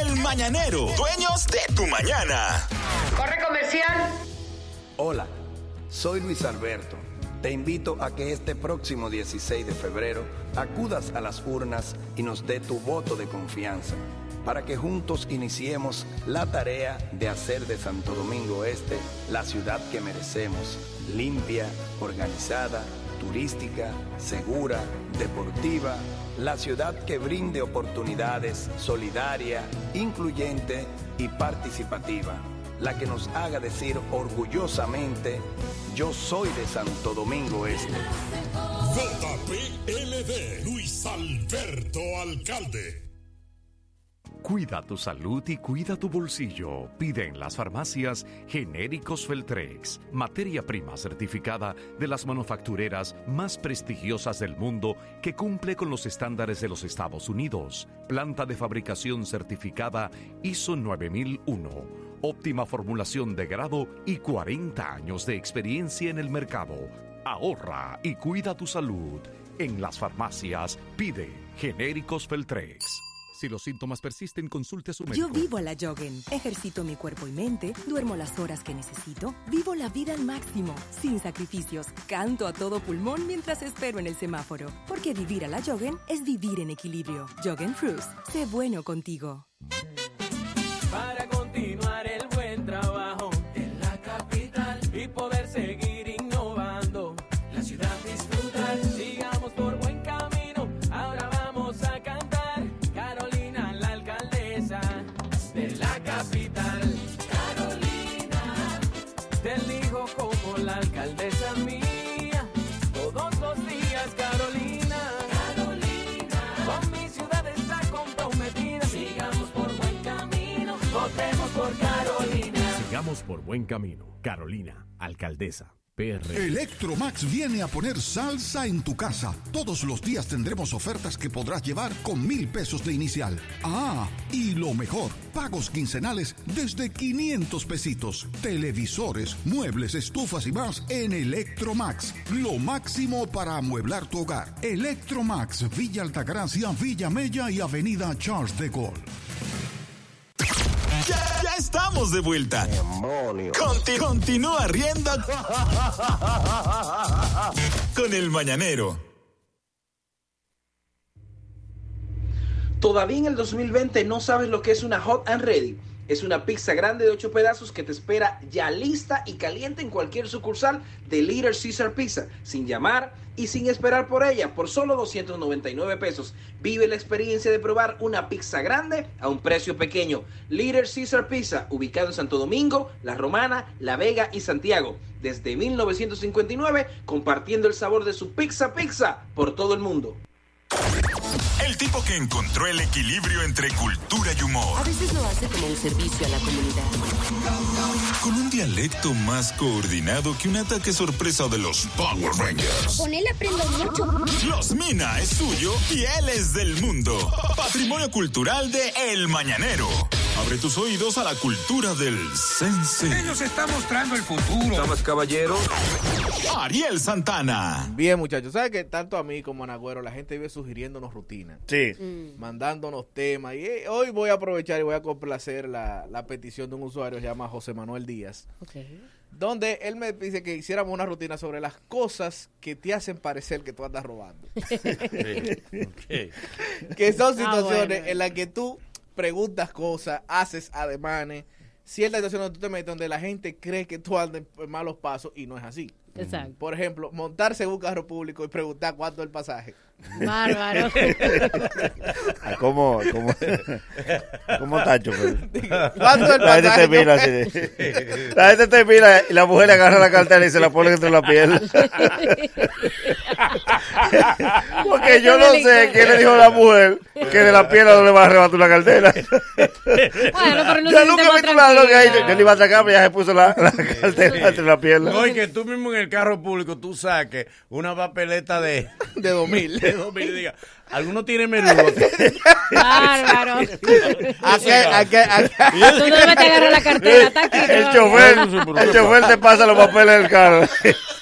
El mañanero, dueños de tu mañana. Corre comercial. Hola, soy Luis Alberto. Te invito a que este próximo 16 de febrero acudas a las urnas y nos dé tu voto de confianza para que juntos iniciemos la tarea de hacer de Santo Domingo Este la ciudad que merecemos, limpia, organizada, turística, segura, deportiva, la ciudad que brinde oportunidades, solidaria, incluyente y participativa la que nos haga decir orgullosamente, yo soy de Santo Domingo Este. JPLD, Luis Alberto Alcalde. Cuida tu salud y cuida tu bolsillo. Pide en las farmacias genéricos Feltrex, materia prima certificada de las manufactureras más prestigiosas del mundo que cumple con los estándares de los Estados Unidos. Planta de fabricación certificada ISO 9001. Óptima formulación de grado y 40 años de experiencia en el mercado. Ahorra y cuida tu salud. En las farmacias pide genéricos Feltrex. Si los síntomas persisten, consulte a su médico. Yo vivo a la Joggen. Ejercito mi cuerpo y mente, duermo las horas que necesito, vivo la vida al máximo, sin sacrificios, canto a todo pulmón mientras espero en el semáforo. Porque vivir a la Joggen es vivir en equilibrio. Joggen Fruits, sé bueno contigo. Por buen camino. Carolina, alcaldesa. PR. Electromax viene a poner salsa en tu casa. Todos los días tendremos ofertas que podrás llevar con mil pesos de inicial. Ah, y lo mejor, pagos quincenales desde 500 pesitos. Televisores, muebles, estufas y más en Electromax. Lo máximo para amueblar tu hogar. Electromax, Villa Altagracia, Villa Mella y Avenida Charles de Gaulle. Ya, ya estamos de vuelta. Conti- continúa riendo con el mañanero. ¿Todavía en el 2020 no sabes lo que es una Hot and Ready? Es una pizza grande de 8 pedazos que te espera ya lista y caliente en cualquier sucursal de Little Caesar Pizza, sin llamar y sin esperar por ella, por solo 299 pesos. Vive la experiencia de probar una pizza grande a un precio pequeño. Little Caesar Pizza, ubicado en Santo Domingo, La Romana, La Vega y Santiago. Desde 1959, compartiendo el sabor de su pizza pizza por todo el mundo. El tipo que encontró el equilibrio entre cultura y humor. A veces lo hace como un servicio a la comunidad. Con un dialecto más coordinado que un ataque sorpresa de los Power Rangers. Con él aprendo mucho. Los Mina es suyo y él es del mundo. Patrimonio cultural de El Mañanero. Abre tus oídos a la cultura del sense. Ellos están mostrando el futuro. Damas, caballeros. Ariel Santana. Bien, muchachos, ¿sabes que tanto a mí como a Nagüero la gente vive sugiriéndonos rutinas? Sí. Mandándonos temas. Y eh, hoy voy a aprovechar y voy a complacer la, la petición de un usuario que se llama José Manuel Díaz. Donde él me dice que hiciéramos una rutina sobre las cosas que te hacen parecer que tú andas robando. que son Ah, situaciones bueno. en las que tú preguntas cosas, haces ademanes, ciertas situaciones donde tú te metes donde la gente cree que tú andas en malos pasos y no es así. Exacto. Por ejemplo, montarse en un carro público y preguntar cuánto es el pasaje. Bárbaro. Ah, ¿Cómo, cómo, cómo tacho? pues? ¿Cuánto es el La gente te mira así de- La gente te mira y la mujer le agarra la cartera y se la pone entre la piel. Porque yo no sé quién le dijo a la mujer que de la piel no le va a arrebatar una cartera. Bueno, pero no yo nunca visto un ladrón que ahí, yo le iba a sacar, pero ya se puso la, la cartera entre la pierna. No, y que tú mismo en el carro público tú saques una papeleta de, de 2000. De 2000 y diga, ¿alguno tiene menudo? Bárbaro. Aquí, aquí, aquí. Tú no debes te agarrar la cartera, está aquí. El chofer, el chofer te pasa los papeles del carro.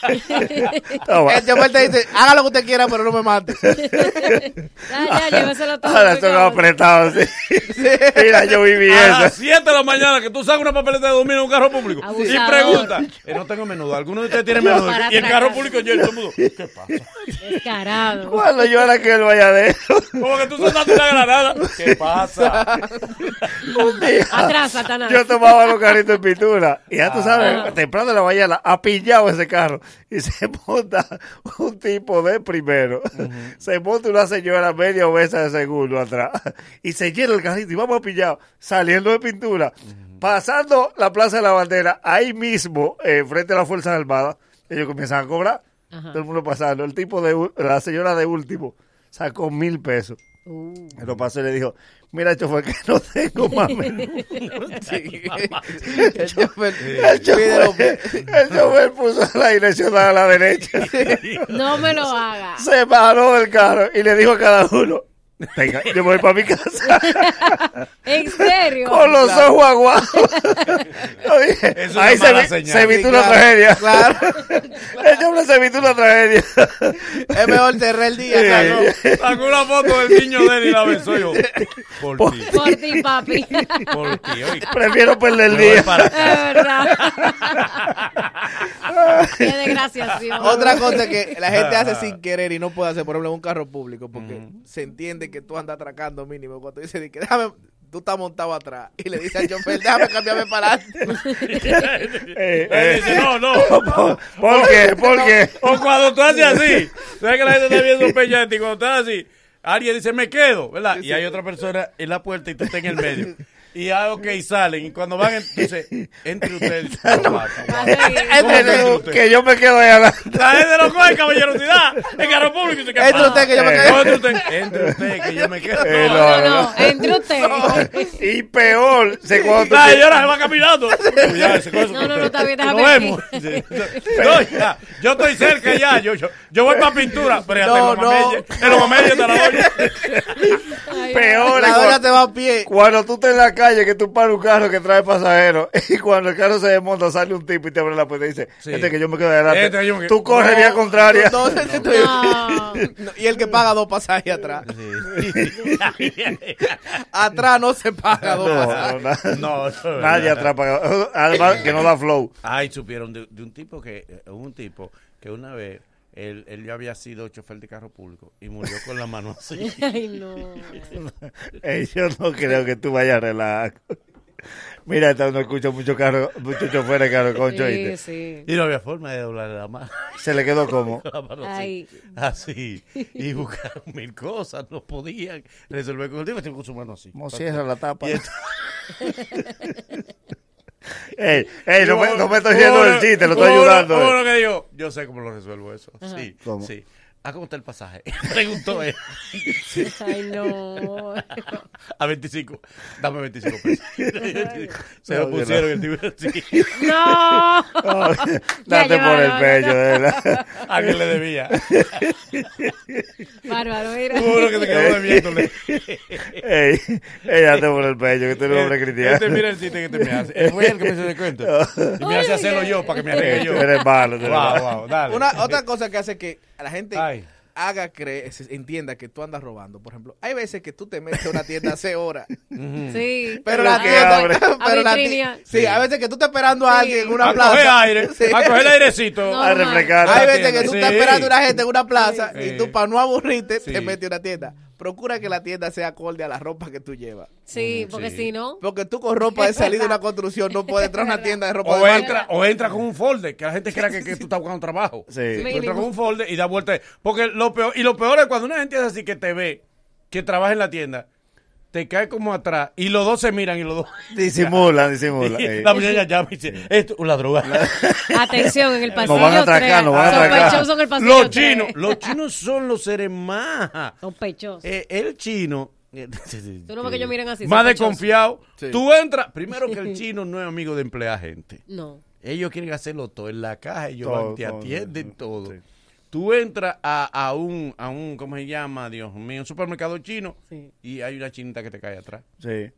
Toma. El chofer te dice, haga lo que usted quiera, pero no me mate. Ya, ya, lléveselo todo. Ahora son apretados. Sí. Mira, yo viví A las eso. 7 de la mañana que tú sacas una papeleta de 2000 en un carro público y pregunta, eh, no tengo menudo, ¿alguno de ustedes tiene menudo? Y el carro público yo y todo el mundo, ¿qué pasa? Descarado. Cuando yo era que él vaya de Como que tú soltaste una granada. ¿Qué pasa? Un día, Atrás, Satanás. Yo tomaba los carritos de pintura. Y ya tú Ah. sabes, temprano en la mañana, ha pillado ese carro. Y se monta un tipo de primero. Se monta una señora media obesa de segundo atrás. Y se llena el carrito y vamos a pillar. Saliendo de pintura. Pasando la Plaza de la Bandera, ahí mismo, eh, frente a las Fuerzas Armadas, ellos comienzan a cobrar. Ajá. Todo el mundo pasando. El tipo de, la señora de último, sacó mil pesos. Lo pasó y le dijo, mira, chofer, que no tengo mami. Sí. El chofer, Sí. el chofer, el chofer puso la dirección a la derecha. No me lo haga. Se paró del carro y le dijo a cada uno, venga, yo voy para mi casa. ¿En serio? Con los Claro. ojos aguados. Ahí se, vi- se evitó Sí, una claro, tragedia. claro. El hombre se evitó una tragedia. Es mejor cerrar el día, claro. Sacó una foto del niño de él y la besó yo. Por ti. Por ti, papi. Por ti, oye. Prefiero perder el Me día. para Es verdad. Qué desgraciación. Otra cosa que la gente hace sin querer y no puede hacer, por ejemplo, en un carro público, porque se entiende que tú andas atracando mínimo. Cuando dice, di que déjame, tú estás montado atrás y le dice al chofer, déjame cambiarme para adelante. Eh, Él dice, no, no. ¿Por, por qué? ¿Por qué? O cuando tú haces así, sabes que la gente está viendo un peñete y cuando tú haces así, alguien dice, me quedo, ¿verdad? Y hay otra persona en la puerta y tú estás en el medio. Y ah, ok, salen. Y cuando van, entonces, entre ustedes. ¿Cómo que entre usted? Que yo me quedo ahí adelante. La gente no coge caballerosidad en carro público. dice, ¿qué Entre usted que yo me Eh, quedo. entre usted, entre usted que yo me quedo. Eh, No, no, no. Entre usted. Y peor, sé cuando La te- señora se va caminando. No, no, no, está bien, Nos déjame aquí. vemos. No, ya, yo estoy cerca ya. Yo, yo, yo voy para pintura. Pero ya No, tengo no. mamella. En los mamellas está la doña. Peor La doña cuando, te va a pie. cuando tú en la calle que tú paras un carro que trae pasajeros y cuando el carro se desmonta sale un tipo y te abre la puerta y dice, Sí. este que yo me quedo adelante. Este que yo me- Tú corres No, vía contraria. No, no, no, no. No, Y el que paga dos pasajes atrás. Atrás no se paga dos No, pasajes. no, na- No, no, nadie no. atrapa. Además, que no da flow. Ay, supieron de, de un tipo que, eh, un tipo que una vez, él, él ya había sido chofer de carro público y murió con la mano así. Ay, no. Ey, yo no creo que tú vayas a relajar. Mira, esta no escucho mucho carro, muchos choferes de carro concho. Sí, sí. Y no había forma de doblarle la mano. Se le quedó como. La mano Ay. así. Así. Y buscaron mil cosas, no podían resolver con el tipo, con su mano así. Como cierra la tapa. Ey, ey, no me, no me estoy riendo del chiste, lo estoy ayudando. eh. que yo sé cómo lo resuelvo eso. Sí, ¿Cómo? sí. ¿A cómo está el pasaje? Preguntó él. Ay, no. A 25. Dame 25 pesos. Se No, lo pusieron no. el así. No. Date ya, por el pecho, verdad. A que le debía. Bárbaro, mira. Uno que se quedó debiéndole. Ey, ey, date por el pecho, que tú eres un hombre cristiano. Este mira el chiste que te me hace. Él fue el que me hizo el cuento. Y me hace hacerlo yo para que me arregle yo. Eres malo, Wow, wow, dale. Una, otra cosa que hace que la gente Ay. Haga creer, entienda que tú andas robando. Por ejemplo, hay veces que tú te metes a una tienda hace horas. Sí. Pero la tienda, abre. pero la vitrinear. ti- sí, a veces que tú estás esperando a alguien en una a plaza. coger aire, Sí. a coger airecito. No, A refrescar. Hay veces que tú tienda. estás Sí. esperando a una gente en una plaza Sí. y tú para no aburrirte Sí. te metes a una tienda. Procura que la tienda sea acorde a la ropa que tú llevas. Sí, porque Sí. si no. Porque tú con ropa de salir de una construcción no puedes entrar a una tienda de ropa de O marca. entra, o entra con un folder, que la gente crea que, que tú estás buscando trabajo. Sí. Tú entras Mínimo. con un folder y da vuelta. Porque lo peor, y lo peor es cuando una gente es así que te ve, que trabaja en la tienda, te cae como atrás y los dos se miran y los dos. Disimulan, disimulan. La muchacha llama y dice, esto es la droga. Atención, en el pasillo. Nos van a atracar, nos van a atracar. Sospechosos en el pasillo. Los tres. chinos, los chinos son los seres más. Sospechosos. Eh, el chino. eh, Tú no ves que ellos miran así, Más desconfiado. Sí. Tú entras. Primero que el chino no es amigo de emplear gente. No. Ellos quieren hacerlo todo en la caja, ellos Todo, van, te todo, atienden todo. sí. Tú entras a, a un, a un, ¿cómo se llama? Dios mío, un supermercado chino Sí. y hay una chinita que te cae atrás. Sí.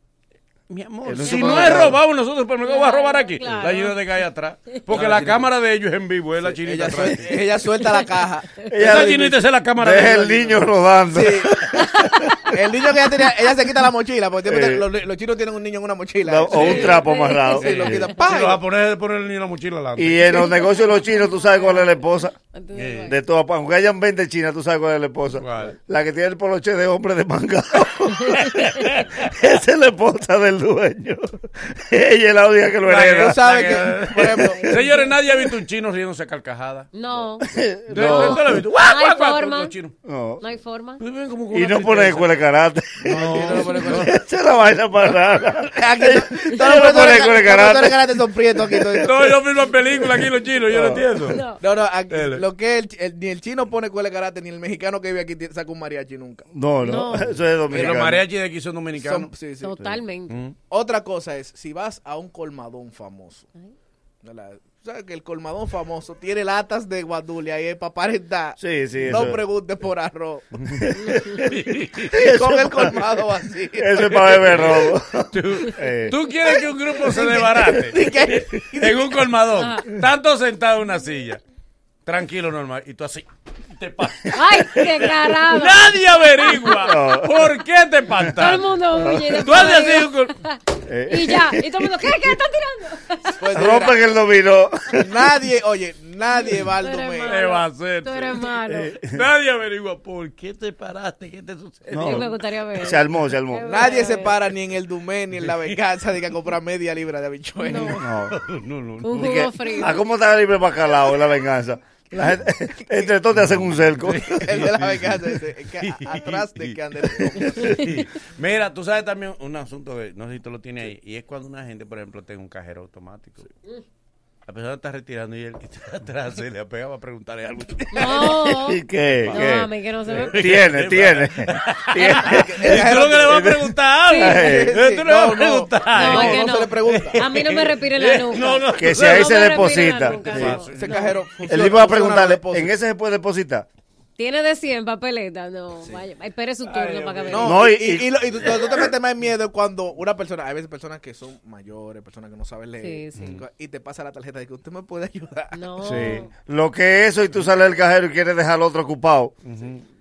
Mi amor, si no es supermercado. robado en nosotros supermercado, va a robar aquí. Claro. La chinita te cae atrás. Porque la cámara de ellos es en vivo, es la chinita Ella, atrás. suel- ella suelta la caja. Esa chinita es la cámara Deja de el niño rodando. Sí. El niño que ella tenía, ella se quita la mochila, porque Sí. los, los chinos tienen un niño en una mochila. No, o un trapo amarrado. Sí, lo quita. Si ¡pah! lo vas a poner, poner el niño en la mochila adelante. Y en los negocios de los chinos, tú sabes cuál es la esposa. Eh. De todas, aunque hayan 20 chinas, tú sabes cuál es la esposa. La que tiene el poloche de hombre de manga. Esa es la esposa del dueño. Ella es la única que lo hereda. Tú sabes que, por ejemplo, señores, nadie ha visto un chino riéndose a carcajada. No. ¿De- de- ¿tú lo has visto? ¡Guau, No hay forma. No. No hay forma. Y no pone escuela de karate. Esa es la vaina para nada. No pone escuela de los karate. son prietos aquí. No, yo mismo película aquí los chinos, yo no entiendo. No, no, lo que el, el- ni el chino pone escuela de karate, ni el mexicano que vive aquí saca un mariachi nunca. No, no, eso es dominicano. Los mariachis de aquí son dominicanos. Son- sí, sí. Totalmente. Otra cosa es, si vas a un colmadón famoso, ¿verdad? ¿sabes que el colmadón famoso tiene latas de guadulia y es para aparentar? Sí, sí, No eso- preguntes por arroz. Con el colmado vacío. Eso es para beber robo. ¿Tú, Eh. tú quieres que un grupo se desbarate en un colmadón, tanto sentado en una silla, tranquilo, normal, y tú así, te pasas. ¡Ay, qué carajo! Nadie averigua No. por qué te Todo el mundo huye. y Tú haces así un col- Y ya. Y todo el mundo, ¿qué? ¿Qué está tirando? Pues Rompen el dominó. Nadie, oye, nadie va al Tú eres domingo. malo. ¿Qué va a hacer? Tú eres malo. Nadie averigua por qué te paraste, qué te sucedió. No. Me gustaría ver. Se armó, se armó. Nadie se para ni en el Dumé ni en la venganza de que a comprar media libra de habichuelas. No. No, no, Un Di jugo que, frío. ¿A cómo está libre bacalao en la venganza? La gente- entre todos te hacen un cerco. El de la venganza dice, es que a- atrás de que ande. Mira, tú sabes también un asunto que no sé si tú lo tienes ahí, y es cuando una gente, por ejemplo, tiene un cajero automático. La persona está retirando y él está atrás se le ha pegado a preguntarle algo. No. ¿Y qué? No, ¿Qué? a mí que no se me... Tiene, tiene. tiene. ¿Y tú lo que le vas a preguntar algo? Sí. ¿Eh? ¿Tú le vas a No, no. preguntar No, no no. se le pregunta. A mí no me respira en la nuca. No, no. Que si ahí No se deposita. nuca, Sí. no. Ese cajero El tipo va a preguntarle. ¿en ese se puede depositar? Tiene de 100 papeletas. No, vaya. Espere su turno para que me No, No, y, y- y- y lo- y tú, tú te metes más miedo cuando una persona, hay veces personas que son mayores, personas que no saben leer, Sí, sí. y te pasa la tarjeta de que usted me puede ayudar. No. Sí. Lo que es eso y tú sales del cajero y quieres dejar al otro ocupado.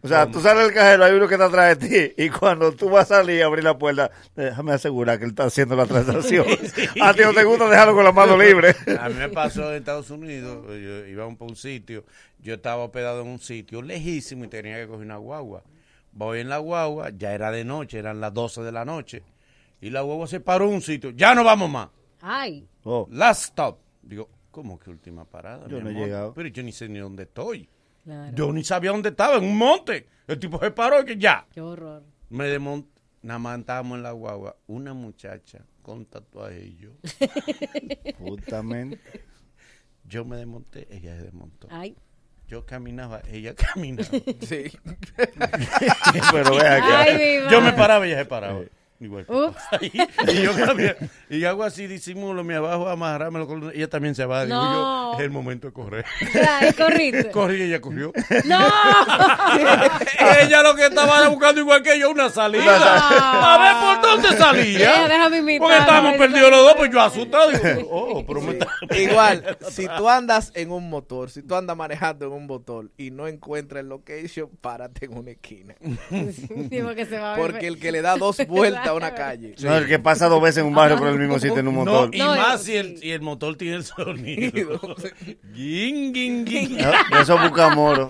O sea, tú sales del cajero, hay uno que está atrás de ti y cuando tú vas a salir y abrir la puerta, déjame asegurar que él está haciendo la transacción. A ti no te gusta dejarlo con la mano libre. A mí me pasó en Estados Unidos, yo iba por un sitio, yo estaba hospedado en un sitio lejísimo y tenía que coger una guagua. Voy en la guagua, ya era de noche, eran las 12 de la noche, y la guagua se paró en un sitio, ya no vamos más. Ay. Oh, Last stop. Digo, ¿cómo que última parada? Yo mi no he llegado. Pero yo ni sé ni dónde estoy. Claro. Yo ni sabía dónde estaba, en un monte. El tipo se paró y que ya. Qué horror. Me desmonté. Nada más estábamos en la guagua. Una muchacha con tatuaje y yo. justamente. Yo me desmonté, ella se desmontó. Ay. Yo caminaba, ella caminaba. Sí. Pero ve aquí. Ay, mi Yo me paraba y ella se paraba. Igual. Ups. y, yo y hago así, disimulo, me abajo, amarrármelo con ella también se va. Digo No. yo, es el momento de correr. Corriste. Corrí y ella corrió. ¡No! ella lo que estaba buscando igual que yo una salida. Ah. A ver por dónde salía. Déjame imitar, Porque estábamos perdidos los dos, pues yo asustado. Digo, oh, pero me está- Igual, si tú andas en un motor, si tú andas manejando en un motor y no encuentras el location, párate en una esquina. Sí, porque se va a ver Porque el que le da dos vueltas a una calle. No, el que pasa dos veces en un barrio por el mismo sitio en un No, motor. y No, más si el, si el motor tiene el sonido. Guin, guin, guin. No, Eso busca moro.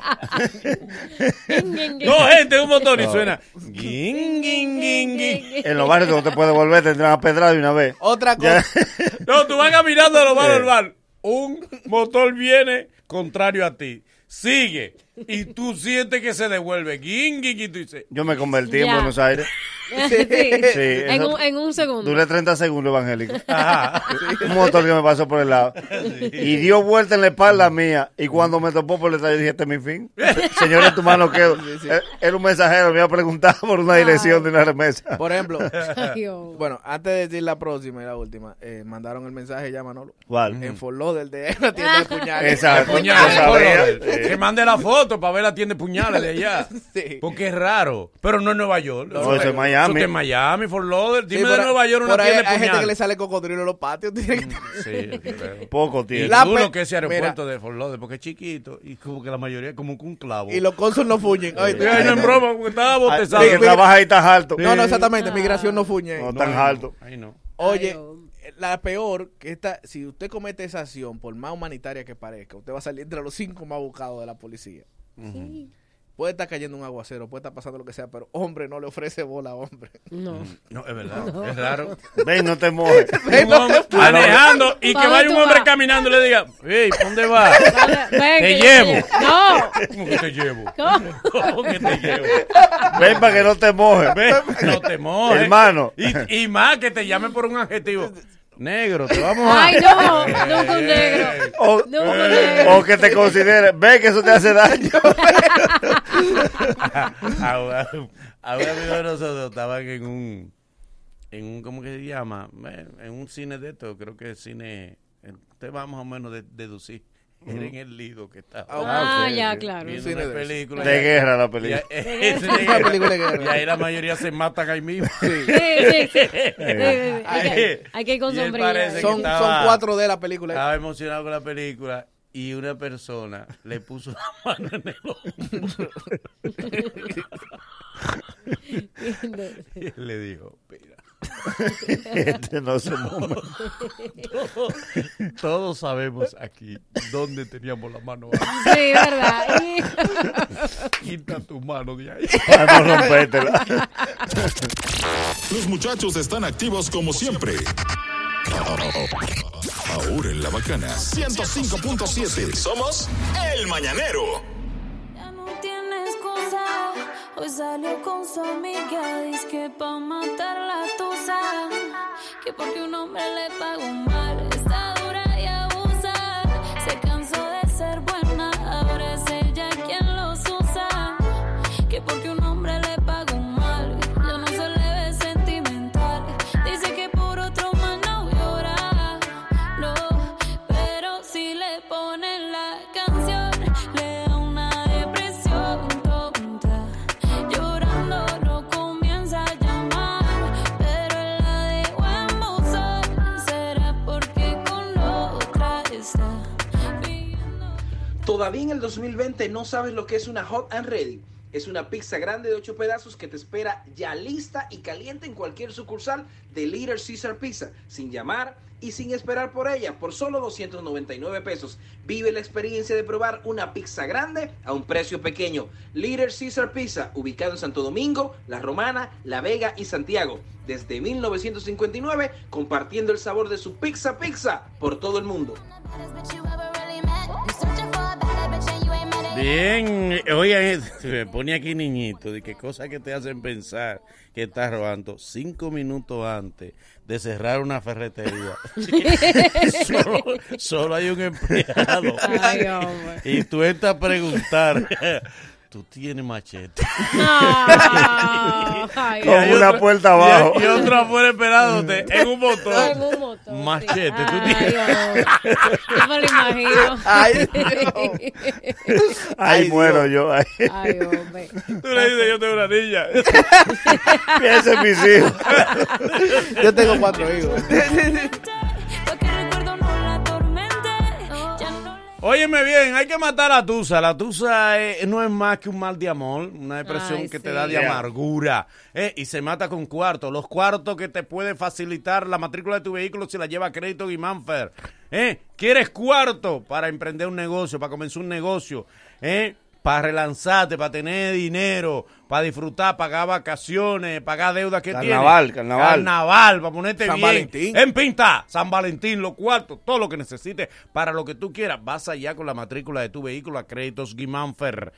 No, gente, un motor y suena. Guin, guin, guin, guin. En los barrios no te puedes volver, tendrán a pedrar de una vez. Otra cosa, No, tú vas caminando de lo malo Sí. al bar. Un motor viene contrario a ti. Sigue. Y tú sientes que se devuelve. Guin, guin, y tú dices. Yo me convertí en Ya. Buenos Aires. Sí. En, eso- un, en un segundo. Duré 30 segundos, evangélico. Un motor que me pasó por el lado. Y dio vuelta en la espalda mía. Y cuando me topó por detrás, yo dije, este es mi fin. Señor, en tu mano quedo. Eh, Era un mensajero, me iba a preguntar por una dirección de una remesa. por ejemplo, Ay, oh. bueno, antes de decir la próxima y la última, eh, mandaron el mensaje ya, Manolo. ¿Cuál? En Fort del de una tienda de puñales. Exacto. Puñales, Yo sabía. por- Que mande la para ver la tienda de puñales de allá. Sí. Porque es raro. Pero no es Nueva York. No, eso es Miami. Eso es Miami, Fort Lauderdale. Sí, Dime de Nueva York una tienda de Hay gente que le puñales. sale cocodrilo en los patios. tiene que- Sí, yo creo. Poco Y tiene. La duro que ese aeropuerto Mira. de Fort Lauderdale, porque es chiquito y como que la mayoría es como que un clavo. Y los cónsul no fuñen. Sí, ay, no es broma, porque estaba botezado. El que trabaja ahí está alto. No, no, exactamente. Migración no fuñe. No, tan alto. Ahí no. Oye. La peor, que esta, si usted comete esa acción, por más humanitaria que parezca, usted va a salir entre los cinco más buscados de la policía. Puede estar cayendo un aguacero, puede estar pasando lo que sea, pero hombre no le ofrece bola a hombre. No. No, es verdad. No. Es raro. Ven, no te mojes. Ven, Un no hombre te- manejando y que ¿Para vaya un hombre caminando y le diga, hey, ¿pa' dónde vas? Ven, Te yo llevo. No. ¿Cómo que te llevo? ¿Cómo? ¿Cómo que te llevo? Ven para que no te mojes. Ven, no te mojes. Hermano. Y, y más que te llame por un adjetivo. Negro, te vamos a... Ay, no, nunca un negro. O, Nunca un negro. o que te considere, ve que eso te hace daño. a, a- a un amigo de nosotros estaban en un, en un, ¿cómo que se llama? Eh, En un cine de esto, creo que es cine, eh, usted va más o menos de, deducir. Era en el Lido que estaba. Ah, ya, claro. Una de película. De Y- guerra la y- película. De es Una película de guerra. Y ahí la mayoría se matan ahí mismo. Sí, sí, sí. Sí, sí, sí. Hay que- ir con Y que Son, estaba- son cuatro de la película. Estaba emocionado con la película y una persona le puso la mano en el hombro. y le dijo, mira, Este no mueve. todos, todos sabemos aquí dónde teníamos la mano. Sí, verdad. Quita tu mano de ahí. Para no rompértela. Los muchachos están activos como siempre. Ahora en la bacana 105.7. Somos El Mañanero. Hoy salió con su amiga. Dice que pa' matar la tusa. Que porque un hombre le pagó mal. Está Todavía en el 2020 no sabes lo que es una Hot and Ready. Es una pizza grande de 8 pedazos que te espera ya lista y caliente en cualquier sucursal de Little Caesar Pizza, sin llamar y sin esperar por ella, por solo 299 pesos. Vive la experiencia de probar una pizza grande a un precio pequeño. Little Caesar Pizza, ubicado en Santo Domingo, La Romana, La Vega y Santiago. Desde 1959, compartiendo el sabor de su pizza pizza por todo el mundo. Bien, oigan, se me pone aquí niñito, de qué cosas que te hacen pensar que estás robando cinco minutos antes de cerrar una ferretería. solo, solo hay un empleado. Ay, hombre. y tú entras a preguntar, tú tienes machete. Ah, ay, Con una otro- puerta y- abajo. Y, otro afuera esperándote en un motor. En un motor, sí. Machete, tú Ay, tienes. hombre. Yo me lo imagino. Ay, Ahí muero yo. Ay. Ay, hombre. Tú le dices, yo tengo una niña. Ese es mis hijos. Yo tengo cuatro hijos. Óyeme bien, hay que matar a la tusa. La tusa eh, no es más que un mal de amor, una depresión Ay, que te da de Yeah. amargura. eh, y se mata con cuartos. Los cuartos que te puede facilitar la matrícula de tu vehículo si la lleva a crédito Guimánfer. Eh, ¿Quieres cuarto para emprender un negocio, para comenzar un negocio? Eh, para relanzarte, para tener dinero, para disfrutar, pagar vacaciones, pagar deudas que Carnaval, tienes. carnaval. Carnaval, para ponerte San bien. Valentín. En Pinta, San Valentín, los cuartos, todo lo que necesites para lo que tú quieras. Vas allá con la matrícula de tu vehículo a Créditos Guimánfer.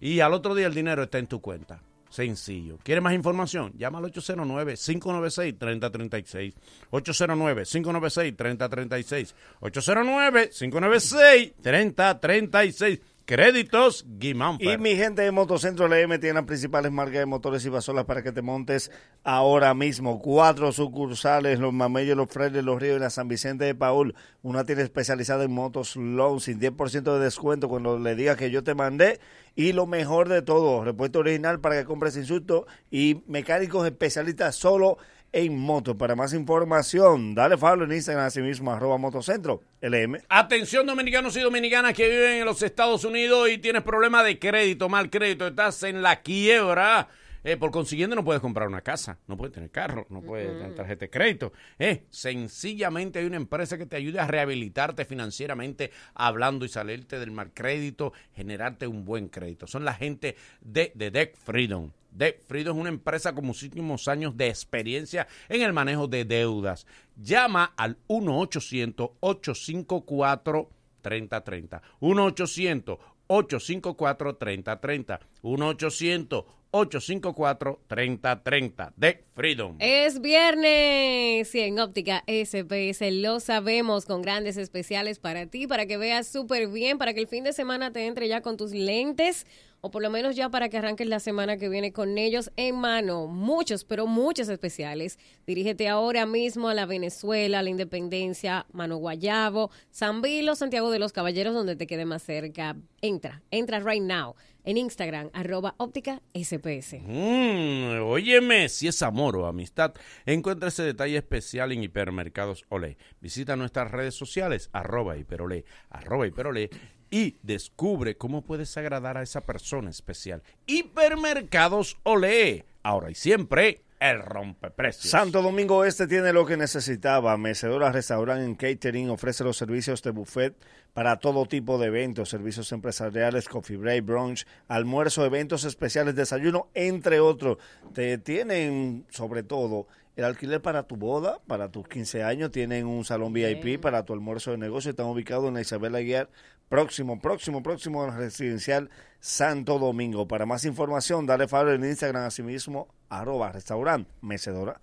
Y al otro día el dinero está en tu cuenta. Sencillo. ¿Quieres más información? Llama al 809-596-3036. 809-596-3036. 809-596-3036. Créditos Guimánfer. Y mi gente de Motocentro LM tiene las principales marcas de motores y basolas para que te montes ahora mismo. Cuatro sucursales, los Mamellos, los Freires, los Ríos y la San Vicente de Paul. Una tienda especializada en motos low sin 10% de descuento cuando le digas que yo te mandé. Y lo mejor de todo, repuesto original para que compres sin susto y mecánicos especialistas solo en moto. Para más información, dale follow en Instagram así mismo, arroba Motocentro LM. Atención dominicanos y dominicanas que viven en los Estados Unidos y tienes problemas de crédito, mal crédito, estás en la quiebra. Eh, por consiguiente, no puedes comprar una casa, no puedes tener carro, no puedes tener tarjeta de crédito. Eh, sencillamente hay una empresa que te ayude a rehabilitarte financieramente, hablando y salirte del mal crédito, generarte un buen crédito. Son la gente de, de Deck Freedom. Debt Freedom es una empresa con muchísimos años de experiencia en el manejo de deudas. Llama al 1-800-854-3030. 1-800-854-3030. 1-800-854-3030. Debt Freedom. Es viernes y en óptica SPS lo sabemos con grandes especiales para ti, para que veas súper bien, para que el fin de semana te entre ya con tus lentes o por lo menos ya para que arranques la semana que viene con ellos en mano. Muchos, pero muchos especiales. Dirígete ahora mismo a la Venezuela, a la Independencia, Mano Guayabo, San Vilo, Santiago de los Caballeros, donde te quede más cerca. Entra, entra right now en Instagram, arroba óptica SPS. Mm, óyeme, si es amor o amistad, encuentra ese detalle especial en Hipermercados Olé. Visita nuestras redes sociales, arroba hiperolé, arroba hiperolé, y descubre cómo puedes agradar a esa persona especial. Hipermercados Olé, ahora y siempre, el rompeprecios. Santo Domingo Este tiene lo que necesitaba. Mecedora Restaurant en Catering ofrece los servicios de buffet para todo tipo de eventos, servicios empresariales, coffee break, brunch, almuerzo, eventos especiales, desayuno, entre otros. Te tienen, sobre todo, el alquiler para tu boda, para tus 15 años, tienen un salón VIP para tu almuerzo de negocio, están ubicados en la Isabel Aguiar, próximo, próximo, próximo al residencial Santo Domingo. Para más información, dale follow en Instagram asimismo, arroba restaurant mecedora.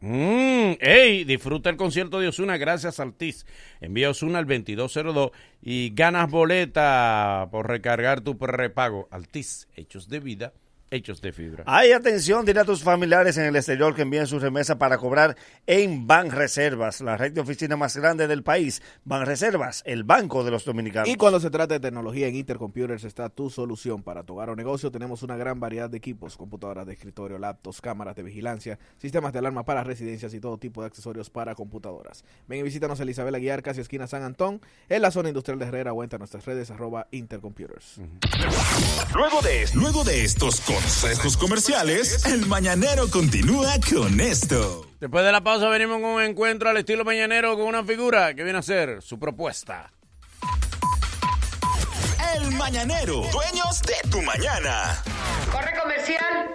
Mm, ey, disfruta el concierto de Osuna gracias al TIS. Envía Osuna al 2202 y ganas boleta por recargar tu prepago. al TIS, hechos de vida, hechos de fibra. Hay atención, dile a tus familiares en el exterior que envíen su remesa para cobrar en Banreservas, la red de oficina más grande del país. Banreservas, el banco de los dominicanos. Y cuando se trata de tecnología en Intercomputers está tu solución para tu hogar o negocio. Tenemos una gran variedad de equipos, computadoras de escritorio, laptops, cámaras de vigilancia, sistemas de alarma para residencias y todo tipo de accesorios para computadoras. Ven y visítanos en Isabel Aguiar, casi esquina San Antón, en la zona industrial de Herrera o entra a nuestras redes arroba Intercomputers. Luego de, luego de estos consejos comerciales, el mañanero continúa con esto. Después de la pausa venimos con un encuentro al estilo mañanero con una figura que viene a ser su propuesta. El mañanero, dueños de tu mañana. Corre comercial.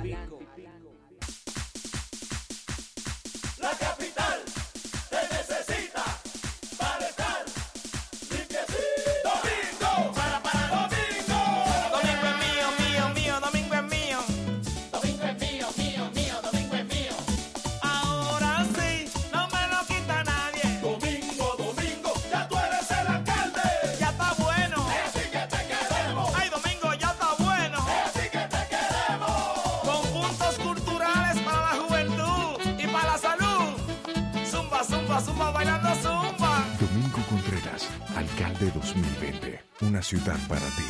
La para ti.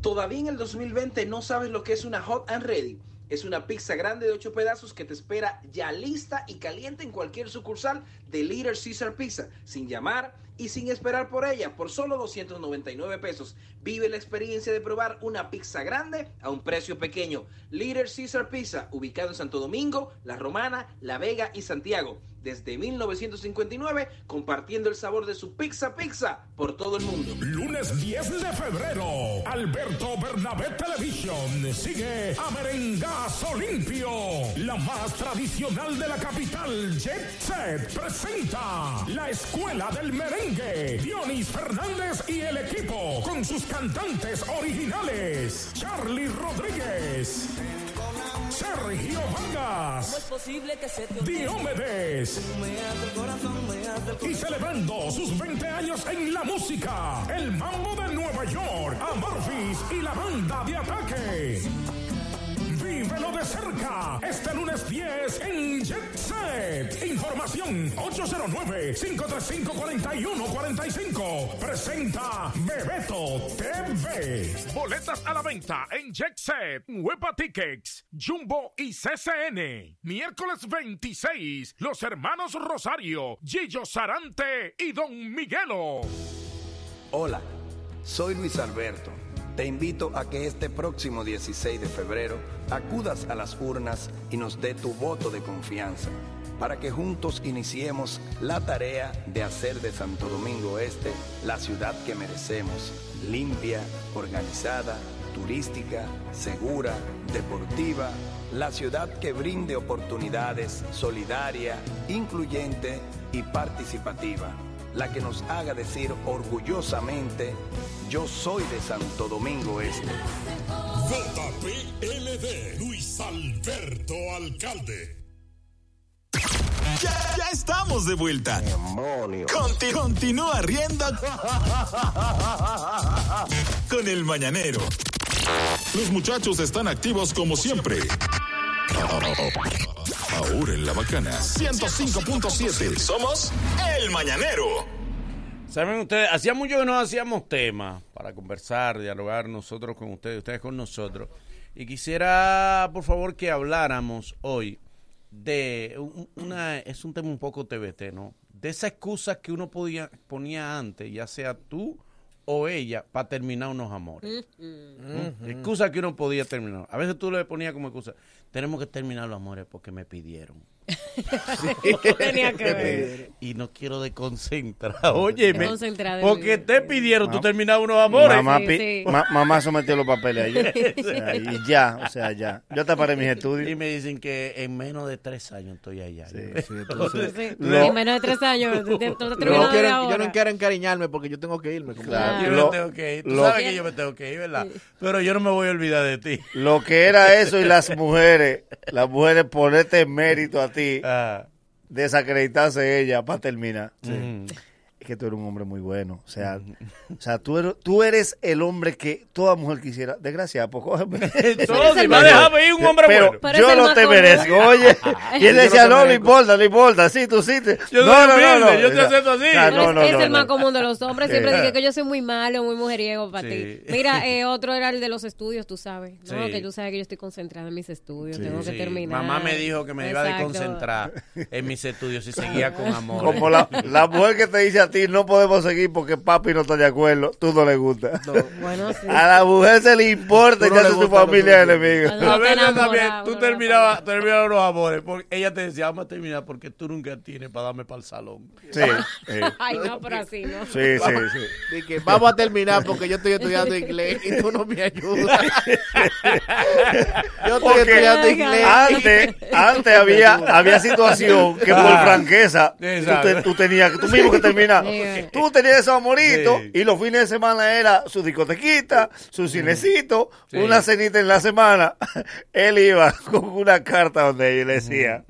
Todavía en el 2020 no sabes lo que es una Hot and Ready. Es una pizza grande de 8 pedazos que te espera ya lista y caliente en cualquier sucursal de Little Caesar Pizza, sin llamar y sin esperar por ella, por solo 299 pesos. Vive la experiencia de probar una pizza grande a un precio pequeño. Little Caesar Pizza, ubicado en Santo Domingo, La Romana, La Vega y Santiago. Desde 1959, compartiendo el sabor de su pizza pizza por todo el mundo. Lunes 10 de febrero, Alberto Bernabé Television sigue a Merengazo Limpio. La más tradicional de la capital, Jet Set, presenta la Escuela del Merengue. Dionis Fernández y el equipo con sus cantantes originales. Charlie Rodríguez. Sergio Vargas, Diomedes. Y celebrando sus 20 años en la música, el Mambo de Nueva York, Amorphis y la banda de ataque. Vívelo de cerca este lunes 10 en Jet Set. Información 809-535-4145. Presenta Bebeto TV. Boletas a la venta en Jet Set, Huepa Tickets, Jumbo y CCN. Miércoles 26, los hermanos Rosario, Gillo Sarante y Don Miguelo. Hola, soy Luis Alberto. Te invito a que este próximo 16 de febrero acudas a las urnas y nos dé tu voto de confianza para que juntos iniciemos la tarea de hacer de Santo Domingo Este la ciudad que merecemos, limpia, organizada, turística, segura, deportiva, la ciudad que brinde oportunidades, solidaria, incluyente y participativa la que nos haga decir orgullosamente, yo soy de Santo Domingo Este. JPLD, Luis Alberto Alcalde. Ya, ya estamos de vuelta. Conti- continúa riendo con el mañanero. Los muchachos están activos como siempre. Ahora en la bacana 105.7. Somos el mañanero. Saben ustedes, hacía mucho que no hacíamos temas para conversar, dialogar nosotros con ustedes, ustedes con nosotros. Y quisiera, por favor, que habláramos hoy de un- una, es un tema un poco TBT, ¿no? De esa excusa que uno podía, ponía antes, ya sea tú o ella, para terminar unos amores. ¿Mm? Excusa que uno podía terminar. A veces tú le ponías como excusa, tenemos que terminar los amores porque me pidieron. Tenía que ver. Y no quiero desconcentrar. Óyeme. Porque te pidieron, tú terminabas unos amores. Mamá, Sí, sí. ma- mamá sometió los papeles ayer. O sea, y ya, o sea, ya. Yo te paré mis estudios. Y me dicen que en menos de tres años estoy allá. entonces- Lo- en menos de tres años. te- te- te Yo no, quiero, yo ahora. no quiero encariñarme porque yo tengo que irme. como Claro. Yo Lo- me tengo que ir. Tú lo- sabes que yo me tengo que ir, ¿verdad? Pero yo no me voy a olvidar de ti. Lo que era eso y las mujeres, las mujeres ponerte en mérito a ti, Ah. desacreditarse ella para terminar. Mm. Es que tú eres un hombre muy bueno. O sea, o sea tú, eres, tú eres el hombre que toda mujer quisiera. Desgraciado, pues cógeme. Todo, si me ha dejado ir un hombre Pero bueno. Pero yo no te merezco, oye. Y él no decía, no, no importa, no importa. Sí, tú sí. te- Yo no, soy no, no, humilde, no. yo te acepto así. no, es, no, es no, el más no. común de los hombres. Siempre dije que yo soy muy malo, muy mujeriego para Sí. ti. Mira, eh, otro era el de los estudios, tú sabes. ¿no? Sí. Que tú sabes que yo estoy concentrada en mis estudios. Sí. Tengo que terminar. Mamá me dijo que me iba a desconcentrar en mis estudios y seguía con amor. Como la, la mujer que te dice a ti, no podemos seguir porque papi no está de acuerdo, tú no le gusta. Bueno, sí. A la mujer se le importa no que le hace su gusta lo familia uno A enamorado, también tú no terminabas, terminabas los amores. Porque ella te decía, vamos a terminar porque tú nunca tienes para darme para el salón. Sí, Ay, no, pero así, ¿no? sí, sí, sí. Dije, vamos a terminar porque yo estoy estudiando inglés y tú no me ayudas. yo estoy Porque estudiando inglés. antes, antes había, había situación que por Ah. franqueza tú, te- tú tenías, tú mismo que Sí. Tú tenías esos amoritos Sí. y los fines de semana era su discotequita, su cinecito, Sí. una cenita en la semana. Él iba con una carta donde yo le decía,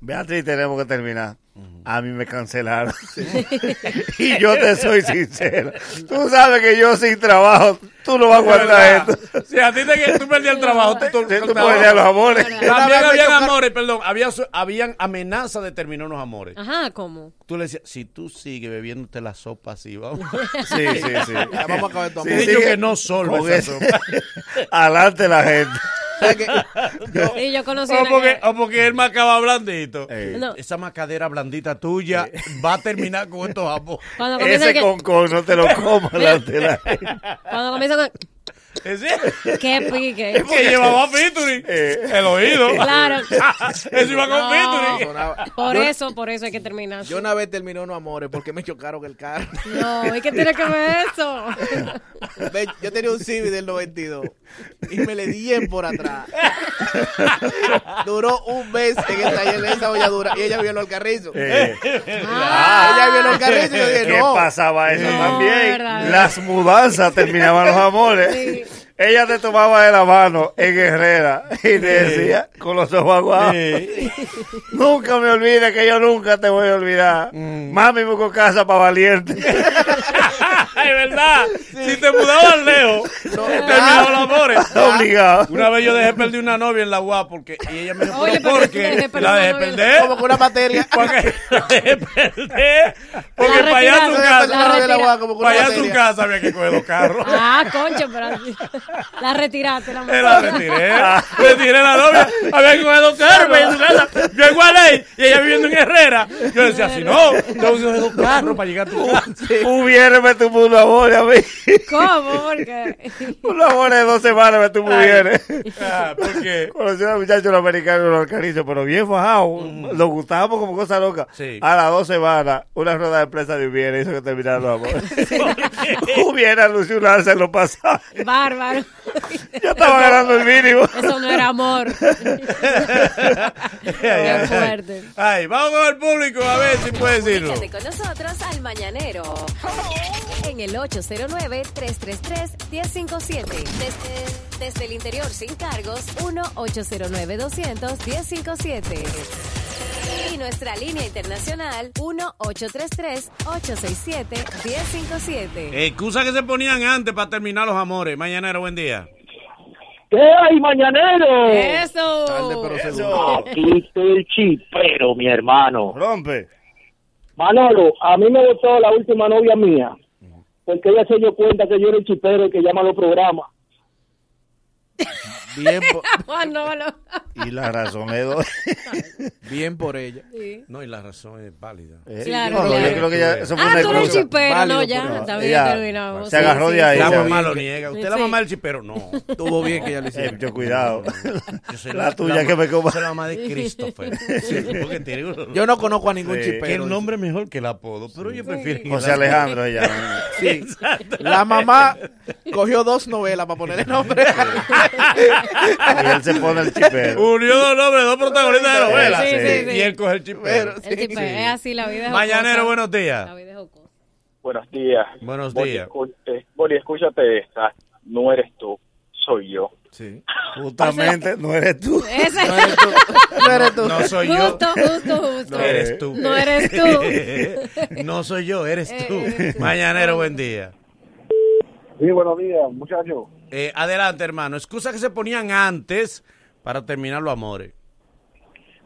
Beatriz, tenemos que terminar. A mí me cancelaron. y yo te soy sincero. Tú sabes que yo sin trabajo, tú no vas a aguantar esto. Si a ti te, tú perdías el trabajo, tú, tú- Sí, tú- los amores. También habían amores, perdón, había, habían amenazas de terminar unos amores. Ajá, ¿cómo? Tú le decías, si tú sigues bebiéndote la sopa así, vamos. Sí, sí, sí. Ya vamos a acabar tu Sí, amor. sigue que no solo esa sopa. Adelante la gente. ¿Sabes qué? Sí, yo conocí O porque, que- o porque él macaba blandito. Eh. No. Esa macadera blandita tuya va a terminar con estos comienza Ese que- concón no te lo comas adelante la gente. Cuando comienza con... Es ¡Qué pique! que llevaba featuring. Eh. El oído. Claro. Eso iba con No. featuring. Sonaba- Por Yo- eso, por eso hay que terminar. Yo una vez terminé unos amores porque me chocaron el carro. No, ¿y qué tiene que ver eso? Yo tenía un Civic del 92 y me le di en por atrás. Duró un mes en el taller de esa bolladura y ella vio el carrizo. Eh, Ah, ella vio el carrizo y yo dije, ¿Qué no. pasaba eso No, también? verdad. Las mudanzas terminaban los amores. Sí. Ella te tomaba de la mano en Herrera y te decía con los ojos aguados. Nunca me olvides que yo nunca te voy a olvidar. Mm. Mami buscó casa para valiente. Es verdad. Si te mudabas lejos, terminaba los amores. Obligado. Una vez yo dejé perder una novia en la UAP porque y ella me dijo, Oye, ¿pero pero por qué? La dejé perder. Como que una materia. Porque la dejé perder. Porque La para allá a tu retiraste, casa, para allá a tu casa había que coger los carros. Ah, concha, pero así. La retiraste, la Eh, La retiré, retiré la novia, había que coger dos carros para ir a su casa. Yo en Gualey y ella viviendo en Herrera. Yo decía, si no, tengo que coger dos carros para llegar a tu casa. Hubiera me tuvo un amor a mí. ¿Cómo? Porque Un amor de dos semanas me tuvo bien. Ah, ¿por qué? Conocí a un muchacho americano en los cariños, pero bien fajado. Nos gustábamos como cosa loca. Sí. A las dos semanas, una rueda de prensa de Hubiera hizo que terminaran los amores. Hubiera alza en los pasajes. bárbaro. Yo estaba ganando el mínimo. Eso no era amor. Qué fuerte. Ay, vamos con el público a ver si puede decirlo. Comunícate con nosotros al Mañanero. En el 809-333-1057. Desde, desde el interior sin cargos, 1-809-200-1057. Y nuestra línea internacional, 1-833-867-1057. Excusa que se ponían antes para terminar los amores. Mañanero, buen día. ¿Qué hay, mañanero? Eso. Aquí está el chipero, mi hermano. Rompe. Manolo, a mí me gustó la última novia mía, porque ella se dio cuenta que yo era el chipero el que llama los programas. Bien, po- Manolo. Y la razón le doy. bien por ella. Sí. No, y la razón es válida. Eh, Claro, no, claro. Yo creo que ya, eso fue Ah, una tú eres chipero, Válido, no, ya. pero- Está bien, Ella terminamos. se agarró sí. de ahí. La mamá lo niega. Usted es la mamá del chipero. No. Estuvo bien que ella lo Eh, hiciera. yo cuidado. Yo soy La tuya que me coma. Yo soy la mamá de Christopher. Sí, porque tiene uno- Yo no conozco a ningún Sí. chipero. que el nombre es mejor que el apodo, pero ellos prefieren. José Alejandro ella. Sí. La mamá cogió dos novelas para ponerle nombre. Y él se pone el chipero. Unió dos nombres, dos protagonistas de novela. Sí, sí, sí. Y él coge el chipero. El tipo, es así, la vida es Mañanero, buenos La días. vida es jocosa. Buenos días. Buenos Boli, días. eh, Boli, escúchate esta. No eres tú, soy yo. Sí. Justamente, no eres tú. Ese. No eres tú. No eres tú. No soy yo. Justo, justo, justo. No eres tú. No eres tú. no soy yo, eres tú. Eres tú. Mañanero, buen día. Sí, buenos días, muchachos. Eh, adelante, hermano. Excusa que se ponían antes para terminar los amores.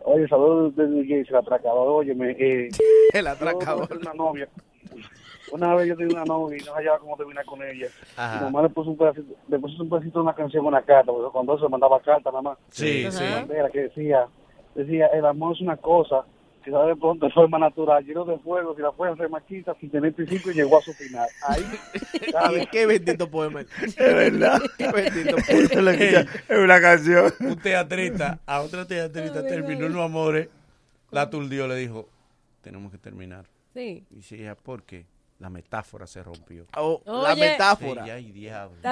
Oye, saludos desde el atracador. Oye, me, eh, El atracador. una novia. Una vez yo tenía una novia y no hallaba cómo terminar con ella. Ajá. Mi mamá le puso un pedacito, le puso un pedacito de una canción, una carta, porque cuando se mandaba carta nada más. Sí, Una sí. bandera que decía, decía, el amor es una cosa que sale de pronto de forma natural, lleno de fuego, si la fuerza se maquita sin tener principio y llegó a su final. Ahí, Y qué bendito poema. Es verdad. Qué bendito poema. Es una canción. Un teatrista, a otra teatrista terminó en los amores. La aturdió, le dijo, tenemos que terminar. Sí. Y dice ella, ¿por qué? La metáfora se rompió. Oh, la Oye. metáfora. Ey, ay, diablo.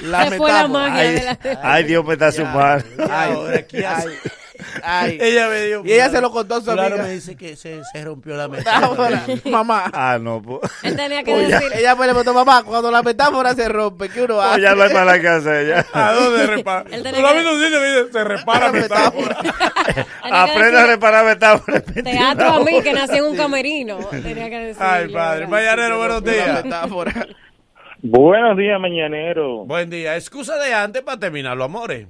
La metáfora. magia Ay, de la... ay, Dios me está sumando. Ay, Ahora, ¿qué hace? Ay. Ella me dijo. Y ella se lo contó a su Claro, amiga. me dice que se, se rompió la Metáfora. metáfora. Mamá. Ah, no, pues. Él tenía que Ella, decir... ella me le preguntó, mamá, cuando la metáfora se rompe, ¿qué uno Pues hace? ya no hay para que hacer ya. ¿A dónde repara? Él Tú tenía lo has visto dice, se repara metáfora. Aprende a reparar metáforas. Teatro a mí, que nací en un camerino. Tenía que decir... Ay, padre. Mañanero, buenos La días. metáfora. Buenos días, mañanero. Buen día. Excusa de antes para terminar los amores.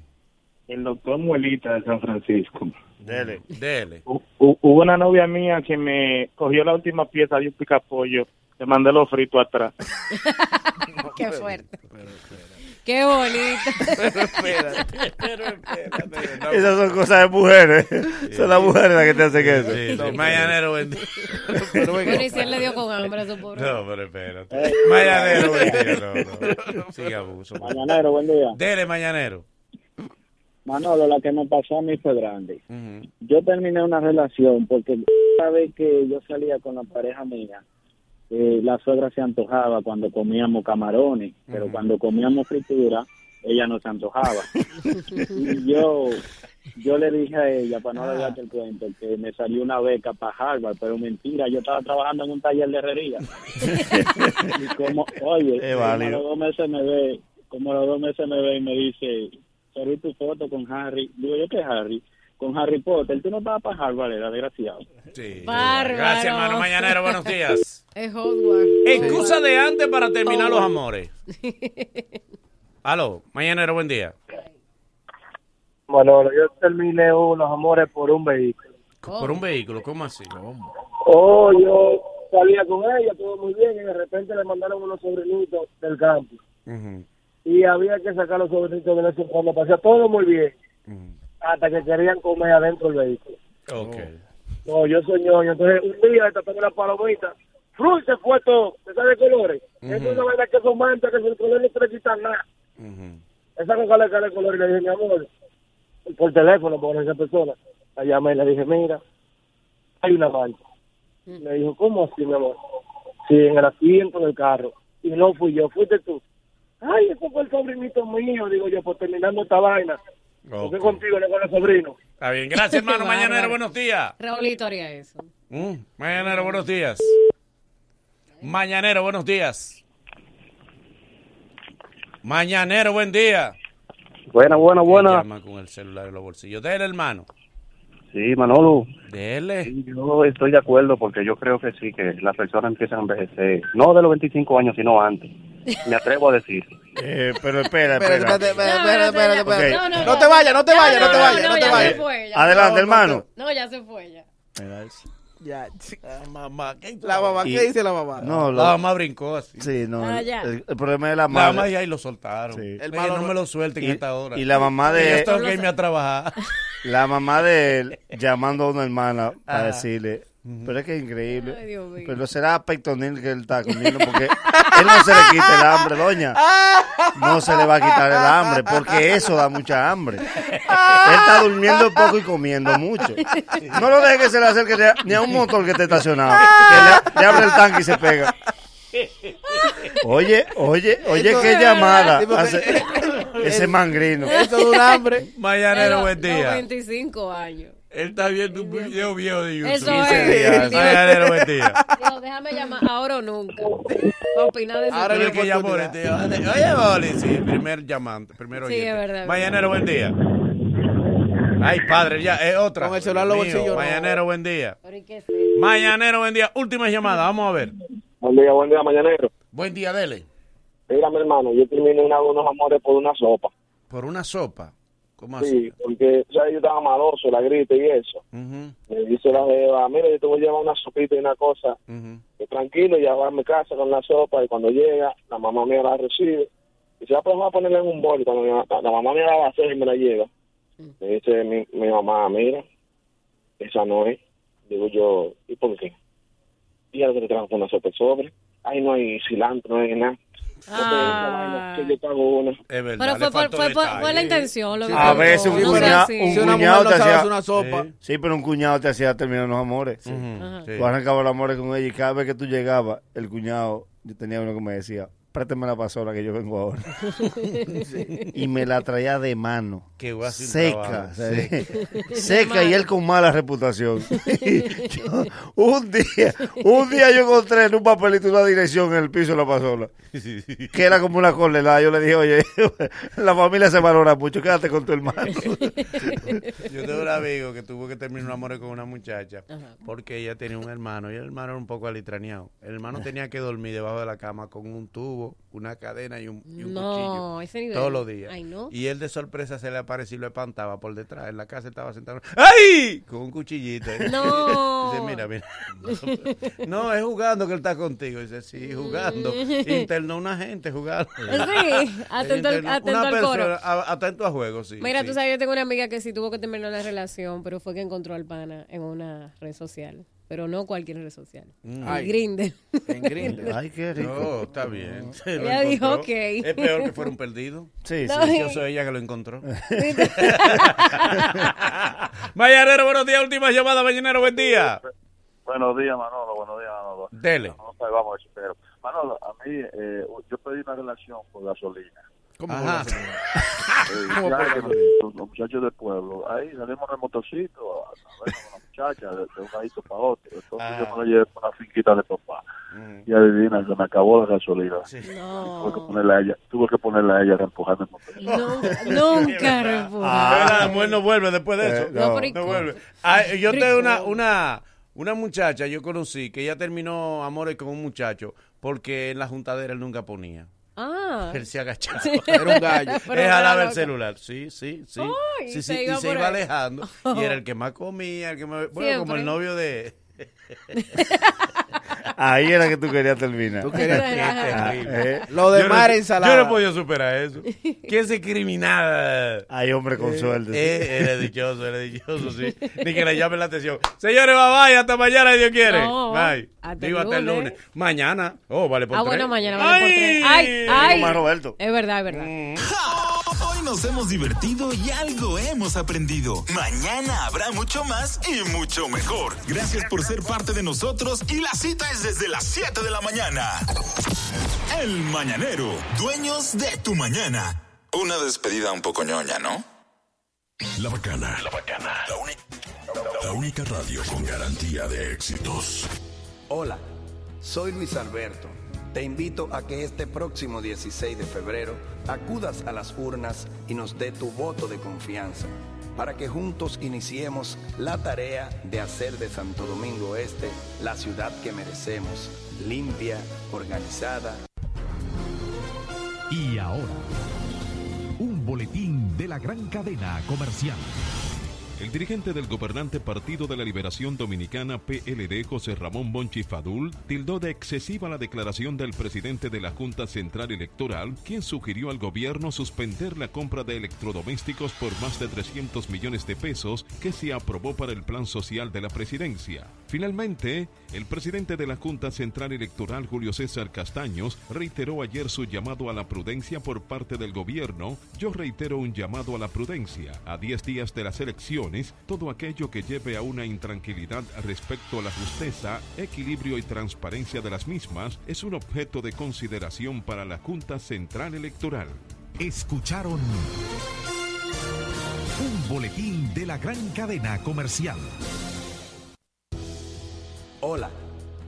El doctor Muelita de San Francisco. Dele. Dele. Hu- hu- Hubo una novia mía que me cogió la última pieza de un picapollo. Le mandé los fritos atrás. Qué fuerte. Qué bonito. Pero espérate. Pero espérate. no. Esas son cosas de mujeres. Son las mujeres las que te hacen eso. Sí, sí. Mañanero, buen día. Pero venga. Bueno, y si él le dio con hambre a su pobre. No, pero espérate. Mañanero, buen día. No, no. Sigue abuso. Mañanero, buen día. Dele, mañanero. Manolo, la que me pasó a mí fue grande. Yo terminé una relación porque cada vez que yo salía con la pareja mía, eh, la suegra se antojaba cuando comíamos camarones, pero cuando comíamos fritura, ella no se antojaba. y yo yo le dije a ella, para no darte el cuento, que me salió una beca para Harvard, pero mentira, yo estaba trabajando en un taller de herrería. y como, oye, como los dos meses me ve, como los dos meses me ve y me dice, subí tu foto con Harry. Digo, ¿yo qué Harry? Con Harry Potter. Tú no estabas para Harvard, era desgraciado. Sí. Bárbaro. Gracias, hermano Mañanero. Buenos días. Es Hogwarts. Excusa de antes para terminar los amores. Aló, Mañanero, buen día. Manolo, yo terminé unos amores por un vehículo. Por un vehículo, ¿cómo así? Oh, yo salía con ella, todo muy bien, y de repente le mandaron unos sobrinitos del campo. Y había que sacar los sobrinitos de vez en cuando. Pasaba todo muy bien. Hasta que querían comer adentro del vehículo. Ok. No, yo soy ñoño. Entonces, un día esta tengo la palomita. ¡Fru! Se fue todo. ¿Se de colores? Es una vaina que son manchas, que el color no se le quita nada. Esa cosa le cae el color y le dije, mi amor, por teléfono, por esa persona. La llamé y le dije, mira, hay una mancha. Me dijo, ¿cómo así, mi amor? Sí, en el asiento del carro. Y no fui yo, fuiste tú. Ay, eso fue el sobrinito mío, digo yo, por terminando esta vaina. ¿Por qué contigo, no con el sobrino? Está bien, gracias, hermano Mañanero. Buenos días. Raulito haría eso. Mm, Mañanero, buenos días. Mañanero, buenos días. Mañanero, buen día. Buena, buena, buena. Llama con el celular en los bolsillos. Dele, hermano. Sí, Manolo. Dele. Yo estoy de acuerdo porque yo creo que sí, que las personas empiezan a envejecer. No de los 25 años, sino antes. Me atrevo a decir. Eh, pero espera, espera. espérate, espérate, espérate. No, no, no te vayas, no te vayas, no te vayas, no te ya vayas. se fue, ya. Adelante, No, hermano. No, ya se fue, ya. Ya, mamá, ¿qué La mamá, Y- ¿qué dice la mamá? No, La mamá brincó así. Sí, no. Ah, el, problema es la La madre. mamá ya ahí lo soltaron. Sí. El no me lo suelten Y- a esta hora. y la mamá de- Yo tengo que irme a trabajar. La mamá de él llamando a una hermana para decirle, pero es que es increíble. Ay, Dios mío. Pero será pectonil que él está comiendo porque él no se le quita el hambre, doña. No se le va a quitar el hambre porque eso da mucha hambre. Él está durmiendo poco y comiendo mucho. No lo deje que se le acerque ni a- un motor que esté estacionado. Que le, le abre el tanque y se pega. Oye, oye, oye, qué llamada hace ese mangrino. Eso de un hambre. Mañanero, buen día. 25 años. Él está viendo un video viejo de YouTube. Eso 15 es. días. Mañanero, buen día. Digo, déjame llamar ahora o nunca. Para opinar de Ahora el que llamó este. Oye, Boli, sí, primer llamante, primero Sí, es verdad. Mañanero, buen día. Ay, padre, ya, es otra. Con el celular los bolsillos, no. Mañanero, buen día. Mañanero, buen día. Última llamada, vamos a ver. Buen día, buen día, mañanero. Buen día, dele. Mira, mi hermano, yo terminé una, unos amores por una sopa. Por una sopa. ¿Cómo Sí, así? porque ya yo estaba maloso, la gripe y eso. Me dice la jeva, mira, yo te voy a llevar una sopita y una cosa. ujú. que tranquilo, ya va a mi casa con la sopa y cuando llega, la mamá mía la recibe. Y se va a ponerla en un bol y cuando la, mamá mía la va a hacer y me la lleva. Me dice mi, mi mamá, mira, esa no es. Digo yo, ¿y por qué? Y ahora que te trajo una sopa sobre. Ahí no hay cilantro, no hay nada. Ah. Que yo pago una. Es verdad. Pero fue, por, fue, por- fue la intención. Lo que A veces un No cuñado, un Si una cuñado mujer te hacía una sopa. Sí. Sí, pero un cuñado te hacía terminar los amores. Sí. Tú arrancabas los amores con ella y cada vez que tú llegabas, el cuñado, yo tenía uno que me decía, préstame la pasola que yo vengo ahora. Y me la traía de mano. Que seca, seca y él con mala reputación. Yo, un día, un día yo encontré en un papelito una dirección en el piso de la pasola, que era como una cornelada. Yo le dije, oye, la familia se valora mucho, quédate con tu hermano. Yo tengo un amigo que tuvo que terminar un amor con una muchacha porque ella tenía un hermano y el hermano era un poco alitraneado. El hermano tenía que dormir debajo de la cama con un tubo, una cadena y un, y un No, cuchillo. ese nivel. Todos los días. Ay, no. Y él de sorpresa se le apareció y lo espantaba por detrás. En la casa estaba sentado. ¡Ay! Con un cuchillito. No. Dice, mira, mira. No, es jugando que él está contigo. Dice, sí, jugando. Internó una gente jugando. Sí, atento al- atento una al persona, coro. a- atento a juego, sí. Mira, sí. tú sabes, yo tengo una amiga que sí tuvo que terminar la relación, pero fue que encontró al pana en una red social. Pero no cualquier red social. Mm. En Ay. Grindr. En Grindr. Ay, qué rico. No, está bien. Se Ella dijo, ok. Es peor que fuera un perdido. Sí, No, sí. Yo soy ella que lo encontró. Mañanero, buenos días. Última llamada, Mañanero, buen día. Buenos días, Manolo. Buenos días, Manolo. Dele. No, vamos, pero Manolo, a mí, eh, yo pedí una relación por gasolina. ¿Cómo Ajá. la? Eh, ¿Cómo ya, fue la los, muchachos del pueblo. Ahí salimos en el motorcito a, a ver a una muchacha de, de un ladito para otro. Entonces Ah. yo me la llevé por una finquita de papá. Y adivina, se me acabó la gasolina. Tuve que ponerle a ella, tuve que ponerle a ella a empujar el motor. Nunca, nunca reempujar. Ah, la mujer no vuelve después de eso. Eh, no. No, pero ¿y No vuelve. Ah, yo Pero ¿y tengo una, una, una muchacha, yo conocí, que ella terminó amores con un muchacho porque en la juntadera él nunca ponía. Ah. Él se agachaba. Sí. Era un gallo. Él jalaba el celular. Sí, sí, sí. Ay, sí, se sí, iba y se iba alejando. Y era el que más comía, el que más... Bueno, como el novio de... Ahí era que tú querías terminar. Tú querías- terrible. Eh, Lo de Yo no- mar ensalada. Yo no he podido superar eso. ¿Quién se criminal? Hay hombre con suerte. sí. Eh, eres dichoso, eres dichoso, sí. Ni que le llamen la atención. Señores, bye bye, hasta mañana, si Dios quiere. No, bye. hasta Digo, el hasta el lunes. lunes. Mañana. Oh, vale por Ah, tres. bueno, mañana vale por tres. Ay, ¡Ay! ay. Más Roberto. Es verdad, es verdad. Hoy nos hemos divertido y algo hemos aprendido. Mañana habrá mucho más y mucho mejor. Gracias por ser parte de nosotros y la cita es desde las 7 de la mañana. El Mañanero, dueños de tu mañana. Una despedida un poco ñoña, ¿no? La bacana. La bacana. La, uni- la única radio con garantía de éxitos. Hola, soy Luis Alberto. Te invito a que este próximo 16 de febrero acudas a las urnas y nos dé tu voto de confianza para que juntos iniciemos la tarea de hacer de Santo Domingo Este la ciudad que merecemos, limpia, organizada. Y ahora, un boletín de la gran cadena comercial. El dirigente del gobernante Partido de la Liberación Dominicana PLD, José Ramón Bonchi Fadul, tildó de excesiva la declaración del presidente de la Junta Central Electoral, quien sugirió al gobierno suspender la compra de electrodomésticos por más de 300 millones de pesos que se aprobó para el plan social de la presidencia. Finalmente, el presidente de la Junta Central Electoral, Julio César Castaños, reiteró ayer su llamado a la prudencia por parte del gobierno. Yo reitero un llamado a la prudencia. A 10 días de las elecciones, todo aquello que lleve a una intranquilidad respecto a la justeza, equilibrio y transparencia de las mismas es un objeto de consideración para la Junta Central Electoral. Escucharon un boletín de la gran cadena comercial. Hola,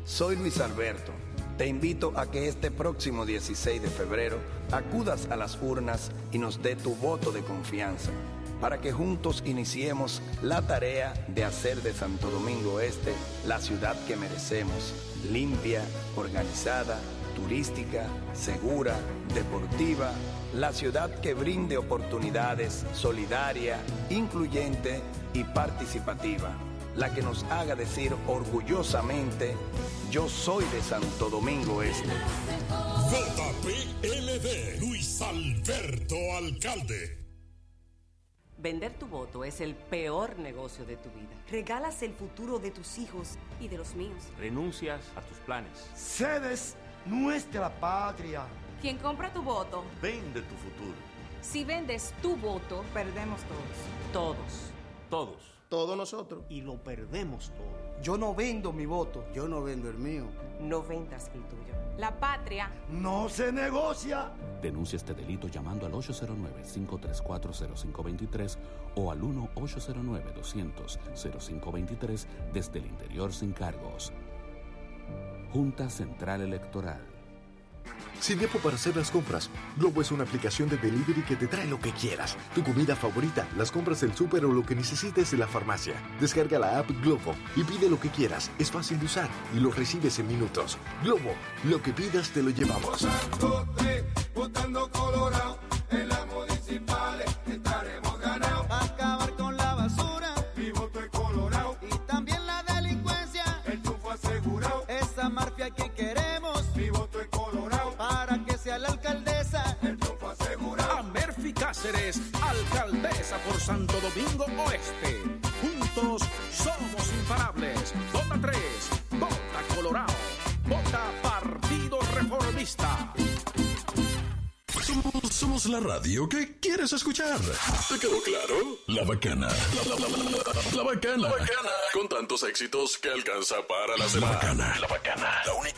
soy Luis Alberto. Te invito a que este próximo 16 de febrero acudas a las urnas y nos dé tu voto de confianza para que juntos iniciemos la tarea de hacer de Santo Domingo Este la ciudad que merecemos, limpia, organizada, turística, segura, deportiva, la ciudad que brinde oportunidades, solidaria, incluyente y participativa, la que nos haga decir orgullosamente, yo soy de Santo Domingo Este. JPLD, Luis Alberto Alcalde. Vender tu voto es el peor negocio de tu vida. Regalas el futuro de tus hijos y de los míos. Renuncias a tus planes. Cedes nuestra patria. Quien compra tu voto, Vende tu futuro. si vendes tu voto, perdemos todos. Todos. Todos. Todos nosotros. Y lo perdemos todo. Yo no vendo mi voto. Yo no vendo el mío. No vendas el tuyo. La patria No se negocia. Denuncia este delito llamando al 809-534-0523 o al 1-809-200-0523 desde el interior sin cargos. Junta Central Electoral. Sin tiempo para hacer las compras, Globo es una aplicación de delivery que te trae lo que quieras. Tu comida favorita, las compras del súper o lo que necesites de la farmacia. Descarga la app Globo y pide lo que quieras. Es fácil de usar y lo recibes en minutos. Globo, lo que pidas te lo llevamos. Por Santo Domingo Oeste. Juntos somos imparables. Vota 3, vota Colorado, vota Partido Reformista. Somos, somos la radio que quieres escuchar. ¿Te quedó claro? La bacana. La, la- la- la- la bacana. La bacana. Con tantos éxitos que alcanza para la semana. La bacana. La bacana. La, uni-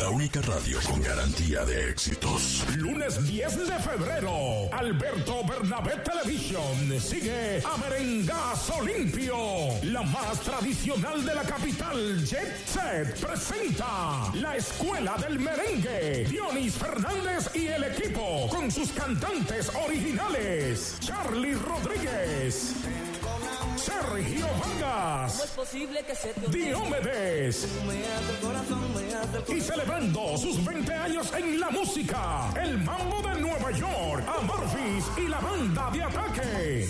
La única radio con garantía de éxitos. Lunes 10 de febrero, Alberto Bernabé Television sigue a Merengazo Limpio. La más tradicional de la capital, Jet Set, presenta la Escuela del Merengue. Dionis Fernández y el equipo con sus cantantes originales. Charlie Rodríguez. Sergio Vargas. ¿Cómo es posible que se te Diomedes. Y celebrando sus 20 años en la música, el mambo de Nueva York, Amorphis y la banda de ataque.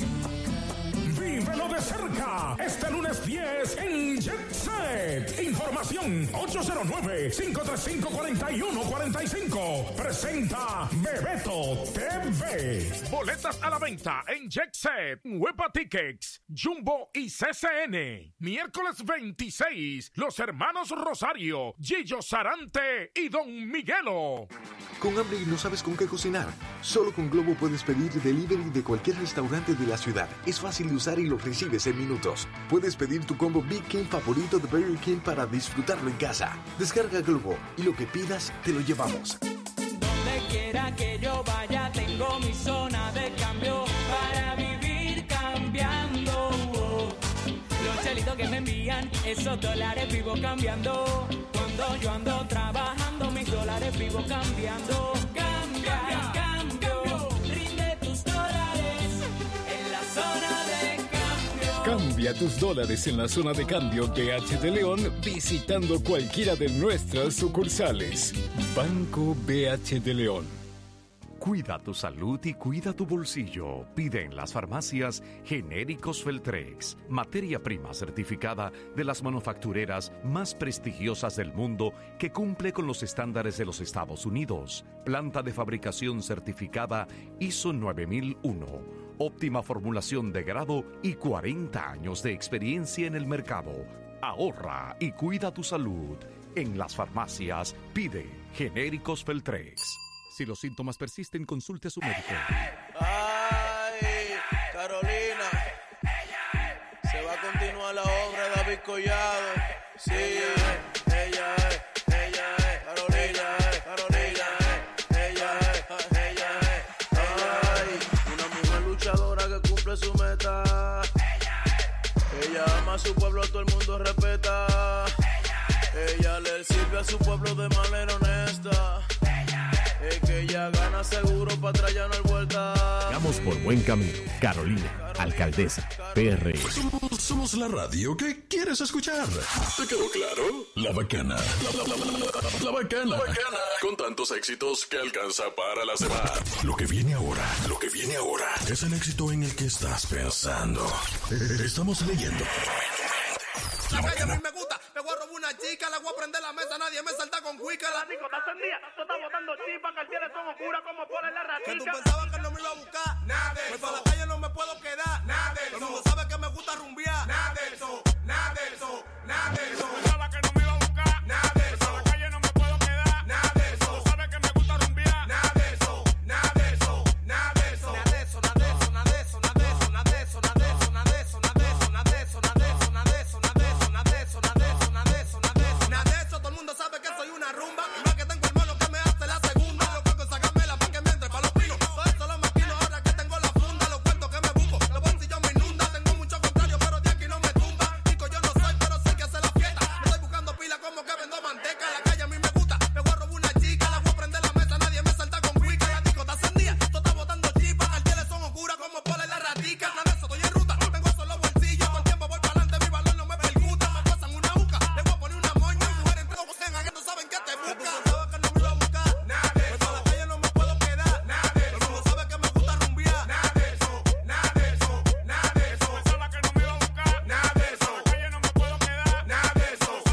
Vívelo de cerca este lunes 10 en Jet Set. Información 809-535-4145. Presenta Bebeto TV. Boletas a la venta en Jet Set, Huepa Tickets, Jumbo y CCN. Miércoles 26, los hermanos Rosario, Gillo Sarante y Don Miguelo. ¿Con hambre y no sabes con qué cocinar? Solo con Globo puedes pedir delivery de cualquier restaurante de la ciudad. Es fácil de usar y lo recibes en minutos. Puedes pedir tu combo Big King favorito de Burger King para disfrutarlo en casa. Descarga Globo y lo que pidas te lo llevamos. Donde quiera que yo vaya, tengo mi zona de cambio para vivir cambiando. Los chelitos que me envían, esos dólares vivo cambiando. Cuando yo ando trabajando, mis dólares vivo cambiando. Cambia tus dólares en la zona de cambio BH de León visitando cualquiera de nuestras sucursales. Banco BH de León. Cuida tu salud y cuida tu bolsillo. Pide en las farmacias genéricos Feltrex, materia prima certificada de las manufactureras más prestigiosas del mundo que cumple con los estándares de los Estados Unidos. Planta de fabricación certificada ISO 9001. Óptima formulación de grado y 40 años de experiencia en el mercado. Ahorra y cuida tu salud. En las farmacias pide genéricos Feltrex. Si los síntomas persisten, consulte a su médico. Ay, Carolina. Se va a continuar la obra de David Collado. Sí, a su pueblo, todo el mundo respeta. Ella le sirve a su pueblo de manera honesta. Seguro para atrás ya no hay vuelta. Vamos por buen camino. Carolina, alcaldesa, PR. Somos, somos la radio que quieres escuchar. ¿Te quedó claro? La bacana. La, la- la- la- la bacana. La bacana. Con tantos éxitos que alcanza para la semana. Lo que viene ahora, lo que viene ahora es el éxito en el que estás pensando. Estamos leyendo. La calle a mí me gusta, voy a robar una chica, le voy a prender la mesa, nadie me salta con cuica. La discoteca encendida, tú estás botando chispas, carteles son oscuras como pones la ratita. Que tú pensabas que no me iba a buscar, nada de eso. Pues para la calle no me puedo quedar, nada de eso. Todo el mundo sabe que me gusta rumbear, nada de eso, nada de eso, nada de eso. Pensaba que no me iba a buscar, nada de eso.